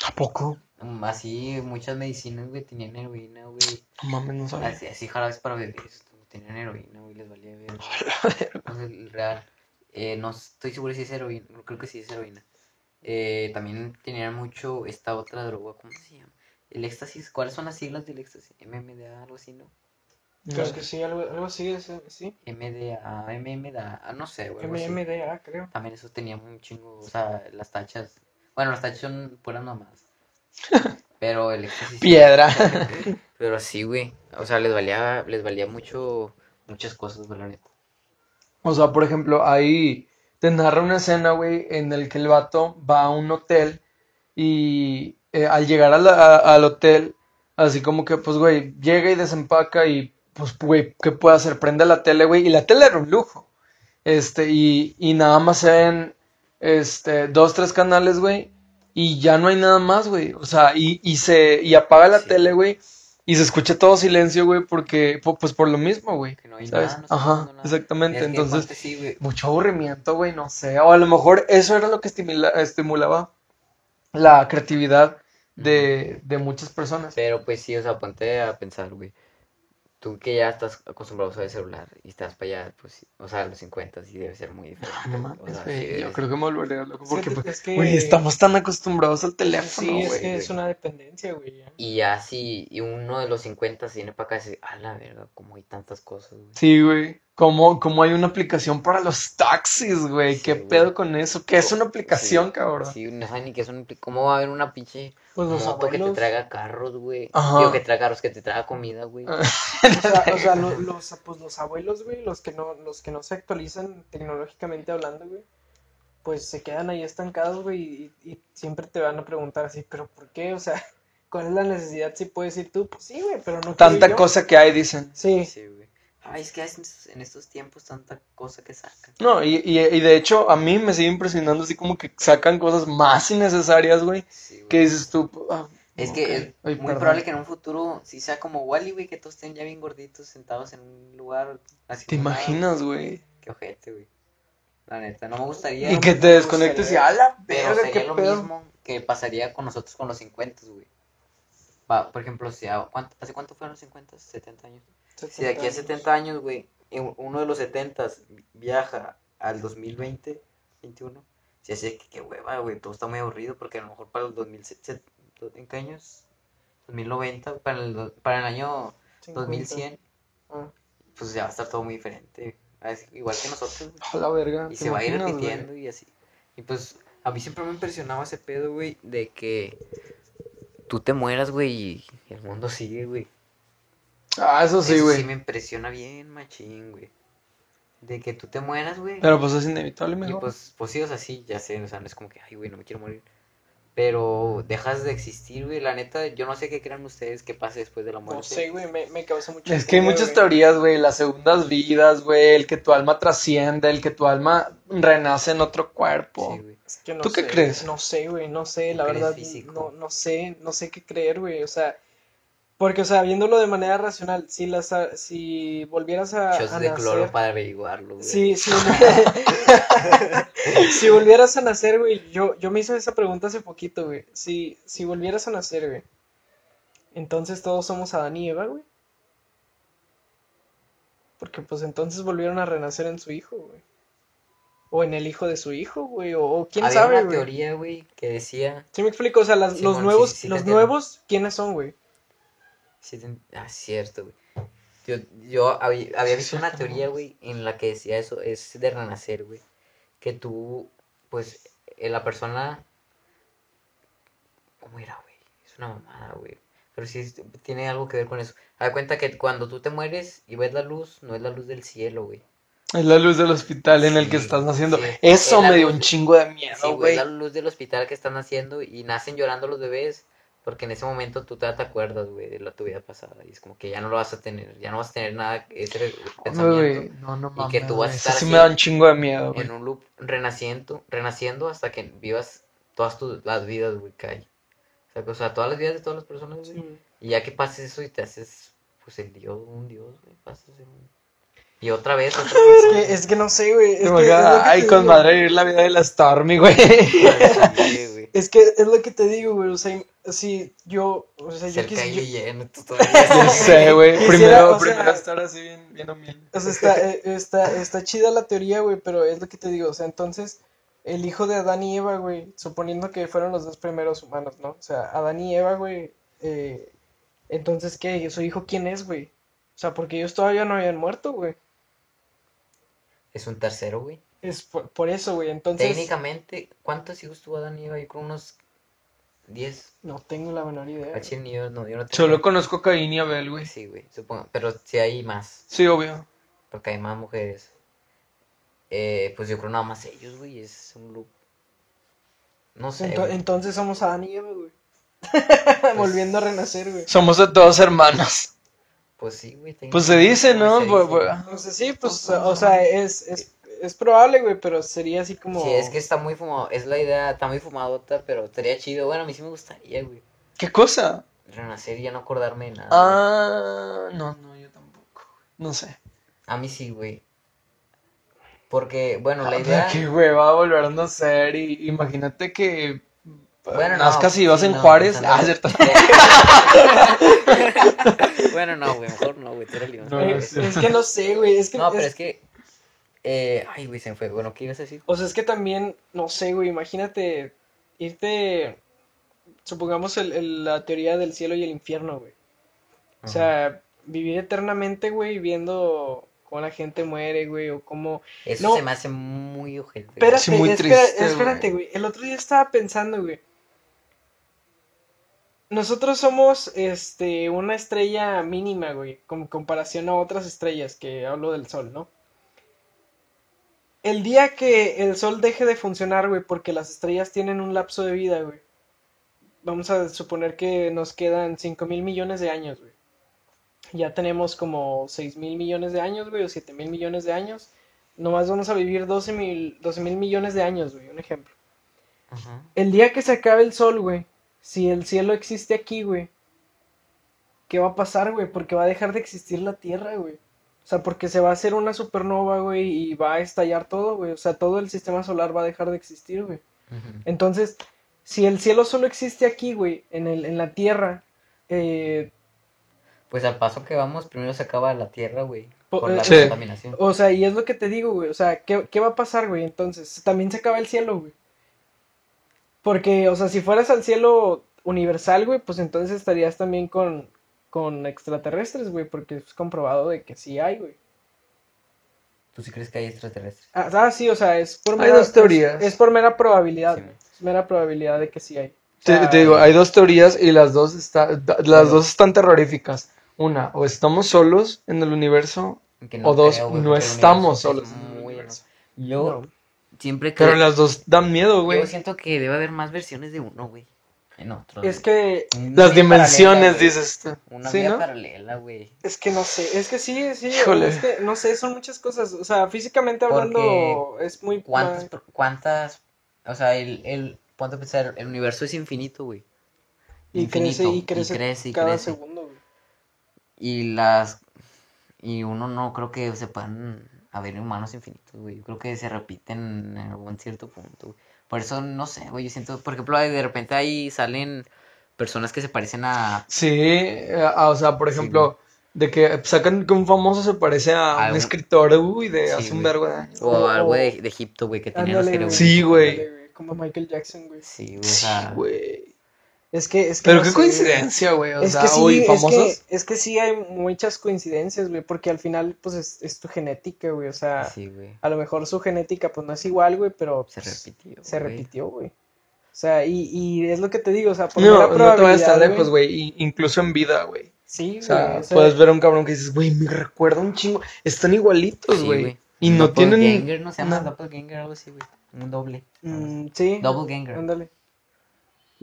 ¿A poco? Mm, Así, muchas medicinas, güey, tenían heroína, güey. No mames, no sabía. Así, así jarabes para bebés, tenían heroína, güey, les valía ver. No sé, real. Eh, no estoy seguro si es heroína, creo que sí es heroína. Eh, también tenían mucho esta otra droga, ¿cómo se llama? El éxtasis, ¿cuáles son las siglas del éxtasis? MMDA, algo así, ¿no? Creo que sí, algo, algo así, es, sí. MDA, MMDA, ah, no sé, güey. MMDA, creo. También eso tenía un chingo, o sea, las tachas. Bueno, las tachas son puras nomás. Pero el. Piedra. Pero sí, güey. O sea, les valía, les valía mucho, muchas cosas, güey, la neta. O sea, por ejemplo, ahí te narra una escena, güey, en el que el vato va a un hotel y eh, al llegar a la- a- al hotel, así como que, pues, güey, llega y desempaca y, pues, güey, ¿qué puede hacer? Prende la tele, güey, y la tele era un lujo. Este, y, y nada más se ven, este, dos, tres canales, güey, y ya no hay nada más, güey. O sea, y, y se, y apaga la Sí. tele, güey, y se escucha todo silencio, güey, porque, pu- pues, por lo mismo, güey. Que no hay ¿Sabes? nada, no Ajá, nada. exactamente. Es que Entonces, aparte sí, güey. mucho aburrimiento, güey, no sé. O a lo mejor eso era lo que estimula- estimulaba la creatividad de, de muchas personas. Pero pues sí, o sea, ponte a pensar, güey. Tú que ya estás acostumbrado a usar el celular y estás para allá, pues sí. O sea, a los 50 sí debe ser muy diferente. No O mames, sea, güey, sí yo creo que me volvería loco porque, que- pues, es que- estamos tan acostumbrados al teléfono, Sí, es que es una dependencia, güey. Y ya si y uno de los 50 se viene para acá y dice, a la verga, como hay tantas cosas, güey. Sí, güey. Como, como hay una aplicación para los taxis, güey. Sí, ¿Qué güey. pedo con eso? ¿Qué es una aplicación, Sí, cabrón? Sí, no saben ni qué es un... ¿Cómo va a haber una pinche Pues los moto que te abuelos. traiga carros, güey? Ajá. Digo, que traiga carros, que te traiga comida, güey. O sea, o sea, lo- los, pues los abuelos, güey, los que no, los que no se actualizan tecnológicamente hablando, güey, pues se quedan ahí estancados, güey, y, y siempre te van a preguntar así, pero ¿por qué? O sea, ¿cuál es la necesidad? Si puedes ir tú, pues sí, güey, pero no Tanta cosa que hay, dicen. Sí, Sí, güey. Ay, es que en estos- tiempos tanta cosa que sacan. No, y, y, y de hecho, a mí me sigue impresionando así como que sacan cosas más innecesarias, güey. Sí. ¿Qué dices tú? Ah, Es que es Ay, muy perdón. probable que en un futuro sí sea como Wally, güey, que todos estén ya bien gorditos sentados en un lugar así. ¿Te imaginas, güey? Qué ojete, güey. La neta, no me gustaría. Y que te desconectes y a la Pero verga, sería qué lo pedo. mismo que pasaría con nosotros con los 50, güey. Va, por ejemplo, si ¿cuánto- ¿hace cuánto fueron los 50? 70 años. Si de aquí a 70 años, güey, uno de los 70 viaja al 2020, 21, si así que qué hueva, güey, todo está muy aburrido porque a lo mejor para el 2007, ¿en qué años? 2090, para el, para el año 2100, Ah, pues ya va a estar todo muy diferente. Igual que nosotros. A la verga. Y ¿te se va a ir imaginas, repitiendo y así. Y pues a mí siempre me impresionaba ese pedo, güey, de que tú te mueras, güey, y el mundo sigue, güey. Ah, eso sí, Eso güey. sí me impresiona bien, machín, güey. De que tú te mueras, güey. Pero pues es inevitable, Y mejor. pues, pues sí, o sea, sí, ya sé, o sea, no es como que, ay, güey, no me quiero morir. Pero dejas de existir, güey. La neta, yo no sé qué crean ustedes que pase después de la muerte. no sé, güey, me, me causa mucho Es que hay muchas güey. teorías, güey. Las segundas vidas, güey. El que tu alma trasciende, el que tu alma renace en otro cuerpo. Sí, güey. Es que no ¿Tú qué sé, crees? No sé, güey, no sé, la ¿Crees verdad, no, no sé, no sé qué creer, güey, o sea, porque, o sea, viéndolo de manera racional, si las, si volvieras a, Shots a de cloro nacer, para averiguarlo, güey. si, si, si volvieras a nacer, güey, yo, yo me hice esa pregunta hace poquito, güey, si, si volvieras a nacer, güey, entonces todos somos Adán y Eva, güey, porque pues entonces volvieron a renacer en su hijo, güey, o en el hijo de su hijo, güey, o, o quién Había sabe, una güey. teoría, güey, que decía... ¿Sí me explico? O sea, las- los nuevos, sí, sí te los nuevos, ¿quiénes son, güey? Sí, ah, cierto, güey. Yo, yo había, había Sí, visto una teoría, güey, en la que decía eso, es de renacer, güey. Que tú, pues, eh, la persona... ¿Cómo era, güey? Es una mamada, güey. Pero sí tiene algo que ver con eso. Haz cuenta que cuando tú te mueres y ves la luz, no es la luz del cielo, güey. Es la luz del hospital en el que Sí, estás naciendo. sí. Eso Es me dio luz- un chingo de Sí, miedo, güey, güey. es la luz del hospital que están haciendo y nacen llorando los bebés porque en ese momento tú te, te acuerdas, güey, de la tu vida pasada y es como que ya no lo vas a tener, ya no vas a tener nada, ese pensamiento no, no y que tú vas a estar sí así me da un chingo de miedo, en un loop renaciendo, renaciendo hasta que vivas todas tus, las vidas, güey, que hay. O sea, que- o sea, todas las vidas de todas las personas, güey. Sí. Y ya que pases eso y te haces, pues, el dios, un dios, güey, pasas en- Y otra vez, otra Es vez. que, es que no sé, güey. Es, que, es Ay, con digo. madre vivir la vida de la Stormy, güey. Sí, güey. Es que es lo que te digo, güey. O sea, si yo. O sea, yo quisiera. Tú No sé, güey. Primero, o sea- primero estar así bien, bien humilde. O sea, está, eh, está, está chida la teoría, güey, pero es lo que te digo. O sea, entonces, el hijo de Adán y Eva, güey, suponiendo que fueron los dos primeros humanos, ¿no? O sea, Adán y Eva, güey, eh, entonces, ¿qué? ¿Su hijo quién es, güey? O sea, porque ellos todavía no habían muerto, güey. Es un tercero, güey. Es por, por eso, güey. Entonces, Técnicamente, ¿cuántos hijos tuvo Adán y Eva? Yo creo unos 10. no tengo la menor idea. H ni yo, no, yo no tengo. Solo conozco a Caín y Abel, güey. Sí, güey, supongo. Pero sí hay más, Sí, obvio. porque hay más mujeres. Eh, pues yo creo nada más ellos, güey, es un loop. No sé, Ento- güey. entonces somos Adán y Eva, güey. Volviendo a renacer, güey. Somos de todos hermanos. Pues sí, güey. Pues se dice, ¿no? Se Pues, pues, O sea, sí, pues, o sea, es, es, es probable, güey, pero sería así como... Sí, es que está muy fumado, es la idea, está muy fumadota, pero estaría chido. Bueno, a mí sí me gustaría, güey. ¿Qué cosa? Renacer y ya no acordarme de nada. Ah, no, no, yo tampoco. No sé. A mí sí, güey. Porque, bueno, la Ah, idea... Qué hueva volver a nacer y imagínate que Bueno, no, nazcas y vas sí, en no, Juárez. Ah, no. cierto. bueno, no, güey, mejor no, güey, tú eres libre. No, no es, que no sé, güey, es que... No, pero es- es que... Eh, ay, güey, se me fue. Bueno, ¿qué ibas a decir? O sea, es que también, no sé, güey, imagínate irte, supongamos el, el- la teoría del cielo y el infierno, güey. O sea, vivir eternamente, güey, viendo cómo la gente muere, güey, o cómo... Eso no. se me hace muy ojete. Espérate, Sí, muy espera- triste, espérate, güey. El otro día estaba pensando, güey. Nosotros somos, este, una estrella mínima, güey, con comparación a otras estrellas, que hablo del sol, ¿no? El día que el sol deje de funcionar, güey, porque las estrellas tienen un lapso de vida, güey. Vamos a suponer que nos quedan 5 mil millones de años, güey. Ya tenemos como 6 mil millones de años, güey, o 7 mil millones de años. Nomás vamos a vivir 12 mil, 12 mil millones de años, güey, un ejemplo. Ajá. El día que se acabe el sol, güey, si el cielo existe aquí, güey, ¿qué va a pasar, güey? Porque va a dejar de existir la Tierra, güey. O sea, porque se va a hacer una supernova, güey, y va a estallar todo, güey. O sea, todo el sistema solar va a dejar de existir, güey. Entonces, si el cielo solo existe aquí, güey, en el, en la Tierra, eh, Pues al paso que vamos, primero se acaba la tierra, güey. Po- Por la eh, Sí. contaminación. O sea, y es lo que te digo, güey. O sea, ¿qué, qué va a pasar, güey? Entonces, también se acaba el cielo, güey. Porque, o sea, si fueras al cielo universal, güey, pues entonces estarías también con, con extraterrestres, güey, porque es comprobado de que sí hay, güey. ¿Tú sí crees que hay extraterrestres? Ah, ah, sí, o sea, es por Hay mera, dos teorías. Es, es por mera probabilidad, Sí. Es mera probabilidad de que sí hay. O Te, sea, te digo, hay dos teorías y las dos, está, las dos están terroríficas. Una, o estamos solos en el universo, o dos, creo, güey, no estamos es solos en el muy universo. Yo no. siempre que... Pero las dos dan miedo, güey. Yo siento que debe haber más versiones de uno, güey. En otro. Es que, Una Las dimensiones, paralela, dices tú. Una ¿Sí, vida no? paralela, güey. es que no sé, es que sí, sí, Híjole. es que, no sé, son muchas cosas. O sea, físicamente hablando, es muy... ¿Cuántas, cuántas, o sea, el, el, a pensar, el universo es infinito, güey. Y crece Infinito, y crece, crece y cada crece. segundo, güey. Y las, y uno no creo que se puedan haber humanos infinitos, güey. Yo creo que se repiten en algún cierto punto, güey. Por eso, no sé, güey, yo siento, por ejemplo, de repente ahí salen personas que se parecen a, Sí, eh, ah, o sea, por Sí, ejemplo, de que sacan que un famoso se parece a un escritor, uy, de Sí, hace un güey. vergo de años. o O- algo o- de, de Egipto, güey, que tenían los jeroglíficos. Sí, güey. Como Michael Jackson, güey. Sí, güey, o Sí, sea, güey. Es que, es que Pero no qué sé, coincidencia, güey. O Es sea, que sí, uy, es famosos. que, es que sí hay muchas coincidencias, güey, porque al final, pues, es, es tu genética, güey, o sea, sí, güey, a lo mejor su genética, pues, no es igual, güey, pero se pues, repitió, se güey. repitió, güey. O sea, y, y es lo que te digo, o sea, por No, mera no te vayas probabilidad, tan lejos, güey. Incluso en vida, güey. Sí, O sea, güey, o sea, puedes ver a un cabrón que dices, güey, me recuerda un chingo. Están igualitos, Sí, güey. y no tienen. no se llama no. doppelganger algo así, güey. Un doble. mm, sí, Doppelganger. ándale.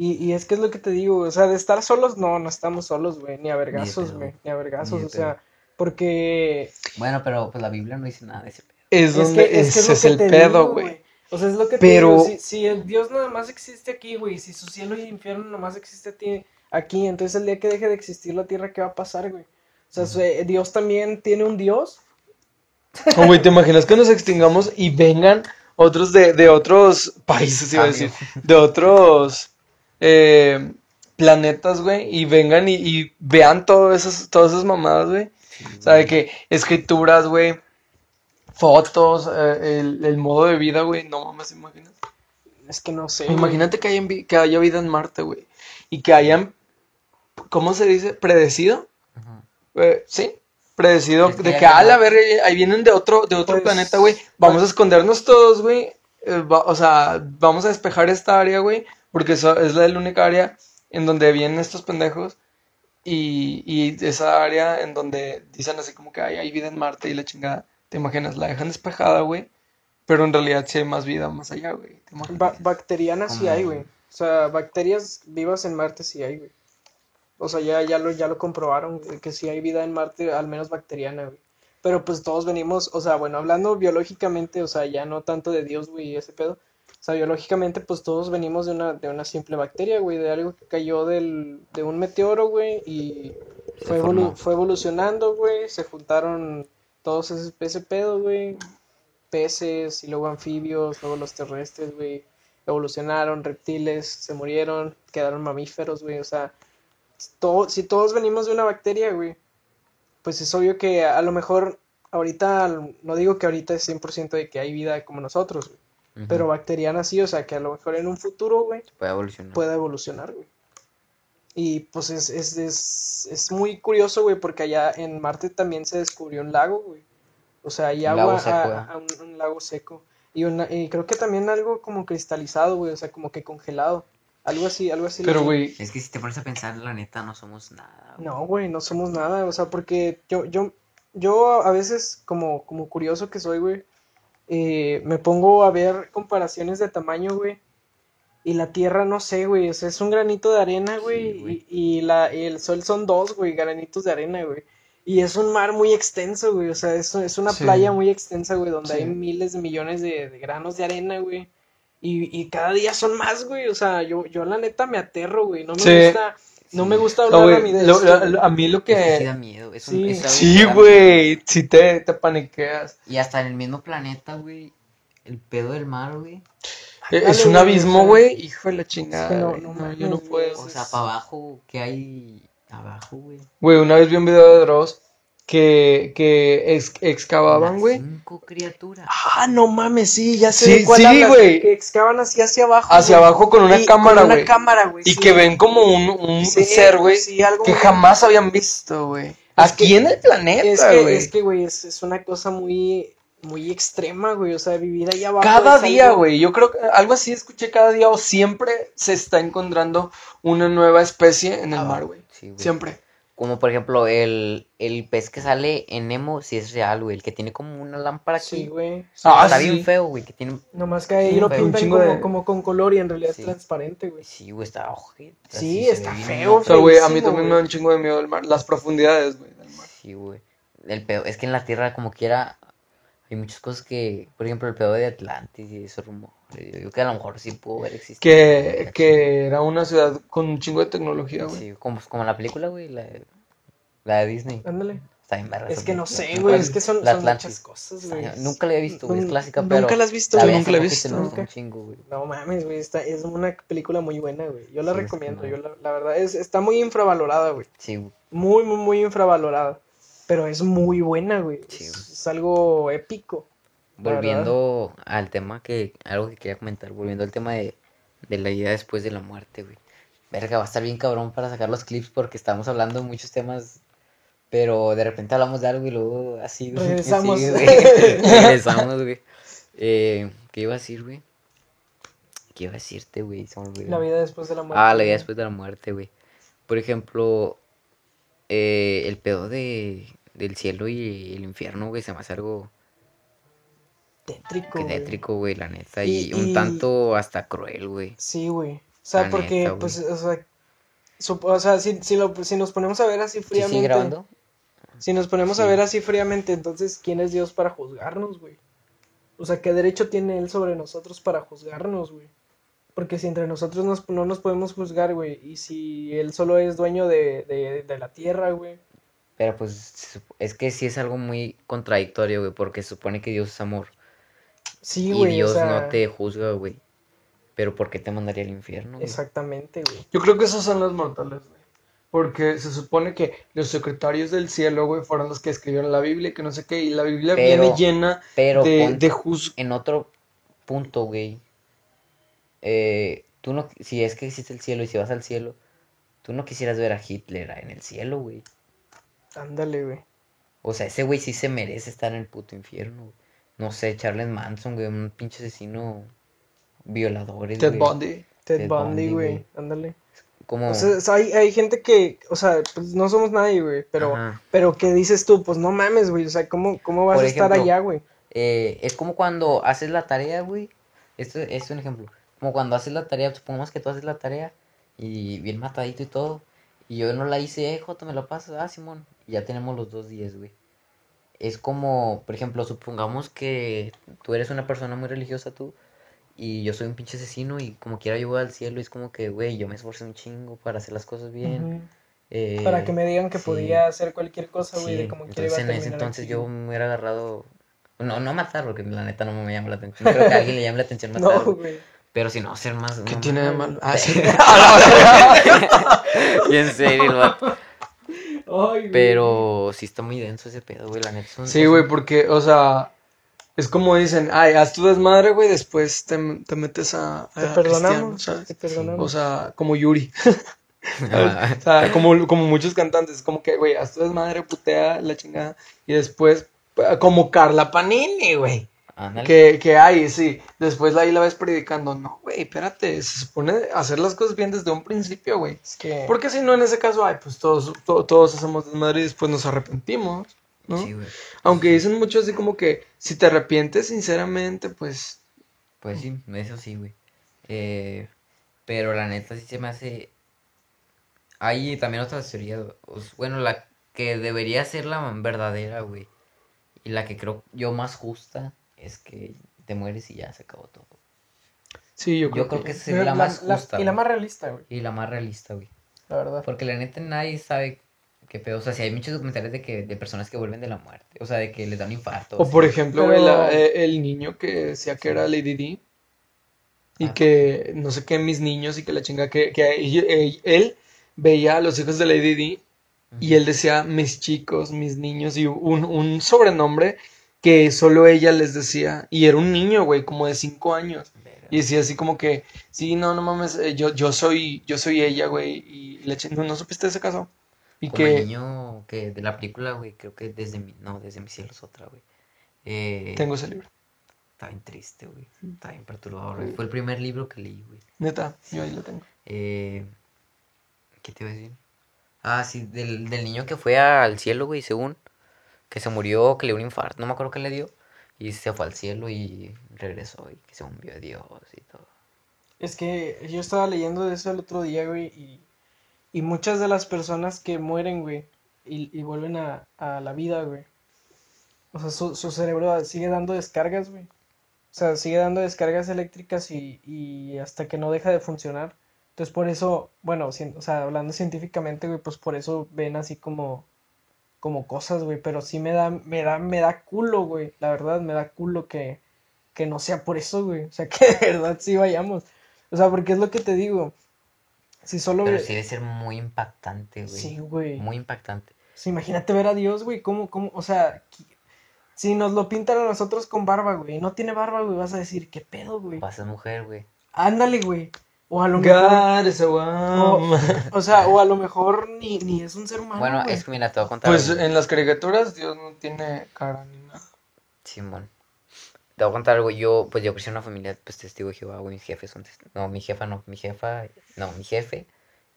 Y, y es que es lo que te digo, o sea, de estar solos, no, no estamos solos, güey, ni a vergazos, güey, ni a vergazos, o sea, porque Bueno, pero pues la Biblia no dice nada de ese pedo. Es Es donde que, es ese es que el te pedo, güey. O sea, es lo que te Pero- digo, si, si el Dios nada más existe aquí, güey, si su cielo y infierno nada más existe a ti, aquí, entonces el día que deje de existir la tierra, ¿qué va a pasar, güey? O sea, Dios también tiene un Dios. Oh, güey, ¿te imaginas que nos extingamos y vengan otros de, de otros países, iba a decir, de otros eh, planetas, güey, y vengan y, y vean todas esas, todas esas mamadas, güey? O sea, de que escrituras, güey, fotos, eh, el, el modo de vida, güey, no mames, imaginas. Es que no sé. Imagínate que, hayan que haya vida en Marte, güey, y que hayan, ¿cómo se dice? ¿Predecido? Eh, sí, predecido de que, a la verga, ahí vienen de otro, de otro Pues, planeta, güey. Vamos a escondernos todos, güey. eh, va- o sea, vamos a despejar esta área, güey, porque eso es la única área en donde vienen estos pendejos. Y, y esa área en donde dicen así como que "Ay, hay vida en Marte y la chingada. ¿Te imaginas? La dejan despejada, güey. Pero en realidad sí hay más vida más allá, güey. Ba- bacterianas sí hay, güey. O sea, bacterias vivas en Marte sí hay, güey. O sea, ya, ya, lo, ya lo comprobaron, que sí hay vida en Marte, al menos bacteriana, güey. Pero pues todos venimos, o sea, bueno, hablando biológicamente, o sea, ya no tanto de Dios, güey, ese pedo. O sea, biológicamente, pues todos venimos de una, de una simple bacteria, güey, de algo que cayó del, de un meteoro, güey, y fue, evolu- fue evolucionando, güey, se juntaron todos ese, ese pedo, güey, peces y luego anfibios, luego los terrestres, güey, evolucionaron, reptiles, se murieron, quedaron mamíferos, güey, o sea, todo, si todos venimos de una bacteria, güey, pues es obvio que a lo mejor ahorita, no digo que ahorita es 100% de que hay vida como nosotros, güey, Pero bacteriana sí, o sea, que a lo mejor en un futuro, güey, Puede evolucionar. pueda evolucionar, güey. Y pues es, es, es, es muy curioso, güey, porque allá en Marte también se descubrió un lago, güey. O sea, hay agua, lago seco, a- ¿eh? a un, un lago seco. Y, una, y creo que también algo como cristalizado, güey, o sea, como que congelado. Algo así, algo así. Pero, güey, Es que si te pones a pensar, la neta, no somos nada. güey. No, güey, no somos nada, o sea, porque yo, yo, yo a veces, como, como curioso que soy, güey, eh, me pongo a ver comparaciones de tamaño, güey, y la Tierra, no sé, güey, o sea, es un granito de arena, güey, Sí, güey. y, y la, y el Sol son dos, güey, granitos de arena, güey, y es un mar muy extenso, güey, o sea, es, es una Sí. playa muy extensa, güey, donde Sí. hay miles de millones de, de granos de arena, güey, y, y cada día son más, güey, o sea, yo, yo la neta me aterro, güey, no me gusta... No me gusta no, hablar a güey, mí de lo- esto, lo- güey. lo- a mí lo Es que sí da miedo. Es un- Sí. Sí, güey, sí te, te paniqueas. Y hasta en el mismo planeta, güey. El pedo del mar, güey. Eh, Es un abismo, güey, hijo de la chingada. no- no No, yo no puedo. O sea, para abajo, ¿qué hay abajo, güey? Güey, una vez vi un video de Dross que, que ex- excavaban, güey. Cinco criaturas. Ah, no mames, sí, ya sé Sí, de cuál sí, güey. Que excavan así hacia abajo. Hacia güey. abajo con una Y- cámara, con güey. una cámara, güey. Y sí. que ven como un, un Sí, ser, güey, sí, algo que muy- jamás habían visto, güey. Aquí que- en el planeta, Es que, güey. es que, güey, es, es una cosa muy, muy extrema, güey. O sea, vivir ahí abajo. Cada día, güey. Yo creo que algo así escuché cada día o siempre se está encontrando una nueva especie en el Ah, mar, güey. Sí, güey. Siempre. Como por ejemplo, el, el pez que sale en Nemo, sí es real, güey. El que tiene como una lámpara aquí. Sí, güey. Ah, Está sí. bien feo, güey. Que tiene. Nomás que ahí Sí, lo pintan Un chingo como, de- como con color y en realidad Sí. es transparente, güey. Sí, güey, está ojete. Sí, está feo, O sea, güey, a mí también me da un chingo de miedo el mar. Las profundidades, güey, del mar. Sí, güey. El pedo, es que en la Tierra, como quiera, hay muchas cosas que, por ejemplo, el pedo de Atlantis y ese rumor. Yo digo que a lo mejor sí pudo haber existido. Que, que era una ciudad con un chingo de tecnología, güey. Sí, como, como la película, güey, la, de- la de Disney. Ándale. Está bien verga Es que no sé, Nunca güey. Es que son, son muchas cosas, güey. Nunca la he visto, güey. Es clásica, nunca pero. la has visto, la güey. nunca la he visto. Nunca. un chingo, güey. No mames, güey, es una película muy buena, güey. Yo la Sí, recomiendo, yo la, la verdad, es, está muy infravalorada, güey. Sí, güey. Muy, muy, muy infravalorada. Pero es muy buena, güey. Sí, es algo épico. Volviendo al tema que, algo que quería comentar, volviendo al tema de, de la vida después de la muerte, güey. Verga, va a estar bien cabrón para sacar los clips porque estamos hablando de muchos temas, pero de repente hablamos de algo y luego así, güey. Regresamos. Sí, güey. Regresamos, güey. Eh, ¿Qué iba a decir, güey? ¿Qué iba a decirte, güey? La vida después de la muerte. Ah, la vida después de la muerte, güey. Por ejemplo, eh, el pedo de, del cielo y el infierno, güey, se me hace algo Tétrico, güey. tétrico, güey, la neta. Y- Y, un y- tanto hasta cruel, güey. Sí, güey. O sea, La porque, neta, pues, o sea, o sea, si, si, lo, si nos ponemos a ver así ¿Sí fríamente. sigue grabando? Si nos ponemos a Sí. ver así fríamente, entonces, ¿quién es Dios para juzgarnos, güey? O sea, ¿qué derecho tiene él sobre nosotros para juzgarnos, güey? Porque si entre nosotros nos- no nos podemos juzgar, güey, y si él solo es dueño de, de, de la tierra, güey. Pero pues es que sí es algo muy contradictorio, güey, porque se supone que Dios es amor. Sí, y o Dios sea, no te juzga, güey. Pero ¿por qué te mandaría al infierno, güey? Exactamente, güey. Yo creo que esos son los mortales, güey. Porque se supone que los secretarios del cielo, güey, fueron los que escribieron la Biblia, y que no sé qué, y la Biblia Pero- viene llena Pero de, en otro punto, güey. eh, tú no, si es que existe el cielo y si vas al cielo, tú no quisieras ver a Hitler en el cielo, güey. Ándale, güey. O sea, ese güey sí se merece estar en el puto infierno, güey. No sé, Charles Manson, güey, un pinche asesino violadores, Ted güey. Bundy. Ted, Ted Bundy, Bundy, güey. Ándale. Como... O sea, hay, hay gente que, o sea, pues no somos nadie, güey, pero, Ajá. pero ¿qué dices tú? Pues no mames, güey, o sea, ¿cómo, cómo vas Por a estar allá, güey? Eh, es como cuando haces la tarea, güey. Esto es un ejemplo. Como cuando haces la tarea, supongamos que tú haces la tarea y bien matadito y todo. Y yo no la hice, eh, Joto, me lo pasas. Ah, Simón. Y ya tenemos los dos días, güey. Es como, por ejemplo, supongamos que tú eres una persona muy religiosa tú. Y yo soy un pinche asesino y como quiera yo voy al cielo. Y es como que, güey, yo me esforcé un chingo para hacer las cosas bien. Eh, Para que me digan que sí. podía hacer cualquier cosa, güey, Sí, de como quiera iba entonces a en ese entonces yo me hubiera agarrado. No, no matar, porque la neta no me llama la atención. No creo que a alguien le llame la atención matar. No, güey. Pero si no, ser más. ¿Qué no tiene de malo? Ah, sí. Y en serio, güey. Pero sí está muy denso ese pedo, güey. La neta. son Sí, güey, porque, o sea, es como dicen, ay, haz tu desmadre, güey, después te, te metes a, Te perdonamos, ¿sabes? te perdonamos. O sea, como Yuri. Ah, O sea, como, como muchos cantantes, como que, güey, haz tu desmadre, putea la chingada. Y después, como Carla Panini, güey. Que, que hay, sí. Después ahí la ves predicando. No, güey, espérate. Se supone hacer las cosas bien desde un principio, güey. Es que... Porque si no, en ese caso, ay, pues todos, to- todos hacemos desmadre y después nos arrepentimos, ¿no? Sí, güey. Aunque dicen mucho así como que si te arrepientes sinceramente, pues Pues sí, eso sí, güey. Eh, pero la neta sí se me hace. Hay también otras teorías. Bueno, la que debería ser la verdadera, güey. Y la que creo yo más justa es que te mueres y ya se acabó todo. sí, yo creo, Yo creo que que... es la más justa. y la más realista, güey, Y la más realista, güey. la verdad. Porque la neta nadie sabe qué pedo. O sea, si hay muchos documentales de que de personas que vuelven de la muerte. O sea, de que les da un infarto. O por ejemplo, Pero- eh, el niño que decía que era Lady D y Ah. que no sé qué, mis niños y que la chinga, que, que él veía a los hijos de Lady D y él decía mis chicos, mis niños y un, un sobrenombre que solo ella les decía y era un niño, güey, como de cinco años. Y decía así como que, sí, no, no mames, eh, yo, yo soy, yo soy ella, güey, y le eché- ¿no, ¿no supiste ese caso? Y Como el que niño que de la película, güey, creo que desde mi, no, desde mi cielo es otra, güey. Eh, tengo ese libro, Está bien triste, güey. Está bien perturbador, güey. Fue el primer libro que leí, güey. neta, yo ahí lo tengo. Eh, ¿qué te iba a decir? Ah, sí, del, del niño que fue al cielo, güey, según. Que se murió, que le dio un infarto, no me acuerdo qué le dio. Y se fue al cielo y regresó y que se volvió a Dios y todo. Es que yo estaba leyendo de eso el otro día, güey, y, y muchas de las personas que mueren, güey, y, y vuelven a, a la vida, güey. O sea, su, su cerebro sigue dando descargas, güey. O sea, sigue dando descargas eléctricas y, y hasta que no deja de funcionar. Entonces, por eso, bueno, o sea, hablando científicamente, güey, pues por eso ven así como, como cosas, güey. Pero sí me da, me da, me da culo, güey. La verdad, me da culo que, que no sea por eso, güey. O sea, que de verdad sí vayamos. O sea, porque es lo que te digo. Si solo... Pero sí debe ser muy impactante, güey. Sí, güey. Muy impactante. Sea, imagínate ver a Dios, güey, cómo, cómo, o sea, si nos lo pintan a nosotros con barba, güey, y no tiene barba, güey, vas a decir, ¿qué pedo, güey? Vas a ser mujer, güey. Ándale, güey. O a lo mejor, God is a woman. o sea, o a lo mejor ni, ni es un ser humano, Bueno, es que mira, te voy a contar. Pues algo. en las caricaturas Dios no tiene cara ni nada. Simón. Te voy a contar algo. Yo, pues yo crecí en una familia, pues testigo de Jehová, güey. Mis jefes son testigos. No, mi jefa no. Mi jefa, no, mi jefe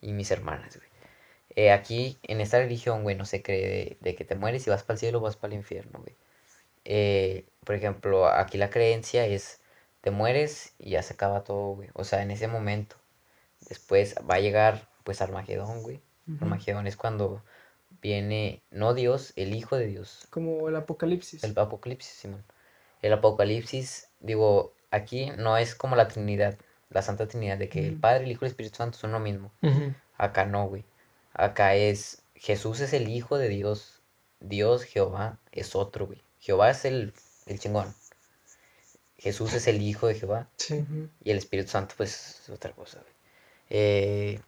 y mis hermanas, güey. Eh, aquí, en esta religión, güey, no se cree de, de que te mueres y vas para el cielo o vas para el infierno, güey. Eh, por ejemplo, aquí la creencia es, te mueres y ya se acaba todo, güey. O sea, en ese momento. Después va a llegar, pues, Armagedón, güey. Armagedón es cuando viene, no Dios, el Hijo de Dios. Como el apocalipsis. El apocalipsis, Simón. El Apocalipsis, digo, aquí no es como la Trinidad, la Santa Trinidad, de que el. Padre, el Hijo y el Espíritu Santo son lo mismo. Acá no, güey. Acá es, Jesús es el Hijo de Dios. Dios, Jehová, es otro, güey. Jehová es el, el chingón. Jesús es el Hijo de Jehová. Sí. Y el Espíritu Santo, pues, es otra cosa, güey. Eh,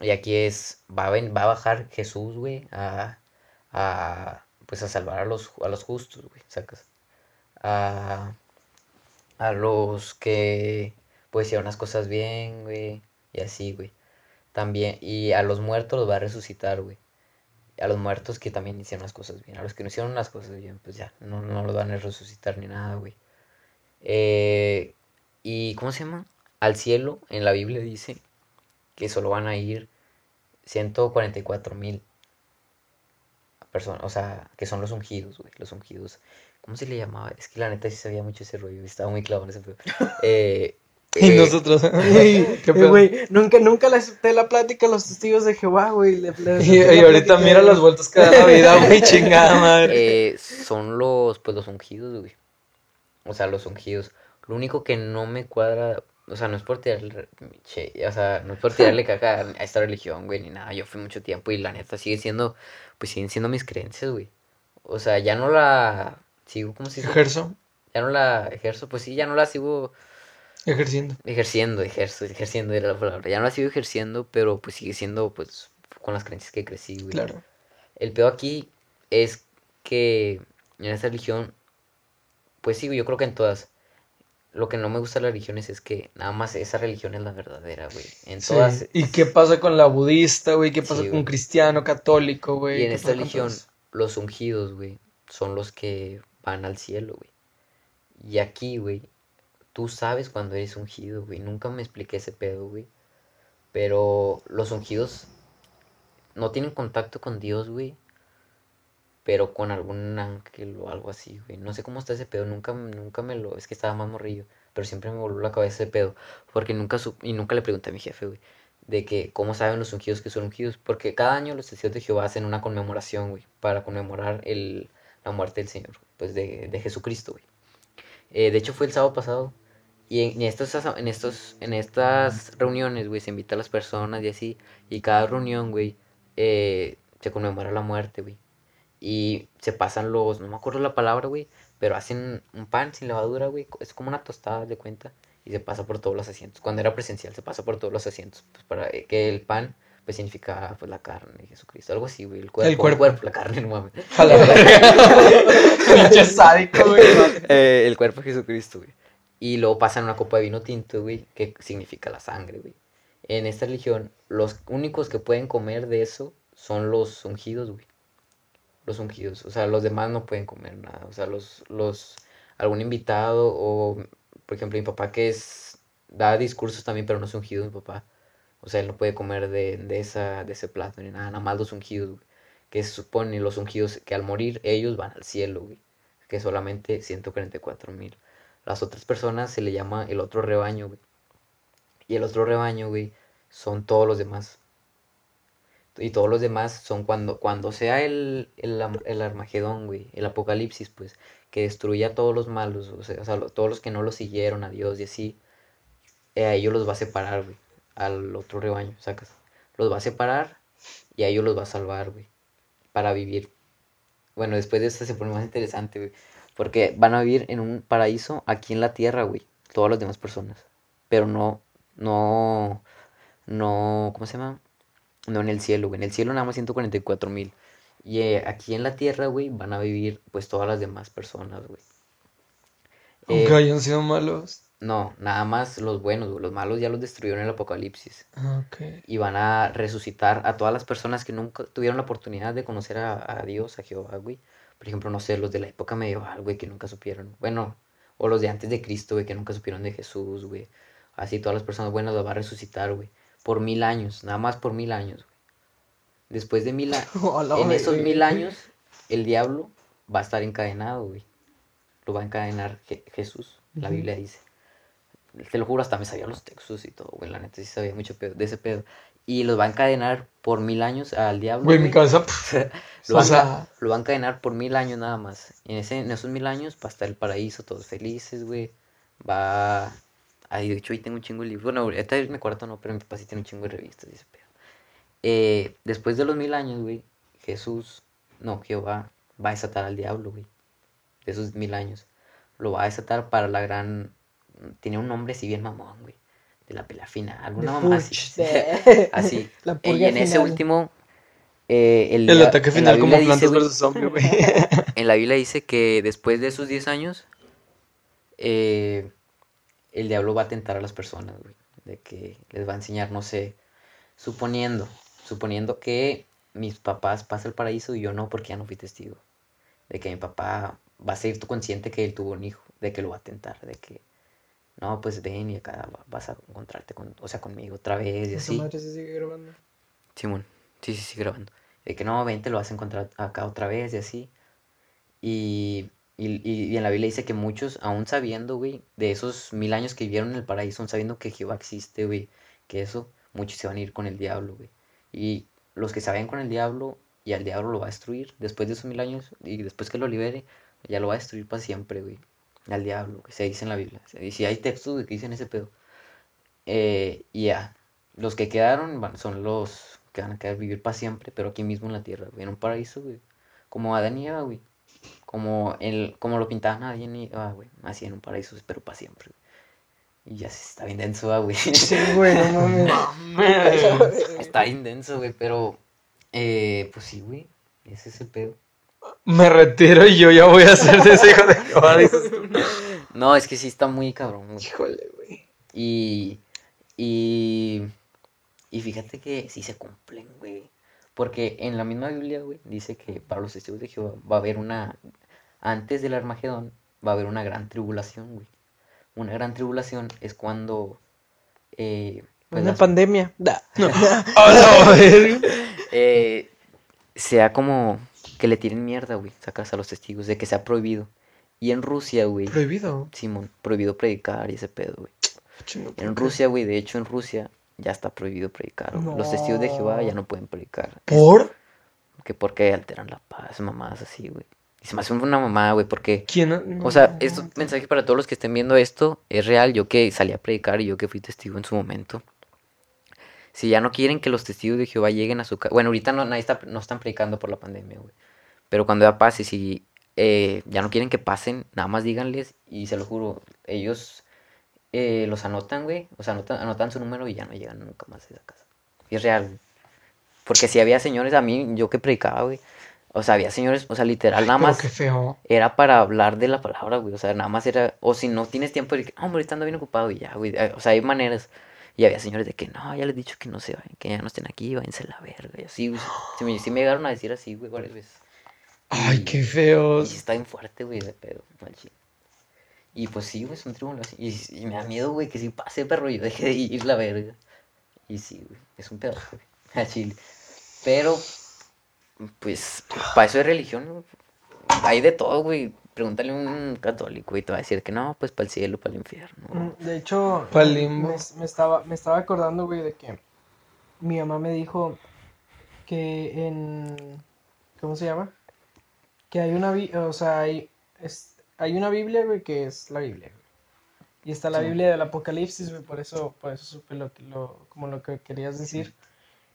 y aquí es, va a, ven- va a bajar Jesús, güey, a, a, pues, a salvar a los, a los justos, güey, sacas. A, a los que, pues, hicieron las cosas bien, güey, y así, güey. También, y a los muertos los va a resucitar, güey. A los muertos que también hicieron las cosas bien. A los que no hicieron las cosas bien, pues ya, no, no los van a resucitar ni nada, güey. Eh, y, ¿cómo se llama? Al cielo, en la Biblia dice que solo van a ir 144 mil personas, o sea, que son los ungidos, güey, los ungidos. ¿Cómo se le llamaba? Es que la neta sí sabía mucho ese rollo, estaba muy clavado en ese pedo. Eh, Y eh, nosotros. Ey, ¿Qué eh, güey, nunca, nunca le acepté la plática a los testigos de Jehová, güey. Y, ahorita mira las vueltas que da la vida, güey, chingada madre. eh, son los, pues, los ungidos, güey. O sea, los ungidos. Lo único que no me cuadra, o sea, no es por tirarle, che, o sea, no es por tirarle caca a esta religión, güey, ni nada. Yo fui mucho tiempo y la neta sigue siendo, pues siguen siendo mis creencias, güey. O sea, ya no la sigo, ¿cómo se dice? Ejerzo, Ya no la ejerzo, pues sí, ya no la sigo ejerciendo. ejerciendo, ejerzo, ejerciendo era la palabra. Ya no la sigo ejerciendo, pero pues sigue siendo, pues, con las creencias que crecí, güey. Claro. El peor aquí es que en esta religión, pues sí, yo creo que en todas. Lo que no me gusta de las religiones es que nada más esa religión es la verdadera, güey. En Sí. todas. ¿Y qué pasa con la budista, güey? ¿Qué pasa Sí, con cristiano, católico, güey? Y en ¿Qué esta religión, los ungidos, güey, son los que van al cielo, güey. Y aquí, güey, tú sabes cuando eres ungido, güey. Nunca me expliqué ese pedo, güey. Pero los ungidos no tienen contacto con Dios, güey. Pero con algún ángel o algo así, güey. No sé cómo está ese pedo. Nunca, nunca me lo. Es que estaba más morrillo. Pero siempre me volvió la cabeza ese pedo. Porque nunca sup- y nunca le pregunté a mi jefe, güey. De que cómo saben los ungidos que son ungidos. Porque cada año los testigos de Jehová hacen una conmemoración, güey. Para conmemorar el, la muerte del Señor. Pues de, de Jesucristo, güey. Eh, de hecho fue el sábado pasado. Y en, estos, en estos, en estas reuniones, güey, se invita a las personas y así. Y cada reunión, güey, eh, se conmemora la muerte, güey. Y se pasan los, no me acuerdo la palabra, güey, pero hacen un pan sin levadura, güey. Es como una tostada de cuenta. Y se pasa por todos los asientos. Cuando era presencial, se pasa por todos los asientos. Pues para eh, que el pan, pues significa pues la carne de Jesucristo. Algo así, güey. El cuerpo. cuerpo. la carne, no mames. A la verga. Pinche sádico, güey. Eh, el cuerpo de Jesucristo, güey. Y luego pasan una copa de vino tinto, güey, que significa la sangre, güey. En esta religión, los únicos que pueden comer de eso son los ungidos, güey. Los ungidos. O sea, los demás no pueden comer nada. O sea, los, los, algún invitado o, por ejemplo, mi papá que es, da discursos también, pero no es ungido, mi papá. O sea, él no puede comer de, de, esa, de ese plato ni nada, nada más los ungidos, güey. Que se supone los ungidos que al morir ellos van al cielo, güey. Que solamente 144 mil. Las otras personas se le llama el otro rebaño, güey. Y el otro rebaño, güey, son todos los demás. Y todos los demás son cuando, cuando sea el, el, el Armagedón, güey, el Apocalipsis, pues, que destruya a todos los malos, o sea, o sea, todos los que no lo siguieron a Dios y así, eh, a ellos los va a separar, güey, al otro rebaño, sacas. Los va a separar y a ellos los va a salvar, güey, para vivir. Bueno, después de esto se pone más interesante, güey, porque van a vivir en un paraíso aquí en la tierra, güey, todas las demás personas, pero no, no, no, ¿cómo se llama? No en el cielo, güey. En el cielo nada más 144 mil. Y eh, aquí en la tierra, güey, van a vivir pues todas las demás personas, güey. Eh, Aunque hayan sido malos. no, nada más los buenos, güey. Los malos ya los destruyeron en el apocalipsis. Ah, Ok. Y van a resucitar a todas las personas que nunca tuvieron la oportunidad de conocer a, a Dios, a Jehová, güey. Por ejemplo, no sé, los de la época medieval, güey, que nunca supieron. Bueno, o los de antes de Cristo, güey, que nunca supieron de Jesús, güey. Así todas las personas buenas las va a resucitar, güey. Por mil años, nada más por mil años, güey. Después de mil años, en güey. esos mil años, el diablo va a estar encadenado, güey. Lo va a encadenar Je- Jesús, la. Biblia dice. Te lo juro, hasta me sabía los textos y todo, güey. La neta sí sabía mucho pedo- de ese pedo. y los va a encadenar por mil años al diablo. Güey, mi cabeza. Lo van, sea- a, lo van a encadenar por mil años nada más. Y en, ese, en esos mil años va a estar el paraíso, todos felices, güey. Va. Ay, de hecho, ahí tengo un chingo de libros. Bueno, ahorita me acuerdo no, pero mi papá sí tiene un chingo de revistas y ese pedo. Eh, después de los mil años, güey, Jesús, no, Jehová, va a desatar al diablo, güey. De esos mil años. Lo va a desatar para la gran. Tiene un nombre así bien mamón, güey. De la pelea final. Alguna mamá así. De- así. La Eh, y en ese último. eh, el, ataque final como dice, plantas versus zombie, güey. en la Biblia dice que después de esos 10 años, eh, el diablo va a tentar a las personas, güey. De que les va a enseñar, no sé, suponiendo, suponiendo que mis papás pasan al paraíso y yo no, porque ya no fui testigo. De que mi papá va a ser consciente que él tuvo un hijo, de que lo va a tentar, de que, no, pues ven y acá va- vas a encontrarte con, o sea, conmigo otra vez y así. madre se sigue grabando. Simón, sí, sí, sí, grabando. De que no, ven, te lo vas a encontrar acá otra vez y así. Y, y, y- en la Biblia dice que muchos, aún sabiendo, güey, de esos mil años que vivieron en el paraíso, sabiendo que Jehová existe, güey, que eso, muchos se van a ir con el diablo, güey. Y los que se vayan con el diablo, y al diablo lo va a destruir después de esos mil años, y después que lo libere, ya lo va a destruir para siempre, güey. Al diablo, que se dice en la Biblia. Y si hay textos que dicen ese pedo. Eh, y ya, los que quedaron son los que van a quedar vivir para siempre, pero aquí mismo en la tierra, güey, en un paraíso, güey. Como Adán y Eva, güey. Como, el, como lo pintaban Adán y Eva, güey. Así en un paraíso, pero para siempre. Y ya se está bien denso, ah, güey. Sí, güey, no mames. está bien denso, güey, pero... Eh, pues sí, güey. Ese es el pedo. Me retiro y yo ya voy a ser de ese hijo de. No, es que sí está muy cabrón, güey. Híjole, güey. Y, y, y fíjate que sí se cumplen, güey. Porque en la misma Biblia, güey, dice que para los testigos de Jehová va a haber una, antes del Armagedón, va a haber una gran tribulación, güey. Una gran tribulación es cuando, eh, pues Una las- pandemia. Da. A la verga. eh, sea como que le tiren mierda, güey, sacas a los testigos, de que sea prohibido. Y en Rusia, güey, Prohibido. Simón, prohibido predicar y ese pedo, güey. En. Rusia, güey, de hecho en Rusia ya está prohibido predicar. güey. Los testigos de Jehová ya No. no pueden predicar. ¿Por? Que porque alteran la paz, mamadas así, güey. Y se me hace una mamada, güey, porque... ¿Quién? O sea, esto mensaje para todos los que estén viendo esto es real. Yo que salí a predicar y yo que fui testigo en su momento. Si ya no quieren que los testigos de Jehová lleguen a su casa... Bueno, ahorita no, nadie está, no están predicando por la pandemia, güey. Pero cuando ya pase, si eh, ya no quieren que pasen, nada más díganles y se lo juro, ellos eh, los anotan, güey. O sea, anotan, anotan su número y ya no llegan nunca más a esa casa. Y es real, güey. Porque si había señores, a mí, yo que predicaba, güey. O sea, había señores, o sea, literal, nada más qué feo. era para hablar de la palabra, güey. O sea, nada más era. O si no tienes tiempo, de que, "Ah, hombre, ahorita ando bien ocupado y ya, güey. Eh, O sea, hay maneras. Y había señores de que, no, ya les he dicho que no se vayan, que ya no estén aquí, váyanse a la verga. Y así, güey. Sí me, sí me llegaron a decir así, güey, varias veces. Ay, qué Y feos. sí está bien fuerte, güey, de pedo, chile. Y pues sí, güey, es un tribunal Y, y me da miedo, güey, que si pase, perro, yo deje de ir la verga. Y sí, güey, es un pedo, güey, al chile. Pero, pues, para eso es religión, güey. Hay de todo, güey. Pregúntale a un católico y te va a decir que no, pues para el cielo, para el infierno. Mm, De hecho, limbo. me, me estaba, me estaba acordando, güey, de que mi mamá me dijo que en... ¿Cómo se llama? Que hay una... bi- O sea, hay, es, hay una Biblia, güey, que es la Biblia. Y está la Sí. Biblia del Apocalipsis, güey, por eso, por eso supe lo, que- lo, como lo que querías decir.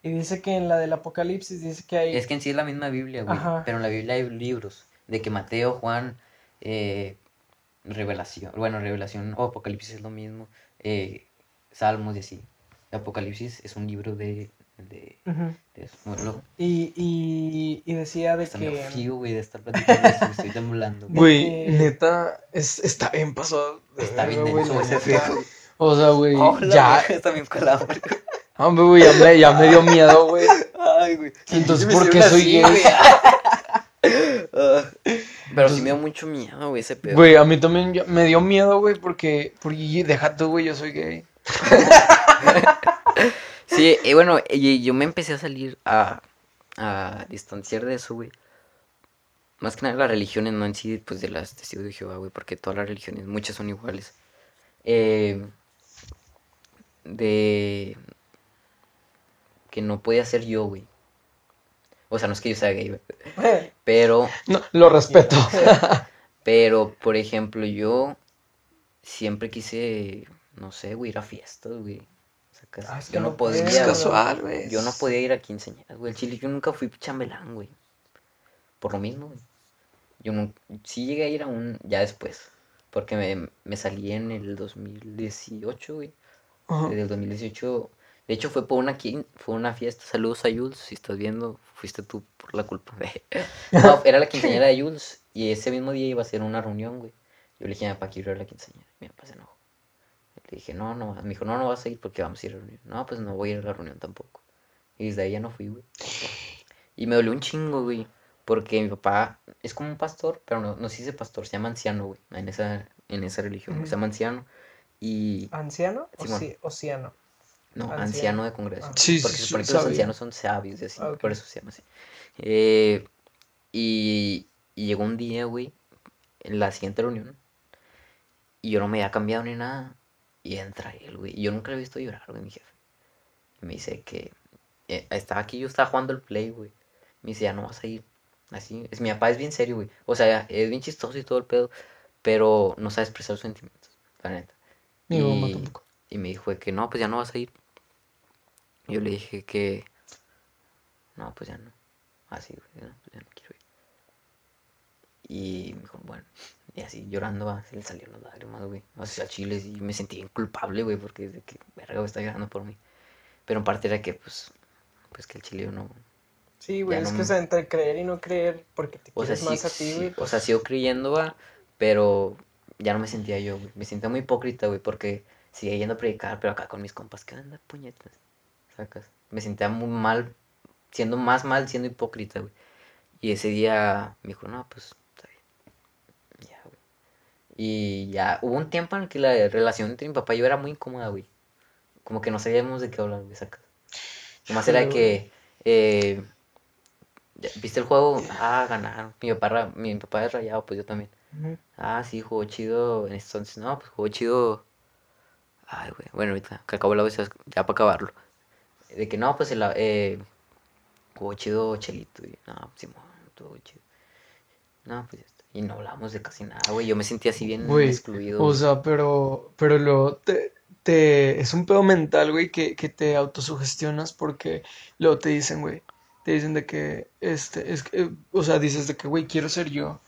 Y dice que en la del Apocalipsis dice que hay... Es que en sí es la misma Biblia, güey. Ajá. Pero en la Biblia hay libros. De que Mateo, Juan, eh, Revelación. Bueno, Revelación o Apocalipsis es lo mismo. eh, Salmos y así. Apocalipsis es un libro de. De, de eso. Bueno, lo- Y, y, y decía de hasta me que... fío, güey, de estar platicando esto. me estoy temblando. Güey, que- neta, es, está bien pasado. de Está bien denso ese pedo. O sea, güey, Oh, ya. está bien colado. Hombre, güey, ya me, ya me dio miedo, güey. Ay, güey. Entonces, Me ¿por qué soy gay? Ah. Pero sí me dio mucho miedo, güey, ese pedo. Güey, a mí también ya- me dio miedo, güey, porque, porque deja tú, güey, yo soy gay. Sí, y bueno, y yo me empecé a salir a, a distanciar de eso, güey. Más que nada las religiones, no en sí, pues de las testigos de Jehová, güey, porque todas las religiones, muchas son iguales. Eh, de... que no podía ser yo, güey. O sea, no es que yo sea gay, güey. Pero, No, lo respeto. pero, por ejemplo, yo siempre quise, no sé, güey, ir a fiestas, güey. Sacas, Ah, es que yo no, no podía. puedes, Es güey. casual, güey. Yo no podía ir a quinceañeras, güey. El chile, yo nunca fui chambelán, güey. Por lo mismo, güey. Yo no, sí llegué a ir a un, ya después. Porque me, me salí en el 2018, güey. Ajá. Desde el 2018. De hecho, fue por una, quin- fue una fiesta. Saludos a Jules. Si estás viendo, fuiste tú por la culpa. no, era la quinceañera de Jules. Y ese mismo día iba a ser una reunión, güey. Yo le dije a mi papá, quiero ir a la quinceañera. Mi papá se enojó. Le dije, no, no. Me dijo, no, no vas a ir porque vamos a ir a la reunión. No, pues no voy a ir a la reunión tampoco. Y desde ahí ya no fui, güey. Y me dolió un chingo, güey. Porque mi papá es como un pastor, pero no, no se dice pastor, se llama anciano, güey. En esa, en esa religión, se llama anciano. Y. ¿Anciano o Simón. ci- océano? No, Anciano. anciano de congreso. Ah. Sí, Porque sí, se sí, supone que los ancianos son sabios y así. Ah. Por eso se llama así. Eh, y, y llegó un día, güey, en la siguiente reunión. Y yo no me había cambiado ni nada. Y entra él, güey. Yo nunca lo he visto llorar, güey, mi jefe. Y me dice que eh, estaba aquí, yo estaba jugando el play, güey. Me dice, ya no vas a ir. Así, es mi papá es bien serio, güey. O sea, es bien chistoso y todo el pedo, pero no sabe expresar sus sentimientos, la neta. Mi mamá Y- tampoco. Y me dijo que no, pues ya no vas a ir. Yo le dije que no, pues ya no. Así, güey, no, pues ya no quiero ir. Y me dijo, bueno, y así llorando, va, se le salieron las lágrimas, güey. O sea, chile, y me sentí bien culpable, güey, porque es de que, verga, güey, está llorando por mí. Pero en parte era que, pues, pues que el chileo no. Sí, güey, es no que me- o sea, entre creer y no creer, porque te O sea, quieres sí, más a ti, sí, güey. o sea, sigo creyendo, va, pero ya no me sentía yo, güey. Me sentía muy hipócrita, güey, porque seguía yendo a predicar, pero acá con mis compas, ¿qué onda, puñetas? ¿Sacas? Me sentía muy mal, siendo más mal, siendo hipócrita, güey. Y ese día me dijo, no, pues, está bien. Ya, güey. Y ya, hubo un tiempo en el que la relación entre mi papá y yo era muy incómoda, güey. Como que no sabíamos de qué hablar, güey, sacas. Nomás era de que, eh, ¿viste el juego? Ah, ganaron. Mi papá, mi papá es rayado, pues yo también. Ah, sí, jugó chido. Entonces, no, pues jugó chido. Ay, güey. Bueno, ahorita que acabo la vez, ya para acabarlo. De que no, pues el, eh, jugó chido Chelito. Y no, Simón, todo chido. No, pues ya. Y no hablamos de casi nada, güey. Yo me sentí así bien Güey, excluido. O sea, pero, pero luego te, te, es un pedo mental, güey, que, que te autosugestionas porque luego te dicen, güey, te dicen de que, este, es que, o sea, dices de que, güey, quiero ser yo.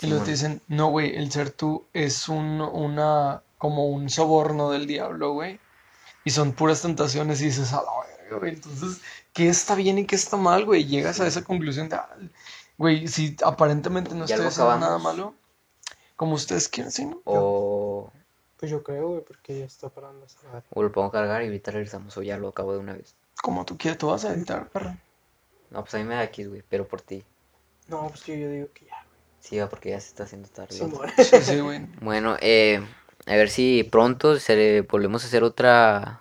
Y luego te dicen, no, güey, el ser tú es un, una, como un soborno del diablo, güey. Y son puras tentaciones y dices, a la verga, güey. Entonces, ¿qué está bien y qué está mal, güey? Llegas a esa conclusión de, ah, güey, si aparentemente no ¿Ya estoy haciendo nada malo, como ustedes quieren, sí, ¿no? O, Pues yo creo, güey, porque ya está parando esa madre. o lo pongo a cargar y ahorita regresamos. O ya lo acabo de una vez. Como tú quieras, tú vas a editar, perro. No, pues a mí me da X, güey. Pero por ti. No, pues yo, yo digo que ya, Sí, va, porque ya se está haciendo tarde. güey. Sí, sí, güey. Bueno, eh, a ver si pronto se, volvemos a hacer otra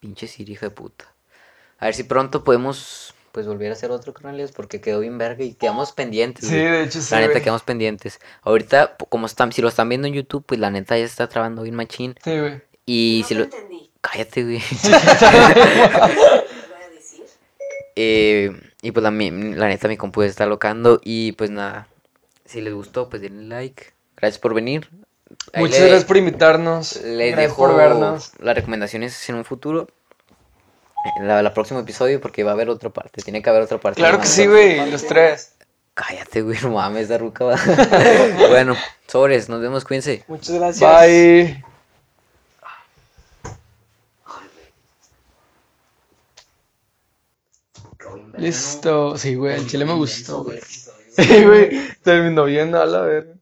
pinche Siri, hija de puta. A ver si pronto podemos pues volver a hacer otro canales porque quedó bien verga y quedamos pendientes. Sí, güey. de hecho, sí, La neta güey. quedamos pendientes. Ahorita, como están, si lo están viendo en YouTube, pues la neta ya está trabando bien machín. Sí, güey. Y no si lo... entendí. Cállate, güey. ¿Qué voy a decir? Eh, y pues la, mi- la neta mi compu está locando y pues nada. Si les gustó, pues denle like. Gracias por venir. Ahí Muchas le- gracias por invitarnos. Les gracias dejo por vernos. las recomendaciones en un futuro. En la, la próximo episodio, porque va a haber otra parte. Tiene que haber otra parte. Claro que sí, güey, los tres. Cállate, güey, no mames, esa ruca va. bueno, sobres, nos vemos, cuídense. Muchas gracias. Bye. Listo. Sí, güey, el chile me gustó, güey. Sí, güey, terminó bien a la verga.